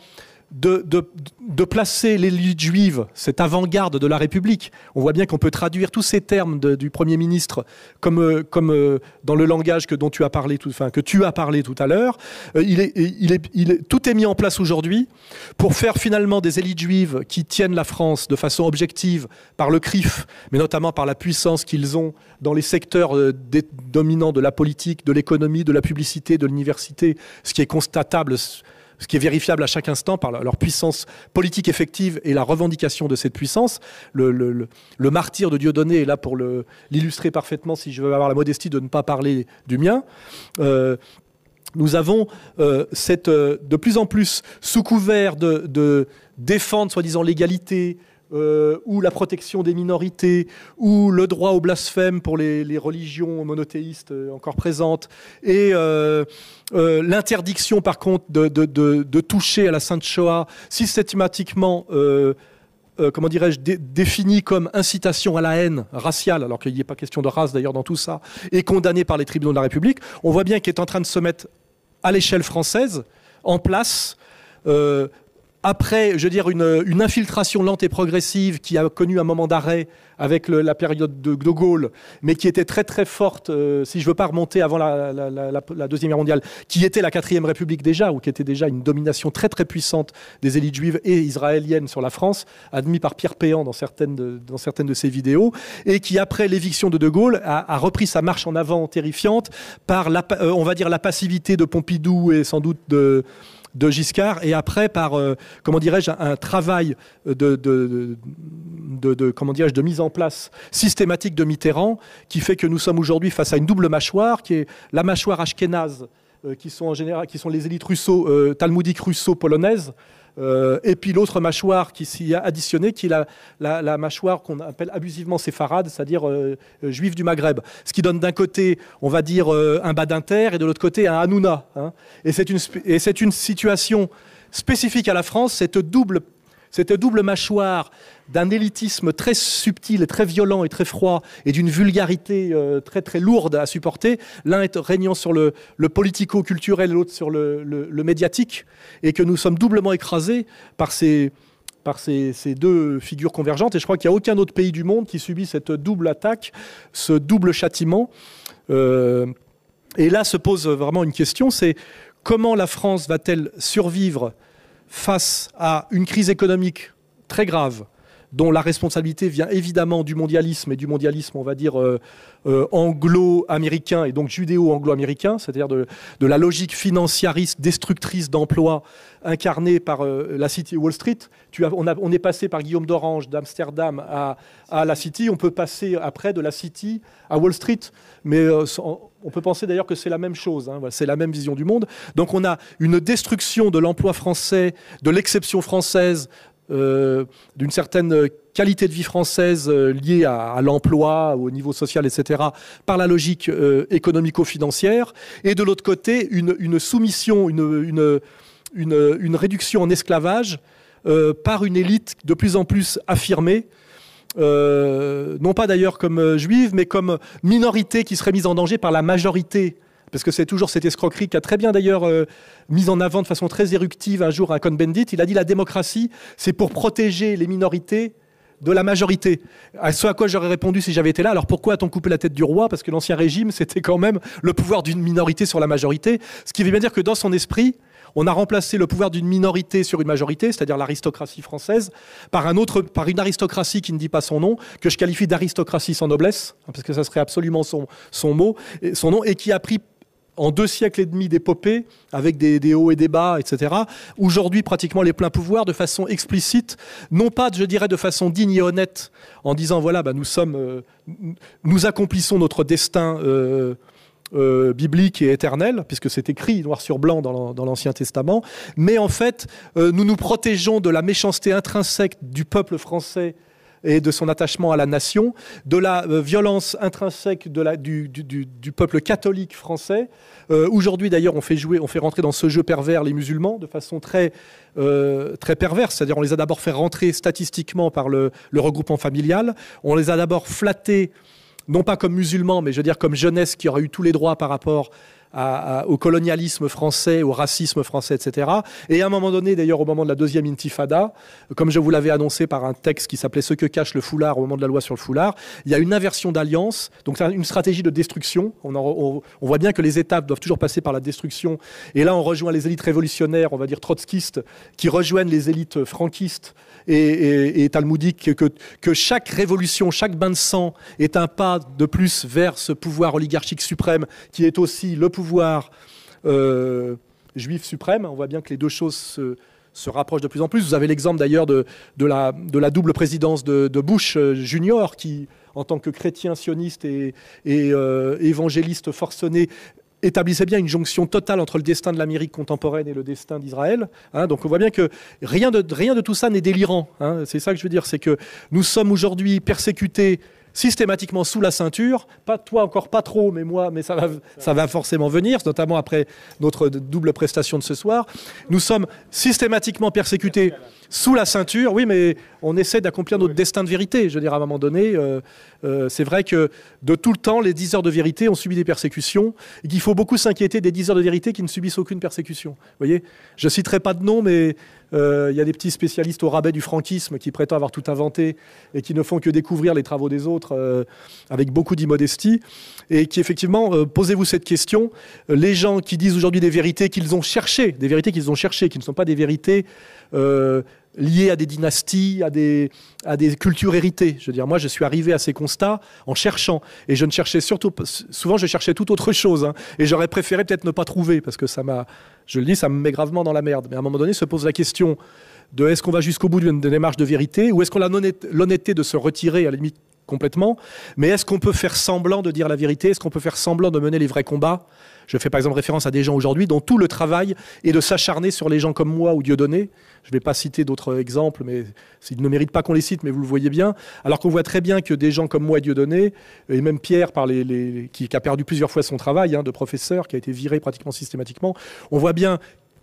de, placer l'élite juive, cette avant-garde de la République. On voit bien qu'on peut traduire tous ces termes du Premier ministre comme, euh, euh, dans le langage que, dont tu as parlé tout, que tu as parlé tout à l'heure. Euh, tout est mis en place aujourd'hui pour faire finalement des élites juives qui tiennent la France de façon objective par le CRIF, mais notamment par la puissance qu'ils ont dans les secteurs dominants de la politique, de l'économie, de la publicité, de l'université, ce qui est constatable ce qui est vérifiable à chaque instant par leur puissance politique effective et la revendication de cette puissance. Le, martyr de Dieudonné est là pour l'illustrer parfaitement si je veux avoir la modestie de ne pas parler du mien. Euh, nous avons euh, euh, de plus en plus, sous couvert de, de défendre soi-disant l'égalité, euh, ou la protection des minorités, ou le droit au blasphème pour les, religions monothéistes euh, encore présentes, et euh, l'interdiction par contre de, toucher à la Sainte Shoah systématiquement. comment dirais-je, comme incitation à la haine raciale, alors qu'il n'y a pas question de race d'ailleurs dans tout ça, et condamnée par les tribunaux de la République, on voit bien qu'il est en train de se mettre à l'échelle française en place après, je veux dire, une, infiltration lente et progressive qui a connu un moment d'arrêt avec la période de, de, Gaulle, mais qui était très très forte, euh, si je veux pas remonter avant la, Deuxième Guerre mondiale, qui était la Quatrième République déjà, ou qui était déjà une domination très très puissante des élites juives et israéliennes sur la France, admis par Pierre Péan dans certaines de, ses vidéos, et qui, après l'éviction de De Gaulle, a, repris sa marche en avant terrifiante par, euh, on va dire, la passivité de Pompidou et sans doute de de Giscard et après par, euh, comment dirais-je, un travail de, de, de, comment dirais-je, de mise en place systématique de Mitterrand qui fait que nous sommes aujourd'hui face à une double mâchoire qui est la mâchoire ashkénaze euh, qui sont en général qui sont les élites russo euh, talmudiques russo-polonaises euh, et puis l'autre mâchoire qui s'y a additionné, qui est la, mâchoire qu'on appelle abusivement séfarade, c'est-à-dire euh, euh, juif du Maghreb. Ce qui donne d'un côté, on va dire, un Badinter et de l'autre côté un Hanouna. Hein. Et c'est une, une situation spécifique à la France, cette double cette double mâchoire d'un élitisme très subtil et très violent et très froid et d'une vulgarité euh, très très lourde à supporter, l'un est régnant sur le, politico-culturel l'autre sur le, médiatique, et que nous sommes doublement écrasés par ces, par ces, deux figures convergentes. Et je crois qu'il n'y a aucun autre pays du monde qui subit cette double attaque, ce double châtiment. Euh, et là se pose vraiment une question, c'est comment la France va-t-elle survivre face à une crise économique très grave, dont la responsabilité vient évidemment du mondialisme et du mondialisme, on va dire, euh, euh, anglo-américain et donc judéo-anglo-américain, c'est-à-dire de, la logique financiariste destructrice d'emplois incarnée par euh, la City Wall Street. On, est passé par Guillaume d'Orange d'Amsterdam à, à, la City, on peut passer après de la City à Wall Street, mais On peut penser d'ailleurs que c'est la même chose, hein, c'est la même vision du monde. Donc on a une destruction de l'emploi français, de l'exception française, euh, d'une certaine qualité de vie française euh, liée à, l'emploi, au niveau social, etc., par la logique euh, économico-financière, et de l'autre côté, une, soumission, une, une, réduction en esclavage par une élite de plus en plus affirmée, non pas d'ailleurs comme juive, mais comme minorité qui serait mise en danger par la majorité parce que c'est toujours cette escroquerie qui a très bien d'ailleurs euh, mise en avant de façon très éruptive un jour un Cohn-Bendit. Il a dit la démocratie, c'est pour protéger les minorités de la majorité. À ce à quoi j'aurais répondu si j'avais été là, alors pourquoi a-t-on coupé la tête du roi? Parce que l'ancien régime, c'était quand même le pouvoir d'une minorité sur la majorité. Ce qui veut bien dire que dans son esprit, on a remplacé le pouvoir d'une minorité sur une majorité, c'est-à-dire l'aristocratie française, par, un autre, par une aristocratie qui ne dit pas son nom, que je qualifie d'aristocratie sans noblesse, parce que ça serait absolument son, son mot, son nom, et qui a pris en deux siècles et demi d'épopée, avec des, hauts et des bas, etc. Aujourd'hui, pratiquement les pleins pouvoirs, de façon explicite, non pas, je dirais, de façon digne et honnête, en disant voilà, bah, nous sommes, euh, nous accomplissons notre destin. Euh, euh, biblique et éternel, puisque c'est écrit noir sur blanc dans l'Ancien Testament, mais en fait, nous nous protégeons de la méchanceté intrinsèque du peuple français et de son attachement à la nation, de la euh, violence intrinsèque du, peuple catholique français. Euh, aujourd'hui, d'ailleurs, on fait on fait rentrer dans ce jeu pervers les musulmans de façon très euh, très perverse. C'est-à-dire, on les a d'abord fait rentrer statistiquement par le regroupement familial. On les a d'abord flattés non pas comme musulmans, mais je veux dire comme jeunesse qui aurait eu tous les droits par rapport au colonialisme français, au racisme français, etc. Et à un moment donné, d'ailleurs au moment de la deuxième intifada, comme je vous l'avais annoncé par un texte qui s'appelait Ce que cache le foulard au moment de la loi sur le foulard, il y a une inversion d'alliance, donc une stratégie de destruction. On, on, voit bien que les étapes doivent toujours passer par la destruction. Et là, on rejoint les élites révolutionnaires, on va dire trotskistes, qui rejoignent les élites franquistes et, talmudiques, que, que chaque révolution, chaque bain de sang est un pas de plus vers ce pouvoir oligarchique suprême qui est aussi le pouvoir euh, juif suprême. On voit bien que les deux choses se, rapprochent de plus en plus. Vous avez l'exemple d'ailleurs de, la, double présidence de, Bush euh, junior, qui, en tant que chrétien sioniste et, euh, évangéliste forcené, établissait bien une jonction totale entre le destin de l'Amérique contemporaine et le destin d'Israël. Hein. donc on voit bien que rien de, rien de tout ça n'est délirant. Hein. c'est ça que je veux dire, c'est que nous sommes aujourd'hui persécutés systématiquement sous la ceinture. Pas toi encore pas trop, mais moi, mais ça va, ça va forcément venir, notamment après notre double prestation de ce soir. Nous sommes systématiquement persécutés sous la ceinture. Oui, mais on essaie d'accomplir notre destin de vérité. Je veux dire, à un moment donné, euh, euh, c'est vrai que de tout le temps, les 10 heures de vérité ont subi des persécutions et qu'il faut beaucoup s'inquiéter des 10 heures de vérité qui ne subissent aucune persécution. Vous voyez Je citerai pas de nom, mais euh, il y a des petits spécialistes au rabais du franquisme qui prétendent avoir tout inventé et qui ne font que découvrir les travaux des autres avec beaucoup d'immodestie. Et qui effectivement, posez-vous cette question, les gens qui disent aujourd'hui des vérités qu'ils ont cherchées, des vérités qu'ils ont cherchées, qui ne sont pas des vérités euh, liées à des dynasties, à des, à des cultures héritées. Je veux dire, moi, je suis arrivé à ces constats en cherchant. Et je ne cherchais surtout souvent, je cherchais tout autre chose. Hein. et j'aurais préféré peut-être ne pas trouver, parce que ça m'a, je le dis, ça me met gravement dans la merde. Mais à un moment donné, se pose la question de est-ce qu'on va jusqu'au bout d'une démarche de vérité, ou est-ce qu'on a l'honnêteté de se retirer, à la limite, complètement. Mais est-ce qu'on peut faire semblant de dire la vérité Est-ce qu'on peut faire semblant de mener les vrais combats? Je fais par exemple référence à des gens aujourd'hui dont tout le travail est de s'acharner sur les gens comme moi ou Dieudonné. Je ne vais pas citer d'autres exemples, mais ils ne méritent pas qu'on les cite, mais vous le voyez bien. Alors qu'on voit très bien que des gens comme moi et Dieudonné, et même Pierre, qui, a perdu plusieurs fois son travail hein, de professeur, qui a été viré pratiquement systématiquement, on voit bien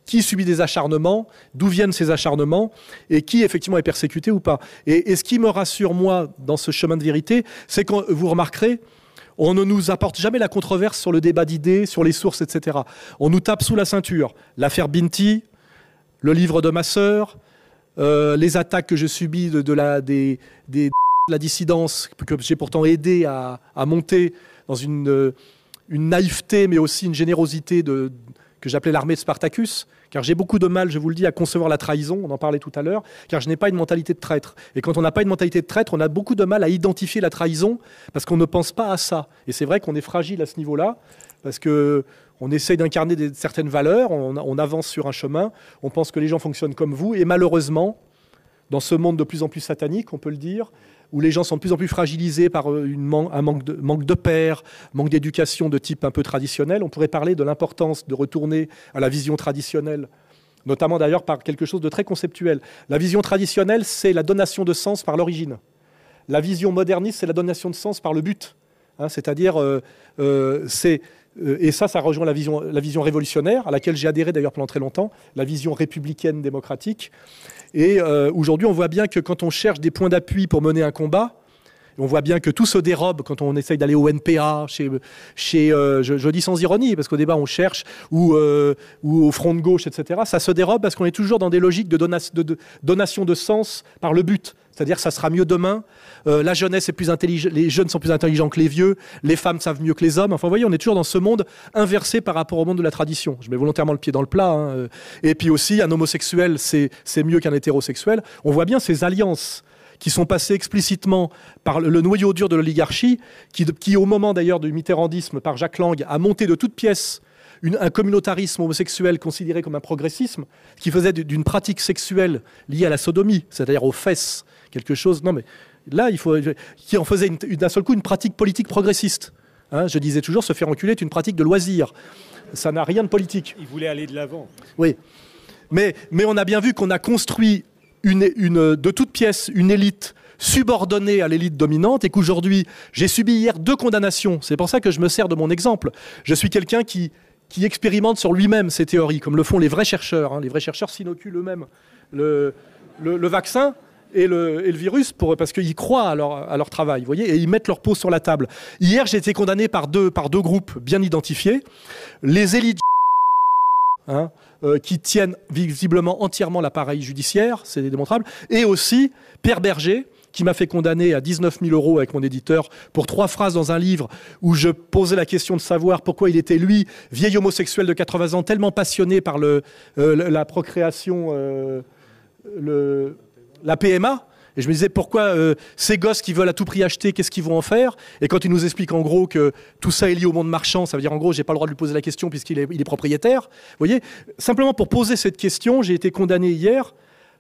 qui subit des acharnements, d'où viennent ces acharnements, et qui effectivement est persécuté ou pas. Et, ce qui me rassure, moi, dans ce chemin de vérité, c'est que vous remarquerez, on ne nous apporte jamais la controverse sur le débat d'idées, sur les sources, etc. On nous tape sous la ceinture. L'affaire Binti, le livre de ma sœur, euh, les attaques que je subis de, la, des, la dissidence, que j'ai pourtant aidé à, monter dans une, une naïveté, mais aussi une générosité de, que j'appelais l'armée de Spartacus, car j'ai beaucoup de mal, je vous le dis, à concevoir la trahison, on en parlait tout à l'heure, car je n'ai pas une mentalité de traître. Et quand on n'a pas une mentalité de traître, on a beaucoup de mal à identifier la trahison, parce qu'on ne pense pas à ça. Et c'est vrai qu'on est fragile à ce niveau-là, parce que on essaye d'incarner certaines valeurs, on, avance sur un chemin, on pense que les gens fonctionnent comme vous, et malheureusement, dans ce monde de plus en plus satanique, on peut le dire, où les gens sont de plus en plus fragilisés par euh, un manque de, manque de père, manque d'éducation de type un peu traditionnel. On pourrait parler de l'importance de retourner à la vision traditionnelle, notamment d'ailleurs par quelque chose de très conceptuel. La vision traditionnelle, c'est la donation de sens par l'origine. La vision moderniste, c'est la donation de sens par le but. Hein, c'est-à-dire, euh, euh, c'est et ça, ça rejoint la vision révolutionnaire, à laquelle j'ai adhéré d'ailleurs pendant très longtemps, la vision républicaine démocratique. Et aujourd'hui, on voit bien que quand on cherche des points d'appui pour mener un combat, on voit bien que tout se dérobe quand on essaye d'aller au NPA, chez, chez euh, je, dis sans ironie, parce qu'au débat on cherche, ou, euh, ou, au front de gauche, etc. Ça se dérobe parce qu'on est toujours dans des logiques de, de, donation de sens par le but. C'est-à-dire ça sera mieux demain. Euh, la jeunesse est plus intelligente, les jeunes sont plus intelligents que les vieux, les femmes savent mieux que les hommes. Enfin, vous voyez, on est toujours dans ce monde inversé par rapport au monde de la tradition. Je mets volontairement le pied dans le plat. Hein. Et puis aussi, un homosexuel, c'est mieux qu'un hétérosexuel. On voit bien ces alliances qui sont passés explicitement par le noyau dur de l'oligarchie, qui, au moment d'ailleurs du mitterrandisme par Jacques Lang, a monté de toutes pièces un communautarisme homosexuel considéré comme un progressisme, qui faisait d'une pratique sexuelle liée à la sodomie, c'est-à-dire aux fesses, quelque chose. Non, mais là, il faut, qui en faisait d'un seul coup une pratique politique progressiste. Hein, je disais toujours, se faire enculer est une pratique de loisir. Ça n'a rien de politique. Il voulait aller de l'avant. Oui. Mais, mais on a bien vu qu'on a construit une, de toute pièce une élite subordonnée à l'élite dominante et qu'aujourd'hui, j'ai subi hier deux condamnations. C'est pour ça que je me sers de mon exemple. Je suis quelqu'un qui, expérimente sur lui-même ces théories, comme le font les vrais chercheurs. Hein. Les vrais chercheurs s'inoculent eux-mêmes le, vaccin et le, virus parce qu'ils croient à leur, travail, vous voyez, et ils mettent leur peau sur la table. Hier, j'ai été condamné par deux, par deux groupes bien identifiés. Les élites hein, euh, qui tiennent visiblement entièrement l'appareil judiciaire, c'est démontrable, et aussi Pierre Berger, qui m'a fait condamner à 19 000 euros avec mon éditeur pour trois phrases dans un livre où je posais la question de savoir pourquoi il était, lui, vieil homosexuel de 80 ans, tellement passionné par le, euh, la procréation, euh, le, la PMA, et je me disais, pourquoi euh, ces gosses qui veulent à tout prix acheter, qu'est-ce qu'ils vont en faire? Et quand il nous explique en gros que tout ça est lié au monde marchand, ça veut dire en gros, j'ai pas le droit de lui poser la question puisqu'il est, propriétaire. Vous voyez Simplement pour poser cette question, j'ai été condamné hier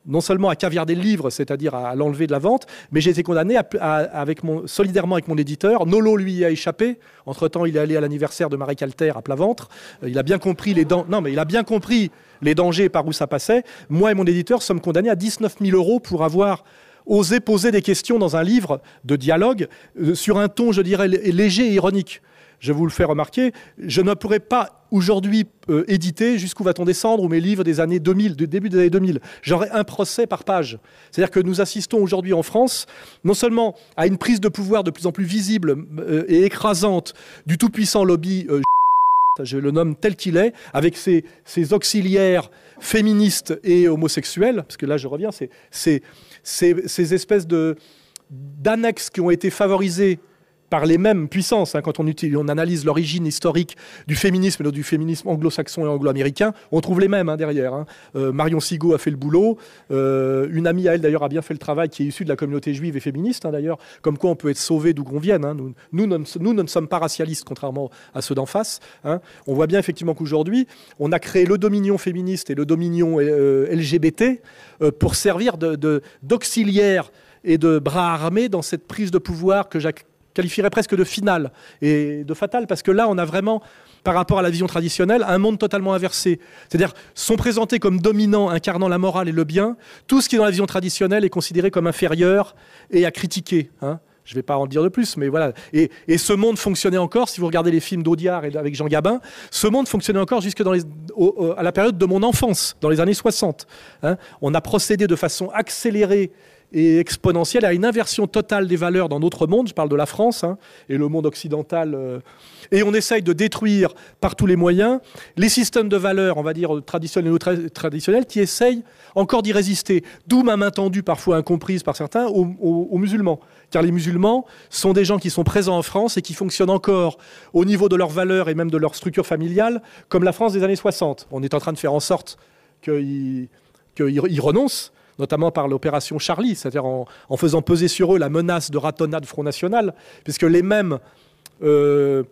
non seulement à caviarder le livre, c'est-à-dire à, l'enlever de la vente, mais j'ai été condamné avec solidairement avec mon éditeur. Nolo lui a échappé. Entre-temps, il est allé à l'anniversaire de Marie Calter à plat ventre. Euh, il a bien compris les non, mais il a bien compris les dangers par où ça passait. Moi et mon éditeur sommes condamnés à 19 000 euros pour avoir oser poser des questions dans un livre de dialogue euh, sur un ton, je dirais, léger et ironique. Je vous le fais remarquer, je ne pourrais pas aujourd'hui euh, éditer Jusqu'où va-t-on descendre ou mes livres des années 2000, du début des années 2000. J'aurais un procès par page. C'est-à-dire que nous assistons aujourd'hui en France non seulement à une prise de pouvoir de plus en plus visible euh, et écrasante du tout-puissant lobby je le nomme tel qu'il est, avec ses, auxiliaires féministes et homosexuels, parce que là je reviens, c'est ces espèces d'annexes qui ont été favorisées par les mêmes puissances. Hein, quand on, utilise, analyse l'origine historique du féminisme, du féminisme anglo-saxon et anglo-américain, on trouve les mêmes hein, derrière. Hein. Euh, Marion Sigaud a fait le boulot. Euh, une amie à elle, d'ailleurs, a bien fait le travail, qui est issue de la communauté juive et féministe, d'ailleurs. Comme quoi, on peut être sauvé d'où qu'on vienne. Nous, nous, nous, ne sommes pas racialistes, contrairement à ceux d'en face. On voit bien effectivement qu'aujourd'hui, on a créé le dominion féministe et le dominion euh, LGBT pour servir d'auxiliaire et de bras armés dans cette prise de pouvoir que Jacques qualifierais presque de finale et de fatale, parce que là, on a vraiment, par rapport à la vision traditionnelle, un monde totalement inversé. C'est-à-dire, sont présentés comme dominants, incarnant la morale et le bien. Tout ce qui est dans la vision traditionnelle est considéré comme inférieur et à critiquer. Hein. Je ne vais pas en dire de plus, mais voilà. Et, ce monde fonctionnait encore, si vous regardez les films d'Audiard et avec Jean Gabin, ce monde fonctionnait encore jusque dans à la période de mon enfance, dans les années 60. Hein. On a procédé de façon accélérée et exponentielle à une inversion totale des valeurs dans notre monde, je parle de la France hein, et le monde occidental, euh, et on essaye de détruire par tous les moyens les systèmes de valeurs, on va dire traditionnels ou traditionnels, qui essayent encore d'y résister. D'où ma main tendue, parfois incomprise par certains, aux, musulmans. Car les musulmans sont des gens qui sont présents en France et qui fonctionnent encore au niveau de leurs valeurs et même de leur structure familiale, comme la France des années 60. On est en train de faire en sorte qu'ils renoncent notamment par l'opération Charlie, c'est-à-dire en, faisant peser sur eux la menace de ratonnade Front National, puisque les mêmes, euh,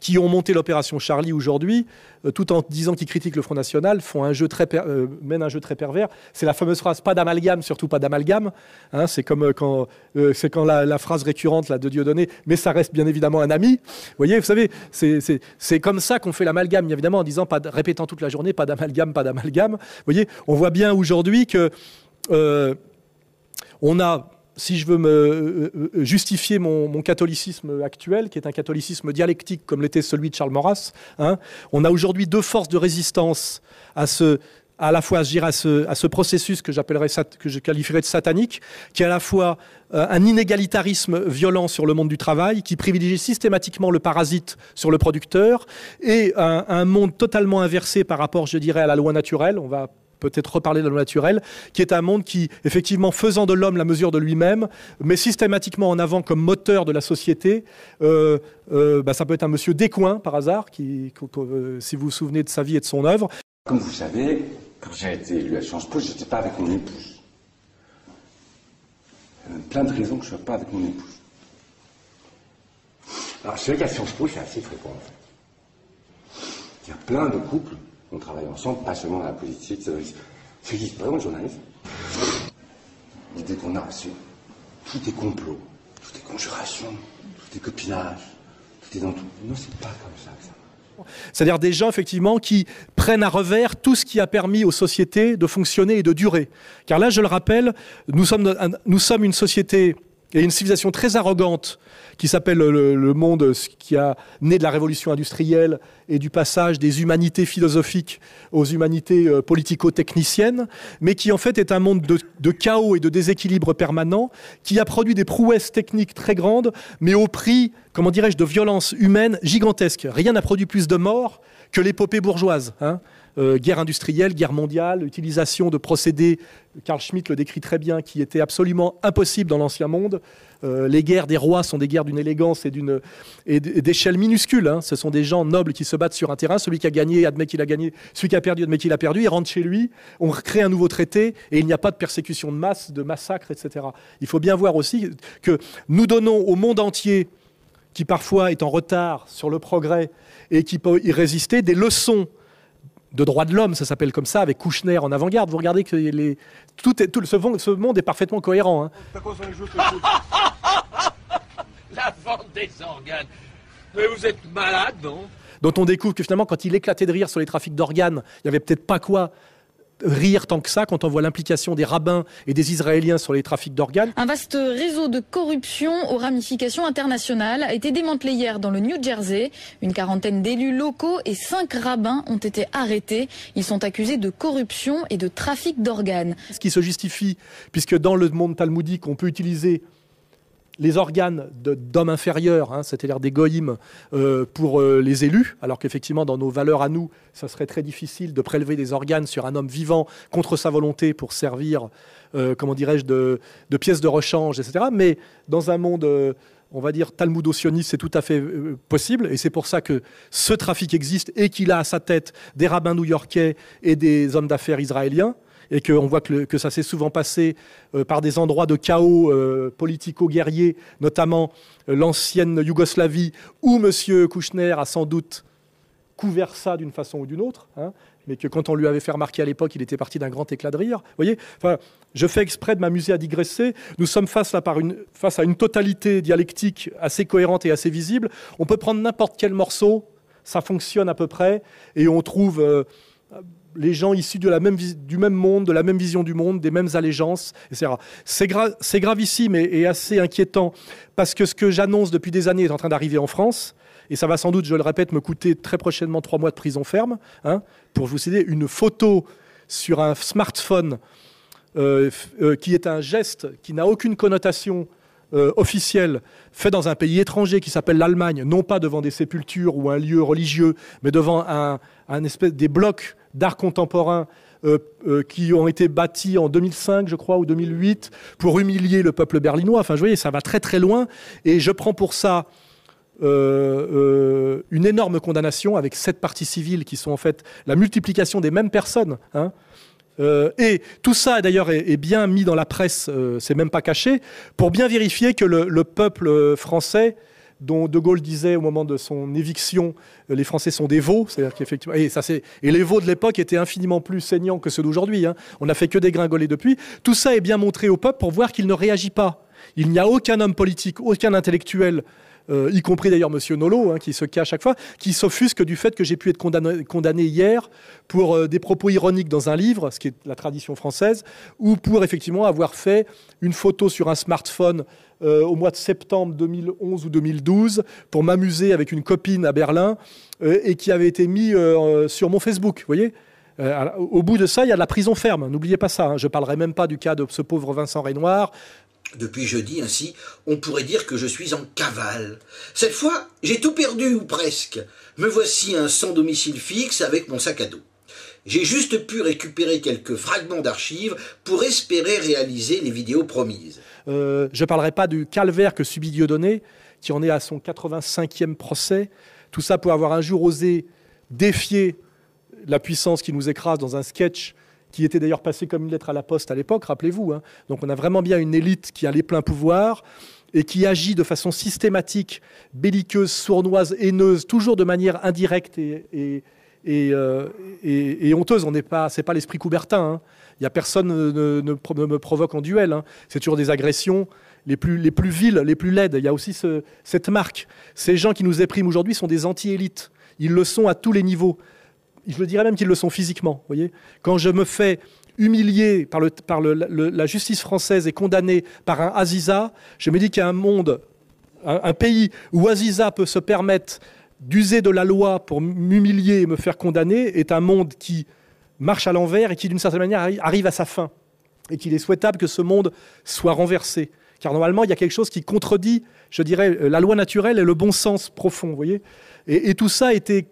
qui ont monté l'opération Charlie aujourd'hui, euh, tout en disant qu'ils critiquent le Front National, font un jeu très euh, mènent un jeu très pervers. C'est la fameuse phrase pas d'amalgame, surtout pas d'amalgame. Hein, c'est comme euh, quand, c'est quand la, phrase récurrente là, de Dieudonné, mais ça reste bien évidemment un ami. Vous voyez, vous savez, c'est comme ça qu'on fait l'amalgame, évidemment, en disant, répétant toute la journée, pas d'amalgame, pas d'amalgame. Vous voyez, on voit bien aujourd'hui que on a si je veux me euh, euh, justifier mon, catholicisme actuel, qui est un catholicisme dialectique comme l'était celui de Charles Maurras, hein, on a aujourd'hui deux forces de résistance à ce, à la fois ce, à ce processus que que je qualifierais de satanique, qui est à la fois euh, un inégalitarisme violent sur le monde du travail, qui privilégie systématiquement le parasite sur le producteur, et un, un monde totalement inversé par rapport, je dirais, à la loi naturelle. On va peut-être reparler de la loi naturelle, qui est un monde qui, effectivement, faisant de l'homme la mesure de lui-même, met systématiquement en avant comme moteur de la société. Euh, euh, bah, ça peut être un monsieur Descoings, par hasard, qui, euh, si vous vous souvenez de sa vie et de son œuvre. Comme vous savez, quand j'ai été élu à Sciences Po, je n'étais pas avec mon épouse. Il y a plein de raisons que je ne sois pas avec mon épouse. Alors, c'est vrai qu'à Sciences Po, c'est assez fréquent, en fait. Il y a plein de couples on travaille ensemble, pas seulement dans la politique. C'est existe vraiment le journalisme. L'idée qu'on a, c'est tout est complot, tout est conjuration, tout est copinage, tout est dans tout. Non, c'est pas comme ça que ça c'est-à-dire des gens effectivement qui prennent à revers tout ce qui a permis aux sociétés de fonctionner et de durer. Car là, je le rappelle, nous sommes, nous sommes une société et une civilisation très arrogante qui s'appelle le, monde qui a né de la révolution industrielle et du passage des humanités philosophiques aux humanités euh, politico-techniciennes, mais qui en fait est un monde de, chaos et de déséquilibre permanent, qui a produit des prouesses techniques très grandes, mais au prix, comment dirais-je, de violences humaines gigantesques. Rien n'a produit plus de morts que l'épopée bourgeoise. Hein. Euh, guerre industrielle, guerre mondiale, utilisation de procédés, Carl Schmitt le décrit très bien, qui étaient absolument impossibles dans l'ancien monde. Euh, les guerres des rois sont des guerres d'une élégance et d'une d'échelle minuscule. Hein. Ce sont des gens nobles qui se battent sur un terrain. Celui qui a gagné admet qu'il a gagné. Celui qui a perdu admet qu'il a perdu. Il rentre chez lui. On crée un nouveau traité et il n'y a pas de persécution de masse, de massacre, etc. Il faut bien voir aussi que nous donnons au monde entier, qui parfois est en retard sur le progrès et qui peut y résister, des leçons de droits de l'homme, ça s'appelle comme ça, avec Kouchner en avant-garde. Vous regardez que les, tout est, tout, ce, ce, monde est parfaitement cohérent. Hein. La vente des organes. Mais vous êtes malade, non? Dont on découvre que finalement, quand il éclatait de rire sur les trafics d'organes, il n'y avait peut-être pas quoi rire tant que ça quand on voit l'implication des rabbins et des Israéliens sur les trafics d'organes. Un vaste réseau de corruption aux ramifications internationales a été démantelé hier dans le New Jersey. Une quarantaine d'élus locaux et cinq rabbins ont été arrêtés. Ils sont accusés de corruption et de trafic d'organes. Ce qui se justifie, puisque dans le monde talmudique, on peut utiliser les organes d'hommes inférieurs, hein, c'est-à-dire des goïms, euh, pour euh, les élus, alors qu'effectivement, dans nos valeurs à nous, ça serait très difficile de prélever des organes sur un homme vivant contre sa volonté pour servir, euh, comment dirais-je, de, de, pièces de rechange, etc. Mais dans un monde, on va dire, talmudo-sioniste, c'est tout à fait possible, et c'est pour ça que ce trafic existe et qu'il a à sa tête des rabbins new-yorkais et des hommes d'affaires israéliens et qu'on voit que, ça s'est souvent passé euh, par des endroits de chaos euh, politico-guerrier, notamment euh, l'ancienne Yougoslavie, où M. Kouchner a sans doute couvert ça d'une façon ou d'une autre, hein, mais que quand on lui avait fait remarquer à l'époque, il était parti d'un grand éclat de rire. Vous voyez enfin, Je fais exprès de m'amuser à digresser. Nous sommes face, là, face à une totalité dialectique assez cohérente et assez visible. On peut prendre n'importe quel morceau, ça fonctionne à peu près, et on trouve les gens issus de la même, du même monde, de la même vision du monde, des mêmes allégeances, etc. C'est gravissime et, assez inquiétant parce que ce que j'annonce depuis des années est en train d'arriver en France. Et ça va sans doute, je le répète, me coûter très prochainement trois mois de prison ferme. Hein, pour vous céder une photo sur un smartphone euh, euh, qui est un geste qui n'a aucune connotation euh, officielle fait dans un pays étranger qui s'appelle l'Allemagne, non pas devant des sépultures ou un lieu religieux, mais devant un, des blocs d'art contemporain euh, euh, qui ont été bâtis en 2005, je crois, ou 2008, pour humilier le peuple berlinois. Enfin, je voyez, ça va très très loin. Et je prends pour ça euh, une énorme condamnation avec sept parties civiles qui sont en fait la multiplication des mêmes personnes. Hein. et tout ça, d'ailleurs, est, bien mis dans la presse, c'est même pas caché, pour bien vérifier que le, peuple français dont De Gaulle disait au moment de son éviction, euh, les Français sont des veaux, c'est-à-dire qu'effectivement, et, les veaux de l'époque étaient infiniment plus saignants que ceux d'aujourd'hui. Hein. On n'a fait que dégringoler depuis. Tout ça est bien montré au peuple pour voir qu'il ne réagit pas. Il n'y a aucun homme politique, aucun intellectuel euh, y compris d'ailleurs Monsieur Nolo, hein, qui se cache à chaque fois, qui s'offusque du fait que j'ai pu être condamné, hier pour euh, des propos ironiques dans un livre, ce qui est la tradition française, ou pour effectivement avoir fait une photo sur un smartphone euh, au mois de septembre 2011 ou 2012 pour m'amuser avec une copine à Berlin et qui avait été mis sur mon Facebook, voyez? Au bout de ça, il y a de la prison ferme. N'oubliez pas ça. Hein. Je ne parlerai même pas du cas de ce pauvre Vincent Renoir, depuis jeudi, ainsi, on pourrait dire que je suis en cavale. Cette fois, j'ai tout perdu, ou presque. Me voici un sans domicile fixe avec mon sac à dos. J'ai juste pu récupérer quelques fragments d'archives pour espérer réaliser les vidéos promises. Euh, je ne parlerai pas du calvaire que subit Dieudonné, qui en est à son 85e procès. Tout ça pour avoir un jour osé défier la puissance qui nous écrase dans un sketch qui était d'ailleurs passé comme une lettre à la poste à l'époque, rappelez-vous. Hein. Donc on a vraiment bien une élite qui a les pleins pouvoirs et qui agit de façon systématique, belliqueuse, sournoise, haineuse, toujours de manière indirecte et, et, et, euh, honteuse. On n'est pas, pas l'esprit Coubertin. Hein. Il y a personne ne, ne, me provoque en duel. Hein. C'est toujours des agressions les plus, les plus viles, les plus laides. Il y a aussi cette marque. Ces gens qui nous épriment aujourd'hui sont des anti-élites. Ils le sont à tous les niveaux je le dirais même qu'ils le sont physiquement. Voyez Quand je me fais humilier par, la justice française et condamné par un Aziza, je me dis qu'il y a un monde, un, pays où Aziza peut se permettre d'user de la loi pour m'humilier et me faire condamner, est un monde qui marche à l'envers et qui, d'une certaine manière, arrive à sa fin. Et qu'il est souhaitable que ce monde soit renversé. Car normalement, il y a quelque chose qui contredit, je dirais, la loi naturelle et le bon sens profond. Voyez et, et tout ça été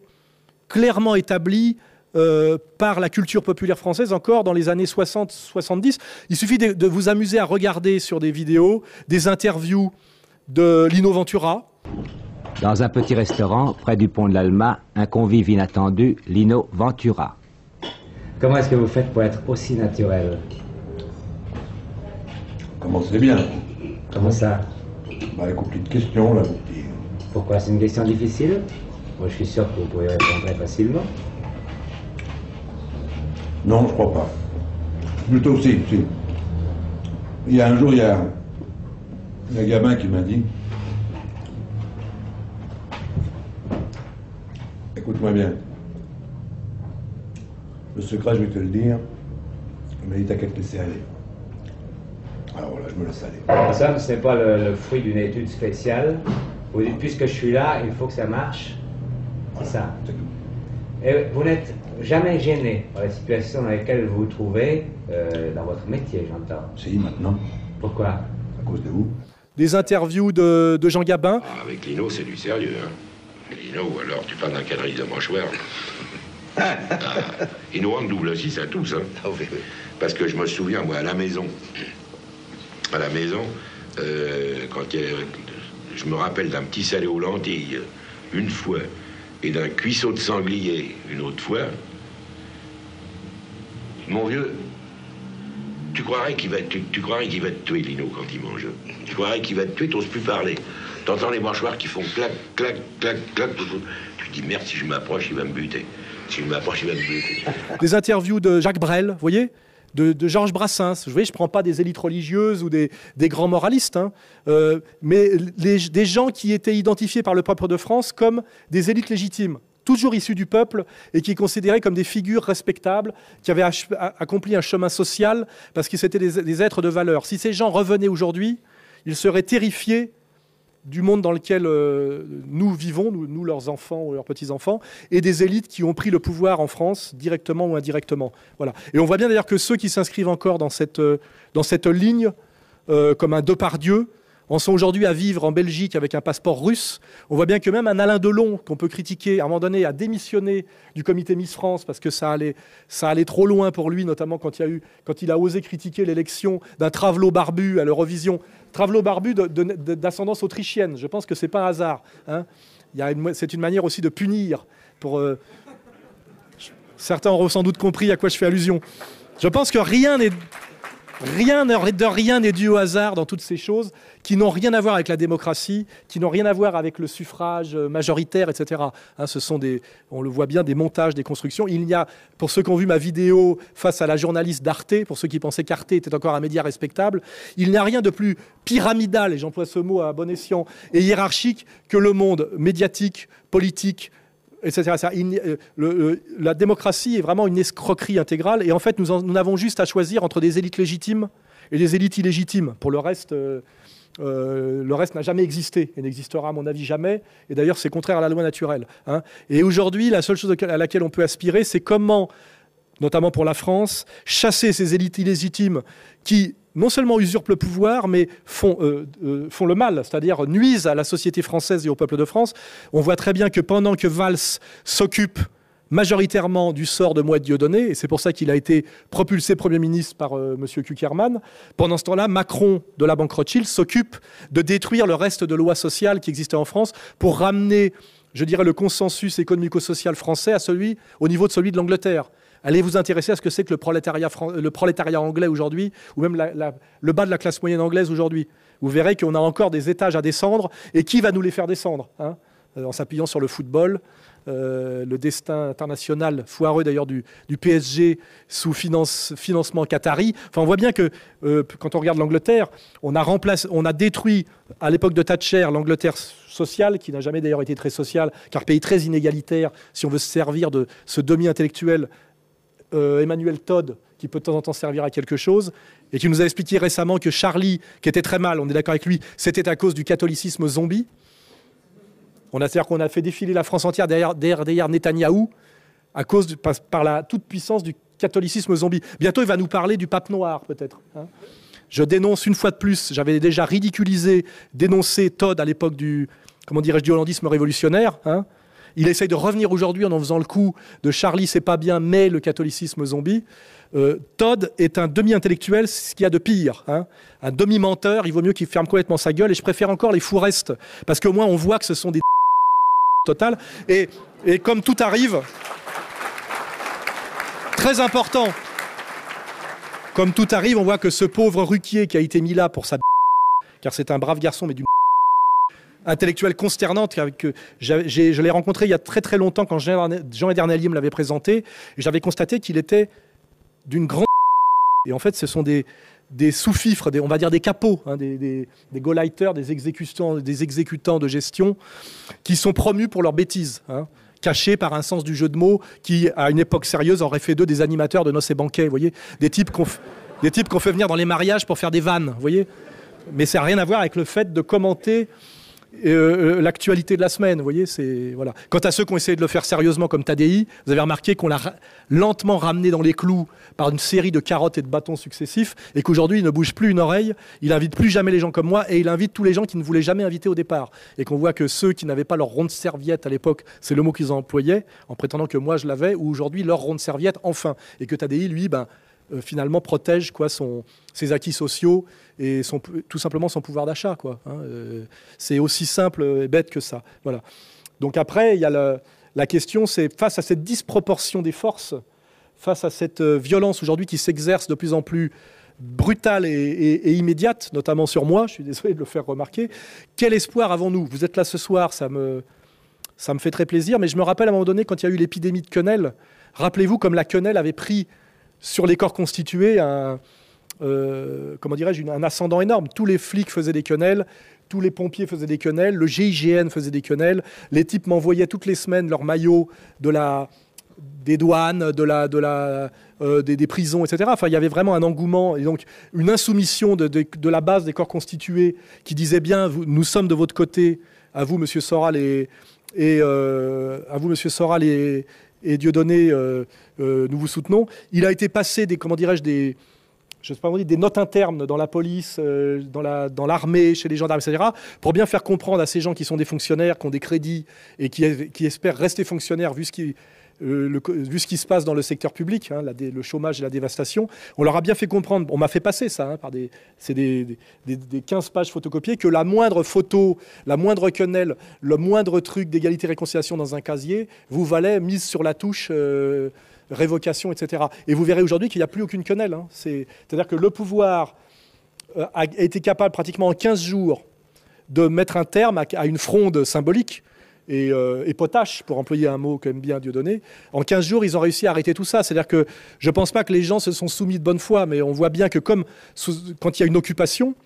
clairement établi euh, par la culture populaire française encore dans les années 60-70. Il suffit de, vous amuser à regarder sur des vidéos des interviews de Lino Ventura. Dans un petit restaurant près du pont de l'Alma, un convive inattendu, Lino Ventura. Comment est-ce que vous faites pour être aussi naturel? Comment c'est bien? Comment ça? Bah, écoutez de questions là. Pourquoi? C'est une question difficile? Moi, je suis sûr que vous pourriez répondre très facilement. Non, je crois pas. Plutôt si, si. Il y a un jour, il y a un gamin qui m'a dit Écoute-moi bien. Le secret, je vais te le dire. Il m'a dit T'as qu'à te laisser aller. Alors voilà, je me laisse aller. Ça, ce n'est pas le, le fruit d'une étude spéciale. Vous dites Puisque je suis là, il faut que ça marche. C'est ça. Et vous n'êtes jamais gêné par la situation dans laquelle vous vous trouvez euh, dans votre métier, j'entends. Si, maintenant. Pourquoi? À cause de vous. Des interviews de, Jean Gabin. Ah, avec Lino, c'est du sérieux. Hein. Lino, ou alors tu parles d'un quadrille de mâchoire. ah, il nous rend double aussi, à tous. Hein. Ah, Parce que je me souviens, moi, à la maison, à la maison, euh, quand je me rappelle d'un petit salé aux lentilles, une fois, et d'un cuisseau de sanglier une autre fois, mon vieux, tu croirais qu'il va, te tuer, Lino, quand il mange. Tu croirais qu'il va te tuer, t'oses plus parler. T'entends les mâchoires qui font clac, clac, clac, clac. Tu dis, merde, si je m'approche, il va me buter. Si je m'approche, il va me buter. Des interviews de Jacques Brel, vous voyez? De, Georges Brassens. Je ne je prends pas des élites religieuses ou des, grands moralistes, hein. euh, mais des gens qui étaient identifiés par le peuple de France comme des élites légitimes toujours issus du peuple et qui considéraient comme des figures respectables, qui avaient accompli un chemin social parce qu'ils étaient des êtres de valeur. Si ces gens revenaient aujourd'hui, ils seraient terrifiés du monde dans lequel euh, nous vivons, nous, leurs enfants ou leurs petits-enfants, et des élites qui ont pris le pouvoir en France, directement ou indirectement. Voilà. Et on voit bien d'ailleurs que ceux qui s'inscrivent encore dans cette, euh, ligne, euh, comme un Depardieu, en sont aujourd'hui à vivre en Belgique avec un passeport russe. On voit bien que même un Alain Delon, qu'on peut critiquer, à un moment donné, a démissionné du comité Miss France parce que ça allait, ça allait trop loin pour lui, notamment quand il, a, osé critiquer l'élection d'un Travelo barbu à l'Eurovision. Travelo barbu d'ascendance autrichienne. Je pense que ce n'est pas un hasard. Hein. C'est une manière aussi de punir. Pour, euh, certains auront sans doute compris à quoi je fais allusion. Je pense que Rien de rien n'est dû au hasard dans toutes ces choses qui n'ont rien à voir avec la démocratie, qui n'ont rien à voir avec le suffrage euh, majoritaire, etc. Hein, ce sont des, on le voit bien, des montages, des constructions. Il y a, pour ceux qui ont vu ma vidéo face à la journaliste d'Arte, pour ceux qui pensaient qu'Arte était encore un média respectable, il n'y a rien de plus pyramidal, et j'emploie ce mot à bon escient, et hiérarchique que le monde médiatique, politique, euh, la démocratie est vraiment une escroquerie intégrale. Et en fait, nous, nous avons juste à choisir entre des élites légitimes et des élites illégitimes. Pour le reste, euh, euh, le reste n'a jamais existé et n'existera, à mon avis, jamais. Et d'ailleurs, c'est contraire à la loi naturelle. Hein. Et aujourd'hui, la seule chose à laquelle on peut aspirer, c'est comment, notamment pour la France, chasser ces élites illégitimes qui non seulement usurpent le pouvoir, mais font, euh, euh, font le mal, c'est-à-dire nuisent à la société française et au peuple de France. On voit très bien que pendant que Valls s'occupe majoritairement du sort de Moët Dieudonné, et c'est pour ça qu'il a été propulsé Premier ministre par euh, M. Kuckerman. Pendant ce temps-là, Macron de la Banque Rothschild s'occupe de détruire le reste de lois sociales qui existaient en France pour ramener, je dirais, le consensus économico-social français au niveau de celui de l'Angleterre. Allez vous intéresser à ce que c'est que le prolétariat, anglais aujourd'hui, ou même le bas de la classe moyenne anglaise aujourd'hui. Vous verrez qu'on a encore des étages à descendre, et qui va nous les faire descendre hein En s'appuyant sur le football, le destin international foireux d'ailleurs du, PSG sous financement qatari. Enfin, on voit bien que euh, quand on regarde l'Angleterre, on a, on a détruit à l'époque de Thatcher l'Angleterre sociale, qui n'a jamais d'ailleurs été très sociale, car pays très inégalitaire, si on veut se servir de ce demi-intellectuel euh, Emmanuel Todd, qui peut de temps en temps servir à quelque chose, et qui nous a expliqué récemment que Charlie, qui était très mal, on est d'accord avec lui, c'était à cause du catholicisme zombie. On a c'est-à-dire qu'on a fait défiler la France entière derrière, derrière, Netanyahou à cause par, la toute puissance du catholicisme zombie. Bientôt, il va nous parler du pape noir, peut-être. Hein. Je dénonce une fois de plus, j'avais déjà ridiculisé, dénoncé Todd à l'époque du, comment du hollandisme révolutionnaire. Hein. Il essaye de revenir aujourd'hui en en faisant le coup de Charlie, c'est pas bien, mais le catholicisme zombie. Euh, Todd est un demi-intellectuel, ce qu'il y a de pire. Hein. Un demi-menteur, il vaut mieux qu'il ferme complètement sa gueule. Et je préfère encore les fous restes, parce qu'au moins on voit que ce sont des total. Et, comme tout arrive, très important, comme tout arrive, on voit que ce pauvre Ruquier qui a été mis là pour sa car c'est un brave garçon, mais d'une intellectuelle consternante. Que je l'ai rencontré il y a très très longtemps quand Jean Edernalier me l'avait présenté. J'avais constaté qu'il était d'une grande. Et en fait, ce sont des, des sous-fifres, on va dire des capots, hein, des, des, des go-lighters, des exécutants, des exécutants de gestion, qui sont promus pour leurs bêtises. Hein, cachés par un sens du jeu de mots qui, à une époque sérieuse, aurait fait d'eux des animateurs de noces et banquets. Voyez des types qu'on fait venir dans les mariages pour faire des vannes. Voyez Mais ça n'a rien à voir avec le fait de commenter euh, euh, l'actualité de la semaine. Vous voyez, c'est voilà. Quant à ceux qui ont essayé de le faire sérieusement comme Tadi, vous avez remarqué qu'on l'a lentement ramené dans les clous par une série de carottes et de bâtons successifs, et qu'aujourd'hui il ne bouge plus une oreille, il invite plus jamais les gens comme moi, et il invite tous les gens qui ne voulaient jamais inviter au départ, et qu'on voit que ceux qui n'avaient pas leur ronde serviette à l'époque, c'est le mot qu'ils employaient, en prétendant que moi je l'avais, ou aujourd'hui leur ronde serviette enfin, et que Tadi lui, ben euh, finalement protège quoi son, ses acquis sociaux et son, tout simplement son pouvoir d'achat. Hein. euh, c'est aussi simple et bête que ça. Voilà. Donc après, il y a la, la question, c'est face à cette disproportion des forces, face à cette euh, violence aujourd'hui qui s'exerce de plus en plus brutale et, et, immédiate, notamment sur moi, je suis désolé de le faire remarquer, quel espoir avons-nous? Vous êtes là ce soir, ça me, ça me fait très plaisir, mais je me rappelle à un moment donné, quand il y a eu l'épidémie de quenelle, rappelez-vous comme la quenelle avait pris sur les corps constitués un, euh, comment dirais-je, un ascendant énorme. Tous les flics faisaient des quenelles, tous les pompiers faisaient des quenelles, le GIGN faisait des quenelles, les types m'envoyaient toutes les semaines leur maillot de la, des douanes, de la, de la, euh, des, prisons, etc. Enfin, il y avait vraiment un engouement et donc une insoumission de, de, la base des corps constitués qui disait bien, nous sommes de votre côté, à vous, Monsieur Soral, et, euh, à vous, Monsieur Soral, et, Dieudonné, nous vous soutenons. Il a été passé des, comment dirais-je, des, je sais pas dire, des notes internes dans la police, euh, dans, la, dans l'armée, chez les gendarmes, etc., pour bien faire comprendre à ces gens qui sont des fonctionnaires, qui ont des crédits et qui, espèrent rester fonctionnaires vu ce qui, euh, vu ce qui se passe dans le secteur public, hein, le chômage et la dévastation, on leur a bien fait comprendre, on m'a fait passer ça, hein, par des, c'est des, 15 pages photocopiées, que la moindre photo, la moindre quenelle, le moindre truc d'égalité-réconciliation dans un casier vous valait mise sur la touche. Euh, révocation, etc. Et vous verrez aujourd'hui qu'il n'y a plus aucune quenelle. hein. C'est- C'est-à-dire que le pouvoir euh, a été capable pratiquement en 15 jours de mettre un terme à, une fronde symbolique et, euh, et potache, pour employer un mot qu'aime bien Dieudonné. En 15 jours, ils ont réussi à arrêter tout ça. C'est-à-dire que je ne pense pas que les gens se sont soumis de bonne foi, mais on voit bien que comme quand il y a une occupation,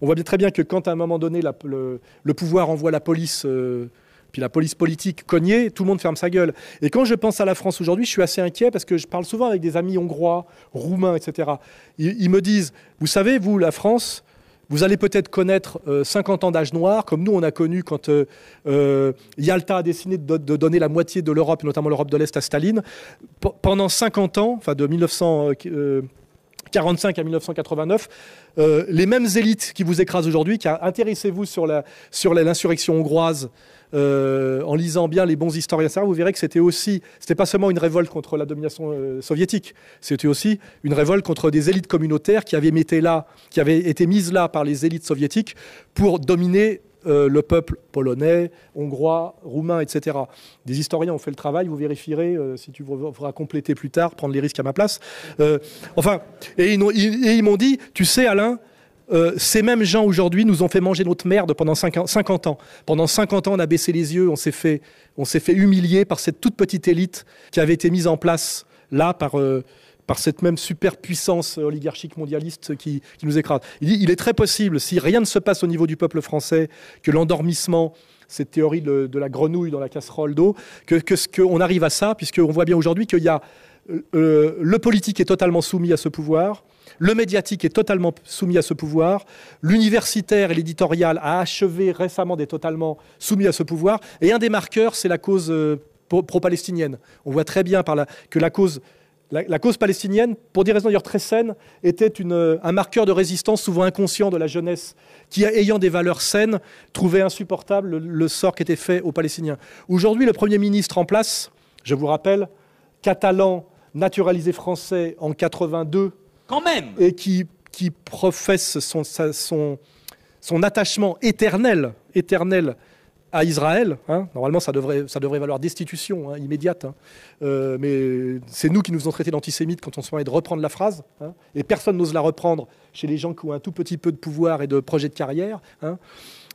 on voit bien très bien que quand à un moment donné, le pouvoir envoie la police, euh, la police politique cogner, tout le monde ferme sa gueule. Et quand je pense à la France aujourd'hui, je suis assez inquiet parce que je parle souvent avec des amis hongrois, roumains, etc. Ils, me disent, vous savez, vous, la France, vous allez peut-être connaître euh, 50 ans d'âge noir, comme nous on a connu quand euh, euh, Yalta a décidé de, donner la moitié de l'Europe, notamment l'Europe de l'Est, à Staline. Pendant 50 ans, enfin de 1945 à 1989, euh, les mêmes élites qui vous écrasent aujourd'hui, car intéressez-vous sur la- sur l'insurrection hongroise. Euh, en lisant bien les bons historiens, vous verrez que c'était aussi, c'était pas seulement une révolte contre la domination euh, soviétique, c'était aussi une révolte contre des élites communautaires qui avaient, été là, qui avaient été mises là par les élites soviétiques pour dominer euh, le peuple polonais, hongrois, roumain, etc. Des historiens ont fait le travail, vous vérifierez, si tu voudras compléter plus tard, prendre les risques à ma place. Enfin, et ils m'ont dit, tu sais Alain, euh, ces mêmes gens aujourd'hui nous ont fait manger notre merde pendant 50 50 ans. Pendant 50 ans, on a baissé les yeux, on s'est fait, fait humilier par cette toute petite élite qui avait été mise en place là par, euh, par cette même superpuissance oligarchique mondialiste qui, nous écrase. Il, est très possible, si rien ne se passe au niveau du peuple français, que l'endormissement, cette théorie de, la grenouille dans la casserole d'eau, que, que qu'on arrive à ça, puisqu'on voit bien aujourd'hui qu'il y a euh, le politique est totalement soumis à ce pouvoir, le médiatique est totalement soumis à ce pouvoir, l'universitaire et l'éditorial a achevé récemment d'être totalement soumis à ce pouvoir, et un des marqueurs, c'est la cause euh, pro- pro-palestinienne. On voit très bien que la cause, palestinienne, pour des raisons d'ailleurs très saines, était euh, un marqueur de résistance souvent inconscient de la jeunesse, qui, ayant des valeurs saines, trouvait insupportable le, le sort qui était fait aux Palestiniens. Aujourd'hui, le Premier ministre en place, je vous rappelle, catalan, naturalisé français en 82, Quand même et qui, qui professe son, attachement éternel, éternel à Israël. hein. Normalement, ça devrait, valoir destitution hein, immédiate. hein. Euh, mais c'est nous qui nous ont traités d'antisémites quand on se permet de reprendre la phrase. Et personne n'ose la reprendre chez les gens qui ont un tout petit peu de pouvoir et de projet de carrière.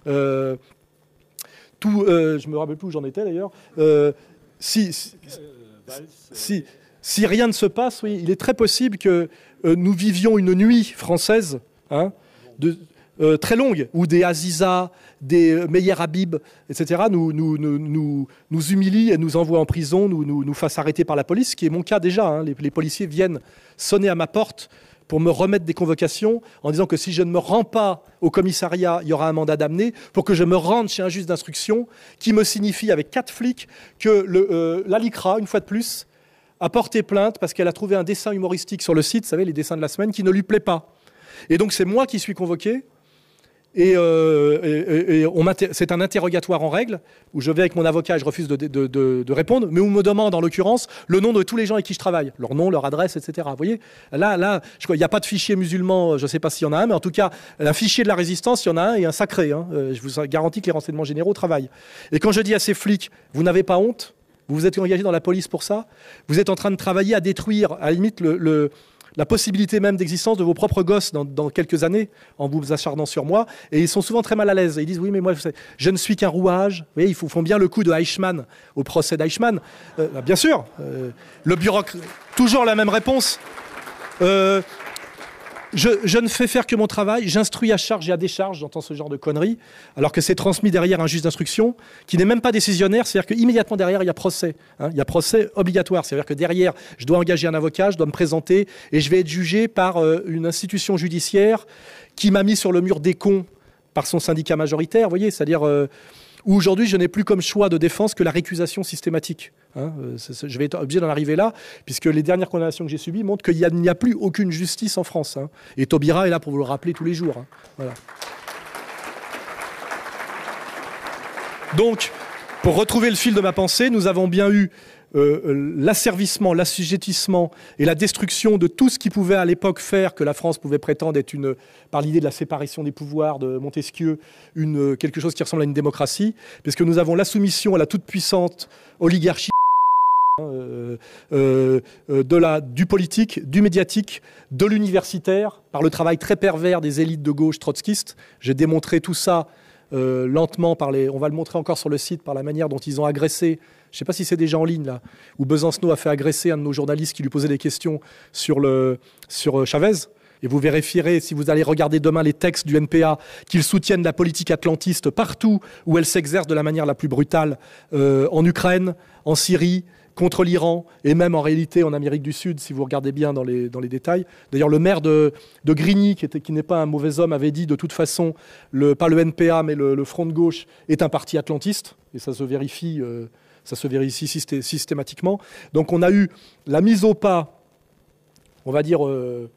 Euh, tout, euh, je me rappelle plus où j'en étais d'ailleurs. Euh, si, si, si rien ne se passe, oui, il est très possible que euh, nous vivions une nuit française hein, euh, très longue, où des Aziza, des euh, Meyer Habib, etc., nous, humilient et nous envoient en prison, nous, fassent arrêter par la police, ce qui est mon cas déjà. hein. Les, policiers viennent sonner à ma porte pour me remettre des convocations en disant que si je ne me rends pas au commissariat, il y aura un mandat d'amener, pour que je me rende chez un juge d'instruction qui me signifie avec quatre flics que le, euh, la LICRA, une fois de plus, a porté plainte parce qu'elle a trouvé un dessin humoristique sur le site, vous savez, les dessins de la semaine, qui ne lui plaît pas. Et donc c'est moi qui suis convoqué. Et, euh, c'est un interrogatoire en règle où je vais avec mon avocat et je refuse de, répondre, mais on me demande en l'occurrence le nom de tous les gens avec qui je travaille, leur nom, leur adresse, etc. Vous voyez? Là, là, il n'y a pas de fichier musulman, je ne sais pas s'il y en a un, mais en tout cas, un fichier de la résistance, il y en a un et un sacré. hein. Euh, je vous garantis que les renseignements généraux travaillent. Et quand je dis à ces flics, vous n'avez pas honte Vous vous êtes engagé dans la police pour ça? Vous êtes en train de travailler à détruire, à limite, la possibilité même d'existence de vos propres gosses dans, quelques années en vous acharnant sur moi. Et ils sont souvent très mal à l'aise. Ils disent Oui, mais moi, je ne suis qu'un rouage. Vous voyez, ils font font bien le coup de Eichmann au procès d'Eichmann. Euh, bah, bien sûr, euh, le bureaucrate, toujours la même réponse. Euh, je, ne fais faire que mon travail, j'instruis à charge et à décharge, j'entends ce genre de conneries, alors que c'est transmis derrière un juge d'instruction qui n'est même pas décisionnaire, c'est-à-dire qu'immédiatement derrière, il y a procès. hein. il y a procès obligatoire, c'est-à-dire que derrière, je dois engager un avocat, je dois me présenter, et je vais être jugé par euh, une institution judiciaire qui m'a mis sur le mur des cons par son syndicat majoritaire, vous voyez, c'est-à-dire euh, où aujourd'hui je n'ai plus comme choix de défense que la récusation systématique. Hein. Euh, je vais être obligé d'en arriver là, puisque les dernières condamnations que j'ai subies montrent qu'il n'y a, plus aucune justice en France. hein. Et Taubira est là pour vous le rappeler tous les jours. hein. Donc, pour retrouver le fil de ma pensée, nous avons bien eu euh, l'asservissement, l'assujettissement et la destruction de tout ce qui pouvait à l'époque faire que la France pouvait prétendre être une, par l'idée de la séparation des pouvoirs de Montesquieu, une, quelque chose qui ressemble à une démocratie, puisque nous avons la soumission à la toute puissante oligarchie euh, euh, de la, du politique, du médiatique, de l'universitaire, par le travail très pervers des élites de gauche trotskistes. J'ai démontré tout ça euh, lentement par les. On va le montrer encore sur le site par la manière dont ils ont agressé. Je ne sais pas si c'est déjà en ligne là, où Besancenot a fait agresser un de nos journalistes qui lui posait des questions sur, sur Chavez. Et vous vérifierez, si vous allez regarder demain les textes du NPA, qu'ils soutiennent la politique atlantiste partout où elle s'exerce de la manière la plus brutale, en Ukraine, en Syrie, contre l'Iran et même en réalité en Amérique du Sud, si vous regardez bien dans les, dans les détails. D'ailleurs, le maire de, Grigny, qui, était, qui n'est pas un mauvais homme, avait dit de toute façon, pas le NPA, mais le, Front de gauche est un parti atlantiste, et ça se vérifie, euh, ça se vérifie systématiquement. Donc on a eu la mise au pas, on va dire... Euh,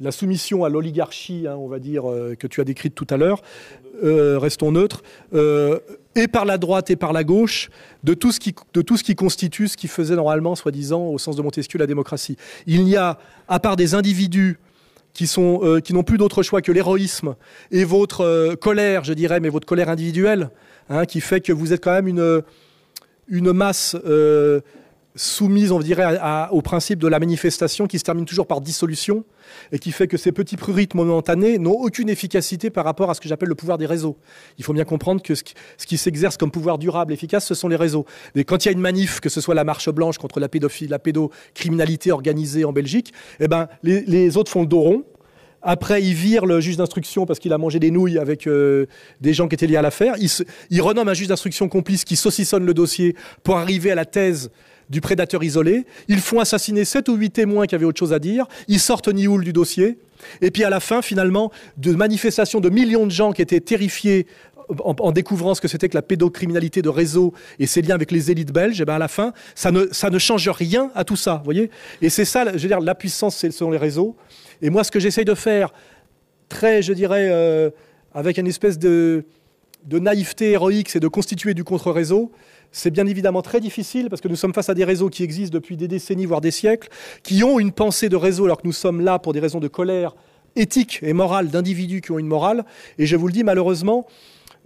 la soumission à l'oligarchie, hein, on va dire, euh, que tu as décrite tout à l'heure, restons neutres, et par la droite et par la gauche de tout ce qui, de tout ce qui constitue ce qui faisait normalement, soi-disant, au sens de Montesquieu, la démocratie. Il n'y a, à part des individus qui, sont, euh, qui n'ont plus d'autre choix que l'héroïsme et votre euh, colère, je dirais, mais votre colère individuelle, hein, qui fait que vous êtes quand même une, une masse euh, soumise, on dirait, au principe de la manifestation qui se termine toujours par dissolution et qui fait que ces petits prurites momentanés n'ont aucune efficacité par rapport à ce que j'appelle le pouvoir des réseaux. Il faut bien comprendre que ce qui, s'exerce comme pouvoir durable, efficace, ce sont les réseaux. Et quand il y a une manif, que ce soit la marche blanche contre la pédophilie, la pédocriminalité organisée en Belgique, eh ben, les, autres font le dos rond. Après, ils virent le juge d'instruction parce qu'il a mangé des nouilles avec euh, des gens qui étaient liés à l'affaire. Ils renomment un juge d'instruction complice qui saucissonne le dossier pour arriver à la thèse du prédateur isolé. Ils font assassiner sept ou huit témoins qui avaient autre chose à dire. Ils sortent Nioul du dossier. Et puis à la fin, finalement, de manifestations de millions de gens qui étaient terrifiés en, découvrant ce que c'était que la pédocriminalité de réseau et ses liens avec les élites belges, et eh ben à la fin, ça ne, ça ne change rien à tout ça, voyez Et c'est ça, je veux dire, la puissance, c'est selon les réseaux. Et moi, ce que j'essaye de faire, très, je dirais, euh, avec une espèce de, de naïveté héroïque, c'est de constituer du contre-réseau. C'est bien évidemment très difficile parce que nous sommes face à des réseaux qui existent depuis des décennies, voire des siècles, qui ont une pensée de réseau alors que nous sommes là pour des raisons de colère éthique et morale d'individus qui ont une morale. Et je vous le dis, malheureusement,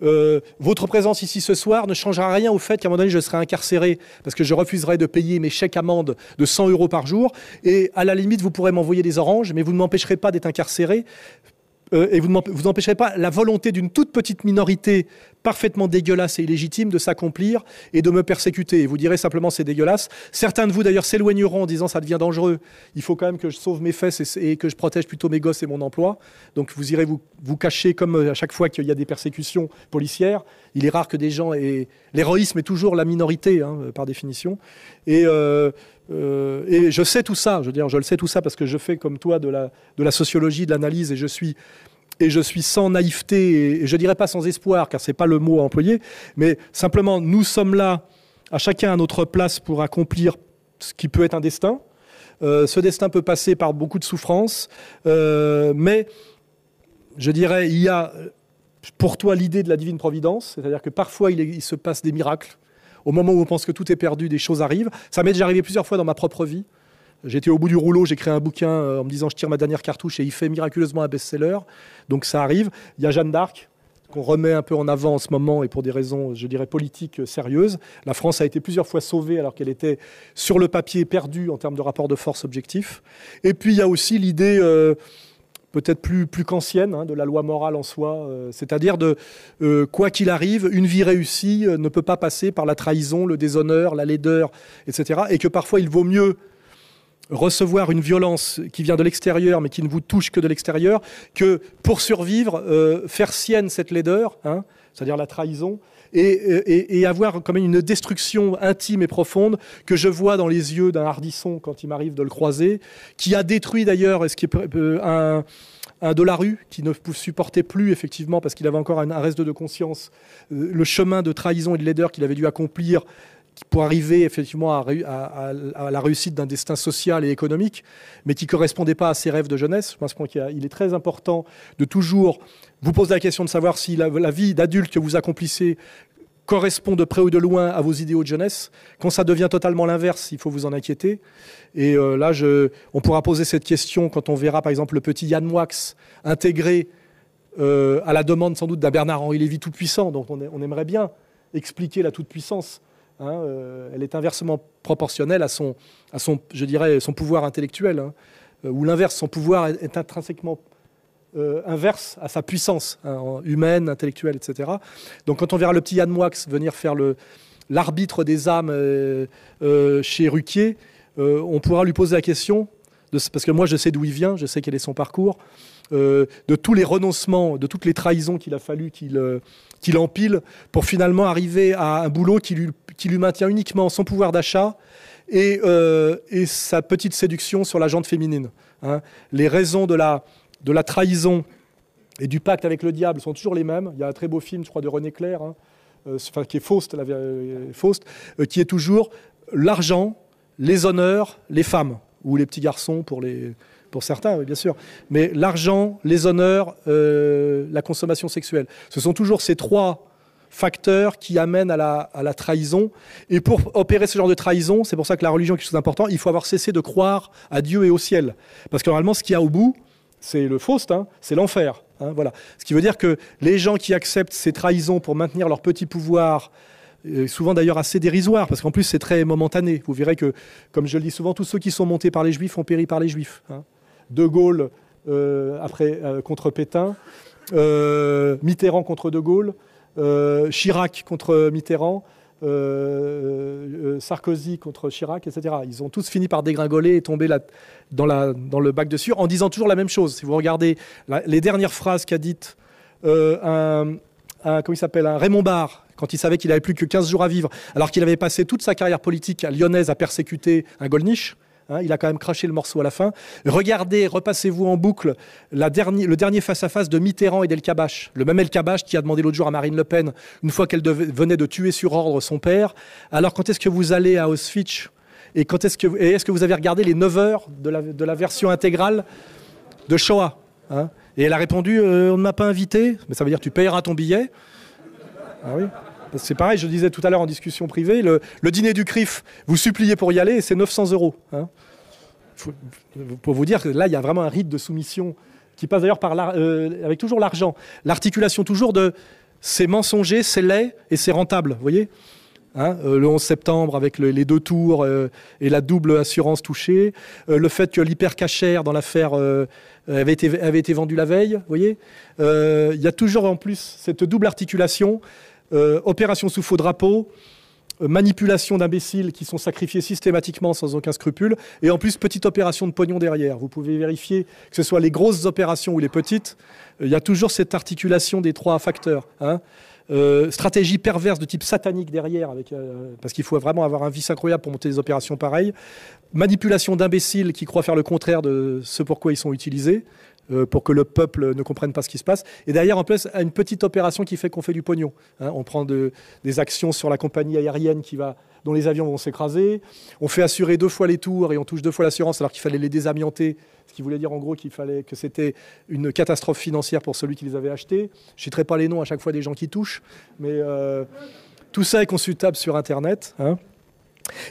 euh, votre présence ici ce soir ne changera rien au fait qu'à un moment donné, je serai incarcéré parce que je refuserai de payer mes chèques amendes de 100 euros par jour. Et à la limite, vous pourrez m'envoyer des oranges, mais vous ne m'empêcherez pas d'être incarcéré euh, et vous n'empêcherez pas la volonté d'une toute petite minorité parfaitement dégueulasse et illégitime de s'accomplir et de me persécuter. Et vous direz simplement c'est dégueulasse. Certains de vous d'ailleurs s'éloigneront en disant ça devient dangereux. Il faut quand même que je sauve mes fesses et, que je protège plutôt mes gosses et mon emploi. Donc vous irez vous, vous cacher comme euh, à chaque fois qu'il y a des persécutions policières. Il est rare que des gens aient... L'héroïsme est toujours la minorité hein, par définition. Et euh, euh, et je sais tout ça, je veux dire, je le sais tout ça parce que je fais comme toi de la, de la sociologie, de l'analyse, et je suis et je suis sans naïveté et, je dirais pas sans espoir, car c'est pas le mot à employer, mais simplement nous sommes là, à chacun à notre place, pour accomplir ce qui peut être un destin. Euh, ce destin peut passer par beaucoup de souffrances, euh, mais je dirais, il y a pour toi l'idée de la divine providence, c'est-à-dire que parfois il, il se passe des miracles au moment où on pense que tout est perdu, des choses arrivent. Ça m'est déjà arrivé plusieurs fois dans ma propre vie. J'étais au bout du rouleau, j'ai créé un bouquin euh, en me disant je tire ma dernière cartouche et il fait miraculeusement un best-seller. Donc ça arrive. Il y a Jeanne d'Arc qu'on remet un peu en avant en ce moment et pour des raisons, je dirais, politiques euh, sérieuses. La France a été plusieurs fois sauvée alors qu'elle était sur le papier perdue en termes de rapport de force objectif. Et puis il y a aussi l'idée... Euh, peut-être plus, qu'ancienne, hein, de la loi morale en soi, c'est-à-dire de quoi qu'il arrive, une vie réussie ne peut pas passer par la trahison, le déshonneur, la laideur, etc. Et que parfois il vaut mieux recevoir une violence qui vient de l'extérieur, mais qui ne vous touche que de l'extérieur, que pour survivre, faire sienne cette laideur, hein, c'est-à-dire la trahison, et, avoir quand même une destruction intime et profonde que je vois dans les yeux d'un hardisson quand il m'arrive de le croiser, qui a détruit d'ailleurs ce qui est euh, un, un de la rue qui ne supportait plus effectivement parce qu'il avait encore un, reste de conscience euh, le chemin de trahison et de laideur qu'il avait dû accomplir pour arriver effectivement à, la réussite d'un destin social et économique, mais qui ne correspondait pas à ses rêves de jeunesse. Je pense qu'il est très important de toujours vous poser la question de savoir si la, vie d'adulte que vous accomplissez correspond de près ou de loin à vos idéaux de jeunesse. Quand ça devient totalement l'inverse, il faut vous en inquiéter. Et euh, là, on pourra poser cette question quand on verra par exemple le petit Yann Moix intégré euh, à la demande sans doute d'un Bernard-Henri Lévy tout-puissant, dont on aimerait bien expliquer la toute-puissance hein, euh, elle est inversement proportionnelle à son, à son, je dirais, son pouvoir intellectuel, hein, euh, ou l'inverse, son pouvoir est, intrinsèquement euh, inverse à sa puissance hein, humaine, intellectuelle, etc. Donc quand on verra le petit Yann Moix venir faire l'arbitre des âmes chez Ruquier, on pourra lui poser la question, parce que moi je sais d'où il vient, je sais quel est son parcours, de tous les renoncements, de toutes les trahisons qu'il a fallu qu'il qu'il empile pour finalement arriver à un boulot qui lui, qui lui maintient uniquement son pouvoir d'achat et, euh, et sa petite séduction sur la jante féminine. hein. Les raisons de la, de la trahison et du pacte avec le diable sont toujours les mêmes. Il y a un très beau film, je crois, de René Clair, hein, euh, enfin, qui est Faust, la- euh, Faust, qui est toujours l'argent, les honneurs, les femmes, ou les petits garçons pour, les, pour certains, bien sûr. Mais l'argent, les honneurs, la consommation sexuelle. Ce sont toujours ces trois facteurs qui amènent à la, trahison. Et pour opérer ce genre de trahison, c'est pour ça que la religion est quelque chose d'important, il faut avoir cessé de croire à Dieu et au ciel. Parce que normalement, ce qu'il y a au bout, c'est le Faust, hein, c'est l'enfer. hein, voilà. Ce qui veut dire que les gens qui acceptent ces trahisons pour maintenir leur petit pouvoir, euh, souvent d'ailleurs assez dérisoire, parce qu'en plus c'est très momentané. Vous verrez que, comme je le dis souvent, tous ceux qui sont montés par les Juifs ont péri par les Juifs. hein. De Gaulle euh, après, euh, contre Pétain, Mitterrand contre De Gaulle, Chirac contre Mitterrand, euh, euh, Sarkozy contre Chirac, etc. Ils ont tous fini par dégringoler et tomber dans, le bac de sueur en disant toujours la même chose. Si vous regardez les dernières phrases qu'a dites euh, un, comment il s'appelle, Raymond Barre, quand il savait qu'il avait plus que 15 jours à vivre, alors qu'il avait passé toute sa carrière politique lyonnaise à persécuter un Golnisch. Hein, il a quand même craché le morceau à la fin. Regardez, repassez-vous en boucle le dernier face-à-face de Mitterrand et d'El Kabash. Le même El Kabash qui a demandé l'autre jour à Marine Le Pen, une fois qu'elle venait de tuer sur ordre son père, alors quand est-ce que vous allez à Auschwitz et est-ce que, vous- avez regardé les 9 heures de la, version intégrale de Shoah hein? Et elle a répondu euh, On ne m'a pas invité. Mais ça veut dire tu payeras ton billet. Ah C'est pareil, je disais tout à l'heure en discussion privée, le, dîner du CRIF, vous suppliez pour y aller et c'est 900 euros. hein. Pour vous dire que là, il y a vraiment un rite de soumission qui passe d'ailleurs par euh, avec toujours l'argent. L'articulation toujours de c'est mensonger, c'est laid et c'est rentable. Voyez Hein, euh, le 11 septembre avec le- les deux tours euh, et la double assurance touchée, le fait que l'hypercachère dans l'affaire avait, été, avait été vendu la veille, vous voyez Il y a toujours en plus cette double articulation, euh, opération sous faux drapeau, euh, manipulation d'imbéciles qui sont sacrifiés systématiquement sans aucun scrupule, et en plus petite opération de pognon derrière. Vous pouvez vérifier que ce soit les grosses opérations ou les petites, euh, il y a toujours cette articulation des trois facteurs. hein. Euh, stratégie perverse de type satanique derrière, parce qu'il faut vraiment avoir un vice incroyable pour monter des opérations pareilles. Manipulation d'imbéciles qui croient faire le contraire de ce pourquoi ils sont utilisés, euh, pour que le peuple ne comprenne pas ce qui se passe. Et derrière, en plus, une petite opération qui fait qu'on fait du pognon. hein. on prend de- des actions sur la compagnie aérienne qui va, dont les avions vont s'écraser. On fait assurer deux fois les tours et on touche deux fois l'assurance alors qu'il fallait les désamianter. Ce qui voulait dire en gros qu'il fallait que c'était une catastrophe financière pour celui qui les avait achetés. Je ne citerai pas les noms à chaque fois des gens qui touchent, mais euh, tout ça est consultable sur Internet. hein.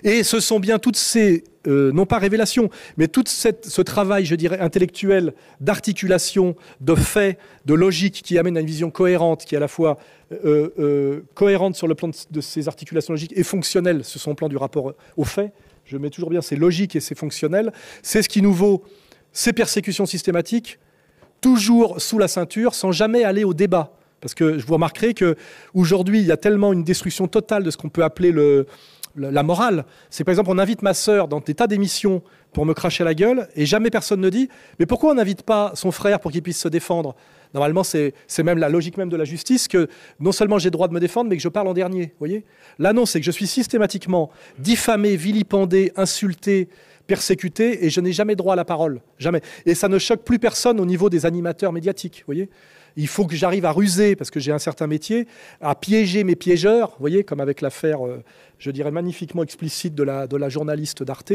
Et ce sont bien toutes ces, euh, non pas révélations, mais tout ce travail, je dirais, intellectuel, d'articulation, de faits, de logique qui amène à une vision cohérente, qui est à la fois euh, euh, cohérente sur le plan de, ces articulations logiques et fonctionnelle sur son plan du rapport aux faits. Je mets toujours bien c'est logique et c'est fonctionnel. C'est ce qui nous vaut ces persécutions systématiques, toujours sous la ceinture, sans jamais aller au débat. Parce que je vous remarquerai que aujourd'hui, il y a tellement une destruction totale de ce qu'on peut appeler le, le- la morale. C'est par exemple, on invite ma sœur dans des tas d'émissions pour me cracher la gueule, et jamais personne ne dit, mais pourquoi on n'invite pas son frère pour qu'il puisse se défendre? Normalement, c'est même la logique même de la justice que non seulement j'ai le droit de me défendre, mais que je parle en dernier. voyez? Là, non, c'est que je suis systématiquement diffamé, vilipendé, insulté, persécuté, et je n'ai jamais droit à la parole. Jamais. Et ça ne choque plus personne au niveau des animateurs médiatiques. voyez? Il faut que j'arrive à ruser, parce que j'ai un certain métier, à piéger mes piégeurs, vous voyez, comme avec l'affaire, euh, je dirais, magnifiquement explicite de la, journaliste d'Arte,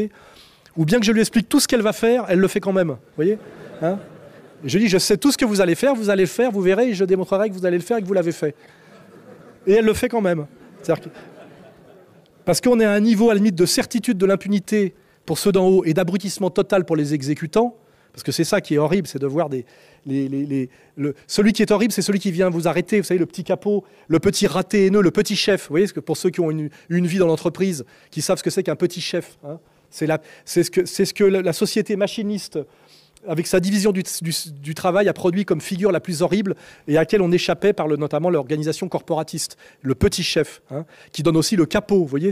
ou bien que je lui explique tout ce qu'elle va faire, elle le fait quand même. Vous voyez Hein Je dis, je sais tout ce que vous allez faire, vous allez le faire, vous verrez, et je démontrerai que vous allez le faire et que vous l'avez fait. Et elle le fait quand même. Parce qu'on est à un niveau, à la limite, de certitude de l'impunité pour ceux d'en haut et d'abrutissement total pour les exécutants, Parce que c'est ça qui est horrible, c'est de voir des. Celui qui est horrible, c'est celui qui vient vous arrêter. Vous savez, le petit capot, le petit raté haineux, le petit chef. Vous voyez, que pour ceux qui ont une, une vie dans l'entreprise, qui savent ce que c'est qu'un petit chef, hein, c'est ce que, ce que la, société machiniste, avec sa division du, travail, a produit comme figure la plus horrible et à laquelle on échappait par le, notamment l'organisation corporatiste, le petit chef, hein, qui donne aussi le capot. Vous voyez,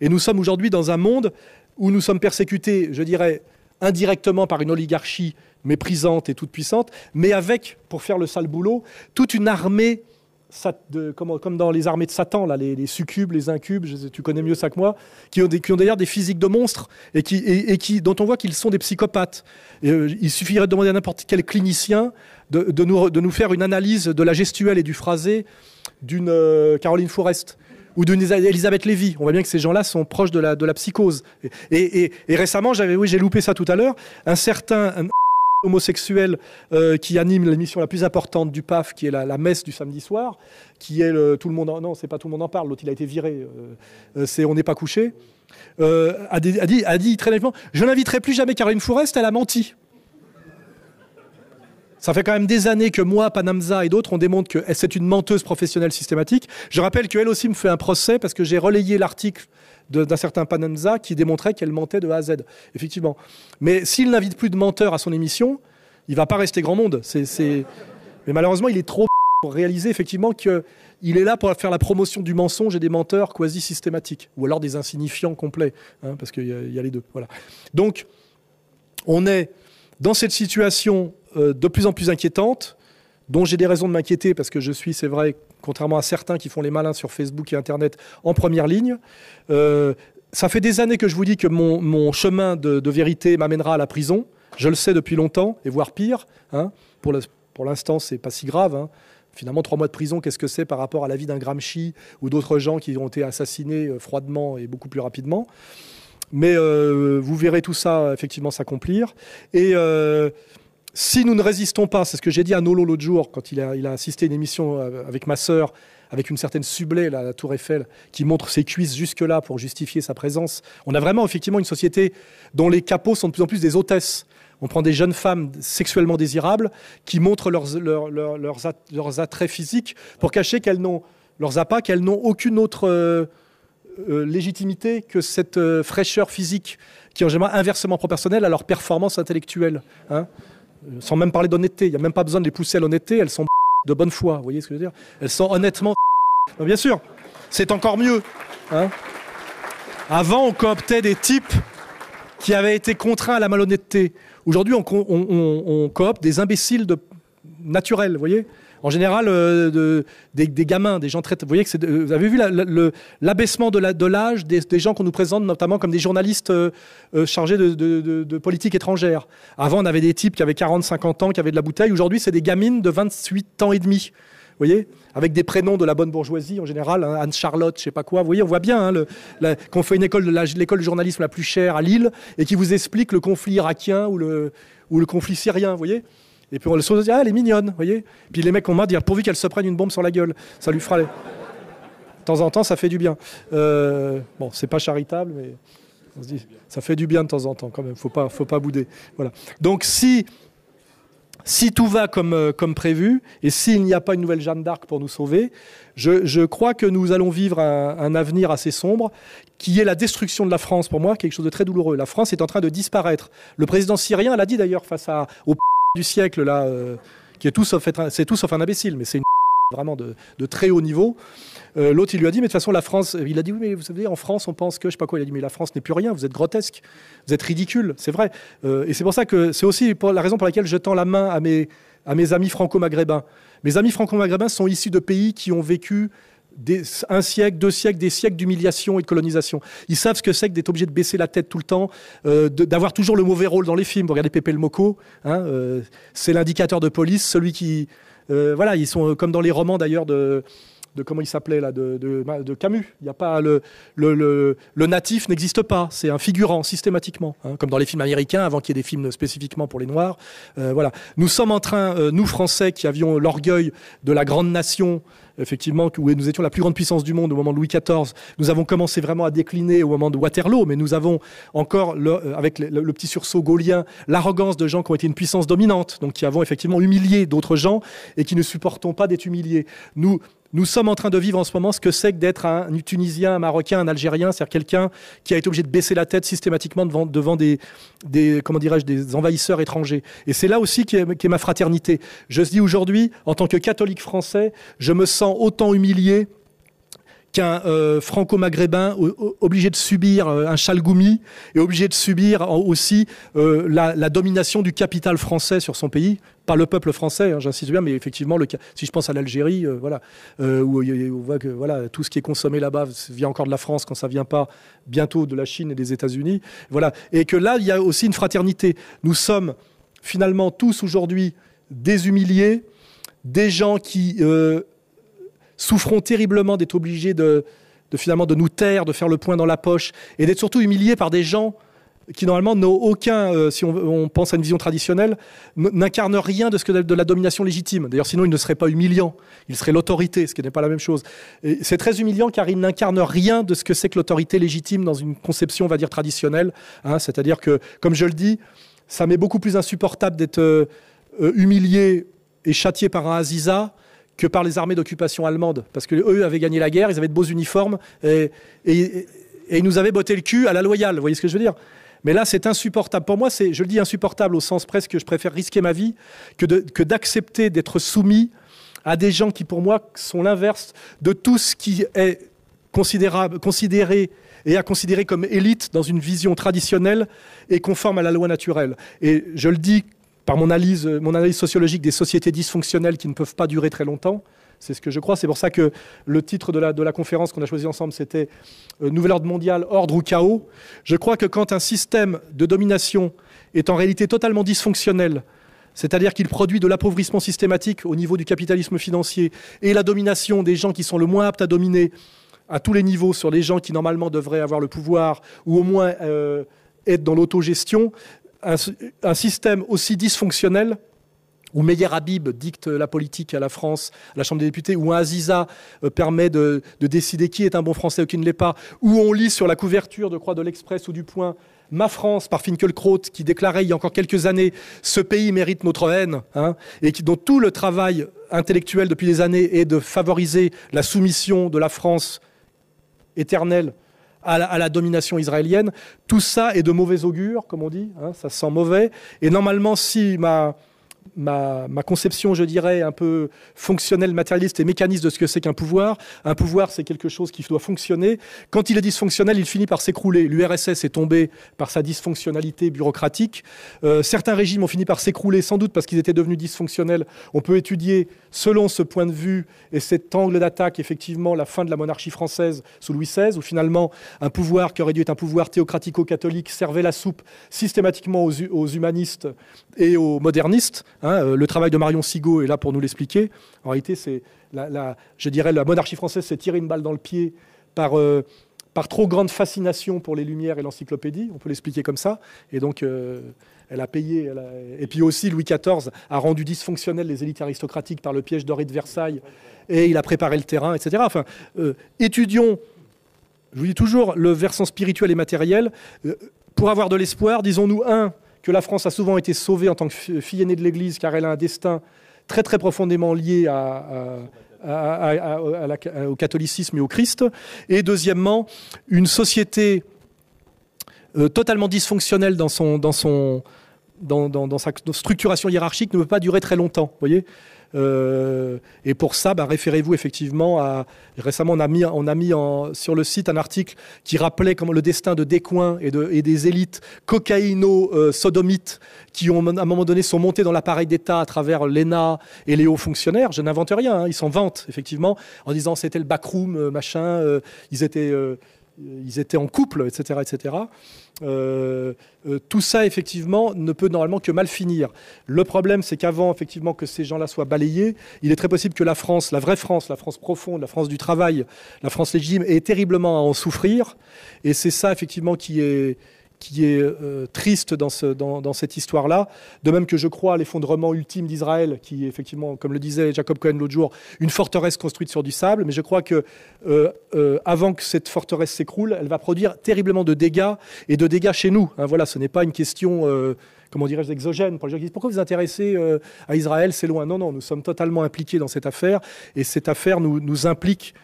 et nous sommes aujourd'hui dans un monde où nous sommes persécutés, je dirais, indirectement par une oligarchie méprisante et toute puissante, mais avec, pour faire le sale boulot, toute une armée, comme, dans les armées de Satan, là, les, succubes, les incubes, tu connais mieux ça que moi, qui ont, d'ailleurs des physiques de monstres et, qui, dont on voit qu'ils sont des psychopathes. Euh, il suffirait de demander à n'importe quel clinicien de, de nous, de nous faire une analyse de la gestuelle et du phrasé d'une euh, Caroline Forest ou d'une Isa- Elisabeth Lévy. On voit bien que ces gens-là sont proches de la, psychose. Et, récemment, j'avais, oui, j'ai loupé ça tout à l'heure, un certain homosexuel euh, qui anime l'émission la plus importante du PAF, qui est la, messe du samedi soir, qui est le, tout le monde. En, non, c'est pas tout le monde en parle. L'autre, il a été viré. euh, euh, c'est on n'est pas couché. a, dit, très nettement Je n'inviterai plus jamais Caroline Forest, elle a menti. Ça fait quand même des années que moi, Panamza et d'autres, on démontre que c'est une menteuse professionnelle systématique. Je rappelle qu'elle aussi me fait un procès parce que j'ai relayé l'article d'un certain Panamza qui démontrait qu'elle mentait de A à Z, effectivement. Mais s'il n'invite plus de menteurs à son émission, il va pas rester grand monde. Mais malheureusement, il est trop pour réaliser effectivement qu'il est là pour faire la promotion du mensonge et des menteurs quasi systématiques, ou alors des insignifiants complets, hein, parce qu'il y, y a les deux. Voilà. Donc, on est dans cette situation de plus en plus inquiétante, dont j'ai des raisons de m'inquiéter, parce que je suis, c'est vrai, contrairement à certains qui font les malins sur Facebook et Internet, en première ligne. Euh, ça fait des années que je vous dis que mon, mon chemin de, vérité m'amènera à la prison. Je le sais depuis longtemps, et voire pire. hein. Pour le- pour l'instant, c'est pas si grave. hein. Finalement, trois mois de prison, qu'est-ce que c'est par rapport à la vie d'un Gramsci ou d'autres gens qui ont été assassinés euh, froidement et beaucoup plus rapidement? Mais euh, vous verrez tout ça effectivement s'accomplir. Et euh, si nous ne résistons pas, c'est ce que j'ai dit à Nolo l'autre jour quand il a, assisté à une émission euh, avec ma sœur, avec une certaine Sublet, là, la Tour Eiffel, qui montre ses cuisses jusque-là pour justifier sa présence. On a vraiment effectivement une société dont les capots sont de plus en plus des hôtesses. On prend des jeunes femmes sexuellement désirables qui montrent leurs, leurs, leurs, leurs at- leurs attraits physiques pour cacher qu'elles n'ont leurs appâts, qu'elles n'ont aucune autre euh, euh, légitimité que cette fraîcheur physique qui est en général inversement proportionnelle à leur performance intellectuelle. hein. Euh, Sans même parler d'honnêteté. Il n'y a même pas besoin de les pousser à l'honnêteté. Elles sont de bonne foi. Vous voyez ce que je veux dire? Elles sont honnêtement. Bien sûr, c'est encore mieux. hein. Avant, on cooptait des types qui avaient été contraints à la malhonnêteté. Aujourd'hui, on coopte des imbéciles de, naturels, vous voyez? En général, euh, de- des, gamins, des gens très... Vous voyez que de- Vous avez vu l'abaissement de l'âge des, gens qu'on nous présente, notamment comme des journalistes euh, euh, chargés de, politique étrangère. Avant, on avait des types qui avaient 40, 50 ans, qui avaient de la bouteille. Aujourd'hui, c'est des gamines de 28 ans et demi. Vous voyez Avec des prénoms de la bonne bourgeoisie en général, hein, Anne-Charlotte, je sais pas quoi. Vous voyez, on voit bien hein, qu'on fait une école l'école de journalisme la plus chère à Lille et qui vous explique le conflit irakien ou le, ou le conflit syrien, vous voyez Et puis on se dit, ah, elle est mignonne, vous voyez Puis les mecs ont marre de dire, pourvu qu'elle se prenne une bombe sur la gueule, ça lui fera... De temps en temps, ça fait du bien. Euh, bon, c'est pas charitable, mais on se dit, ça fait du bien de temps en temps quand même, faut pas, faut pas bouder. Voilà. Donc si si tout va comme, euh, comme prévu, et s'il n'y a pas une nouvelle Jeanne d'Arc pour nous sauver, je, je crois que nous allons vivre un, un avenir assez sombre, qui est la destruction de la France, pour moi, quelque chose de très douloureux. La France est en train de disparaître. Le président syrien l'a dit d'ailleurs face à, au du siècle, là, euh, qui est tout sauf, un- c'est tout sauf un imbécile, mais c'est une vraiment de, de très haut niveau. Euh, L'autre, il lui a dit, mais de toute façon, la France, il a dit, oui, mais vous savez, en France, on pense que, je sais pas quoi, il a dit, mais la France n'est plus rien, vous êtes grotesque, vous êtes ridicule, c'est vrai. Euh, et c'est pour ça que c'est aussi pour la raison pour laquelle je tends la main à mes, à mes amis franco-maghrébins. Mes amis franco-maghrébins sont issus de pays qui ont vécu un siècle, deux siècles, des siècles d'humiliation et de colonisation. Ils savent ce que c'est que d'être obligé de baisser la tête tout le temps, euh, d'avoir toujours le mauvais rôle dans les films. Vous regardez Pépé le Moco, hein, euh, c'est l'indicateur de police, celui qui... euh, voilà, ils sont comme dans les romans d'ailleurs de, comment il s'appelait là, de, de- Camus. Il y a pas le, le, le- le natif n'existe pas, c'est un figurant systématiquement, hein, comme dans les films américains avant qu'il y ait des films spécifiquement pour les Noirs. Voilà, nous sommes en train, nous Français qui avions l'orgueil de la grande nation effectivement, où nous étions la plus grande puissance du monde au moment de Louis XIV. Nous avons commencé vraiment à décliner au moment de Waterloo, mais nous avons encore, le, avec le, le, petit sursaut gaulien, l'arrogance de gens qui ont été une puissance dominante, donc qui avons effectivement humilié d'autres gens et qui ne supportons pas d'être humiliés. Nous, nous sommes en train de vivre en ce moment ce que c'est que d'être un Tunisien, un Marocain, un Algérien, c'est-à-dire quelqu'un qui a été obligé de baisser la tête systématiquement devant, des, comment dirais-je, des envahisseurs étrangers. Et c'est là aussi qu'est est ma fraternité. Je dis aujourd'hui, en tant que catholique français, je me sens autant humilié qu'un euh, franco-maghrébin obligé de subir euh, un chalgoumi et obligé de subir aussi euh, la, la, domination du capital français sur son pays. Pas le peuple français, hein, j'insiste bien, mais effectivement, le, si je pense à l'Algérie, voilà, où on voit que voilà, tout ce qui est consommé là-bas vient encore de la France quand ça vient pas bientôt de la Chine et des États-Unis. Voilà. Et que là, il y a aussi une fraternité. Nous sommes finalement tous aujourd'hui des humiliés, des gens qui souffrons terriblement d'être obligés de, finalement de nous taire, de faire le point dans la poche, et d'être surtout humiliés par des gens qui normalement n'ont aucun, euh, si on, pense à une vision traditionnelle, n'incarnent rien de ce que de la domination légitime. D'ailleurs, sinon, il ne serait pas humiliant. Il serait l'autorité, ce qui n'est pas la même chose. C'est très humiliant car il n'incarne rien de ce que c'est que l'autorité légitime dans une conception, on va dire, traditionnelle. Hein. C'est-à-dire que, comme je le dis, ça m'est beaucoup plus insupportable d'être euh, humilié et châtié par un Aziza que par les armées d'occupation allemandes. Parce qu'eux avaient gagné la guerre, ils avaient de beaux uniformes, et, ils nous avaient botté le cul à la loyale. Vous voyez ce que je veux dire? Mais là, c'est insupportable. Pour moi, c'est, je le dis insupportable au sens presque que je préfère risquer ma vie que, que d'accepter d'être soumis à des gens qui, pour moi, sont l'inverse de tout ce qui est considérable, considéré et à considérer comme élite dans une vision traditionnelle et conforme à la loi naturelle. Et je le dis par mon analyse, mon analyse sociologique des sociétés dysfonctionnelles qui ne peuvent pas durer très longtemps. C'est ce que je crois. C'est pour ça que le titre de la, de la conférence qu'on a choisi ensemble, c'était euh, Nouvel ordre mondial, ordre ou chaos. Je crois que quand un système de domination est en réalité totalement dysfonctionnel, c'est-à-dire qu'il produit de l'appauvrissement systématique au niveau du capitalisme financier et la domination des gens qui sont le moins aptes à dominer à tous les niveaux sur les gens qui normalement devraient avoir le pouvoir ou au moins euh, être dans l'autogestion, un, système aussi dysfonctionnel où Meyer Habib dicte la politique à la France, à la Chambre des députés, où un Aziza euh, permet de, décider qui est un bon Français ou qui ne l'est pas, où on lit sur la couverture de Croix de l'Express ou du Point Ma France par Finkelkraut, qui déclarait il y a encore quelques années Ce pays mérite notre haine, hein, et dont tout le travail intellectuel depuis des années est de favoriser la soumission de la France éternelle à la, domination israélienne. Tout ça est de mauvais augure, comme on dit, hein, ça sent mauvais. Et normalement, si ma, conception, je dirais, un peu fonctionnelle, matérialiste et mécaniste de ce que c'est qu'un pouvoir. Un pouvoir, c'est quelque chose qui doit fonctionner. Quand il est dysfonctionnel, il finit par s'écrouler. L'URSS est tombé par sa dysfonctionnalité bureaucratique. Euh, certains régimes ont fini par s'écrouler, sans doute parce qu'ils étaient devenus dysfonctionnels. On peut étudier, selon ce point de vue et cet angle d'attaque, effectivement, la fin de la monarchie française sous Louis XVI, où finalement, un pouvoir qui aurait dû être un pouvoir théocratico-catholique servait la soupe systématiquement aux humanistes et aux modernistes. Hein, euh, le travail de Marion Sigaud est là pour nous l'expliquer. En réalité, c'est la, je dirais la monarchie française s'est tirée une balle dans le pied par, euh, par trop grande fascination pour les Lumières et l'encyclopédie. On peut l'expliquer comme ça. Et donc, euh, elle a payé. Et puis aussi, Louis XIV a rendu dysfonctionnels les élites aristocratiques par le piège doré de Versailles. Et il a préparé le terrain, etc. Enfin, étudions, je vous dis toujours, le versant spirituel et matériel. pour avoir de l'espoir, disons-nous, un, que la France a souvent été sauvée en tant que fille aînée de l'Église, car elle a un destin très très profondément lié au catholicisme et au Christ. Et deuxièmement, une société euh, totalement dysfonctionnelle dans, son, dans, sa structuration hiérarchique ne peut pas durer très longtemps. Voyez euh, et pour ça, bah, référez-vous effectivement à. Récemment, on a mis, on a mis sur le site un article qui rappelait comment le destin de Descoings et, de, et des élites cocaïno-sodomites qui, à un moment donné, sont montés dans l'appareil d'État à travers l'ENA et les hauts fonctionnaires. Je n'invente rien, hein, ils s'en vantent, effectivement, en disant c'était le backroom, euh, machin, euh, ils étaient ils étaient en couple, etc. etc. Euh, euh, tout ça, effectivement, ne peut normalement que mal finir. Le problème, c'est qu'avant, effectivement, que ces gens-là soient balayés, il est très possible que la France, la vraie France, la France profonde, la France du travail, la France légitime, ait terriblement à en souffrir. Et c'est ça, effectivement, qui est, qui est euh, triste dans, ce, dans, cette histoire-là. De même que je crois à l'effondrement ultime d'Israël, qui est effectivement, comme le disait Jacob Cohen l'autre jour, une forteresse construite sur du sable. Mais je crois que euh, euh, avant que cette forteresse s'écroule, elle va produire terriblement de dégâts et de dégâts chez nous. Hein, voilà, ce n'est pas une question comment dirais-je, exogène pour les gens qui disent pourquoi vous vous intéressez à Israël, c'est loin. Non, non, nous sommes totalement impliqués dans cette affaire et cette affaire nous, nous implique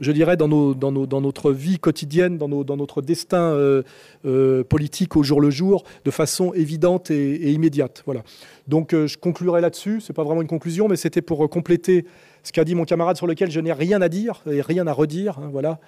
je dirais, dans, notre vie quotidienne, dans notre destin euh, euh, politique au jour le jour, de façon évidente et, immédiate. Voilà. Donc euh, je conclurai là-dessus. Ce n'est pas vraiment une conclusion, mais c'était pour compléter ce qu'a dit mon camarade sur lequel je n'ai rien à dire et rien à redire. Hein, voilà.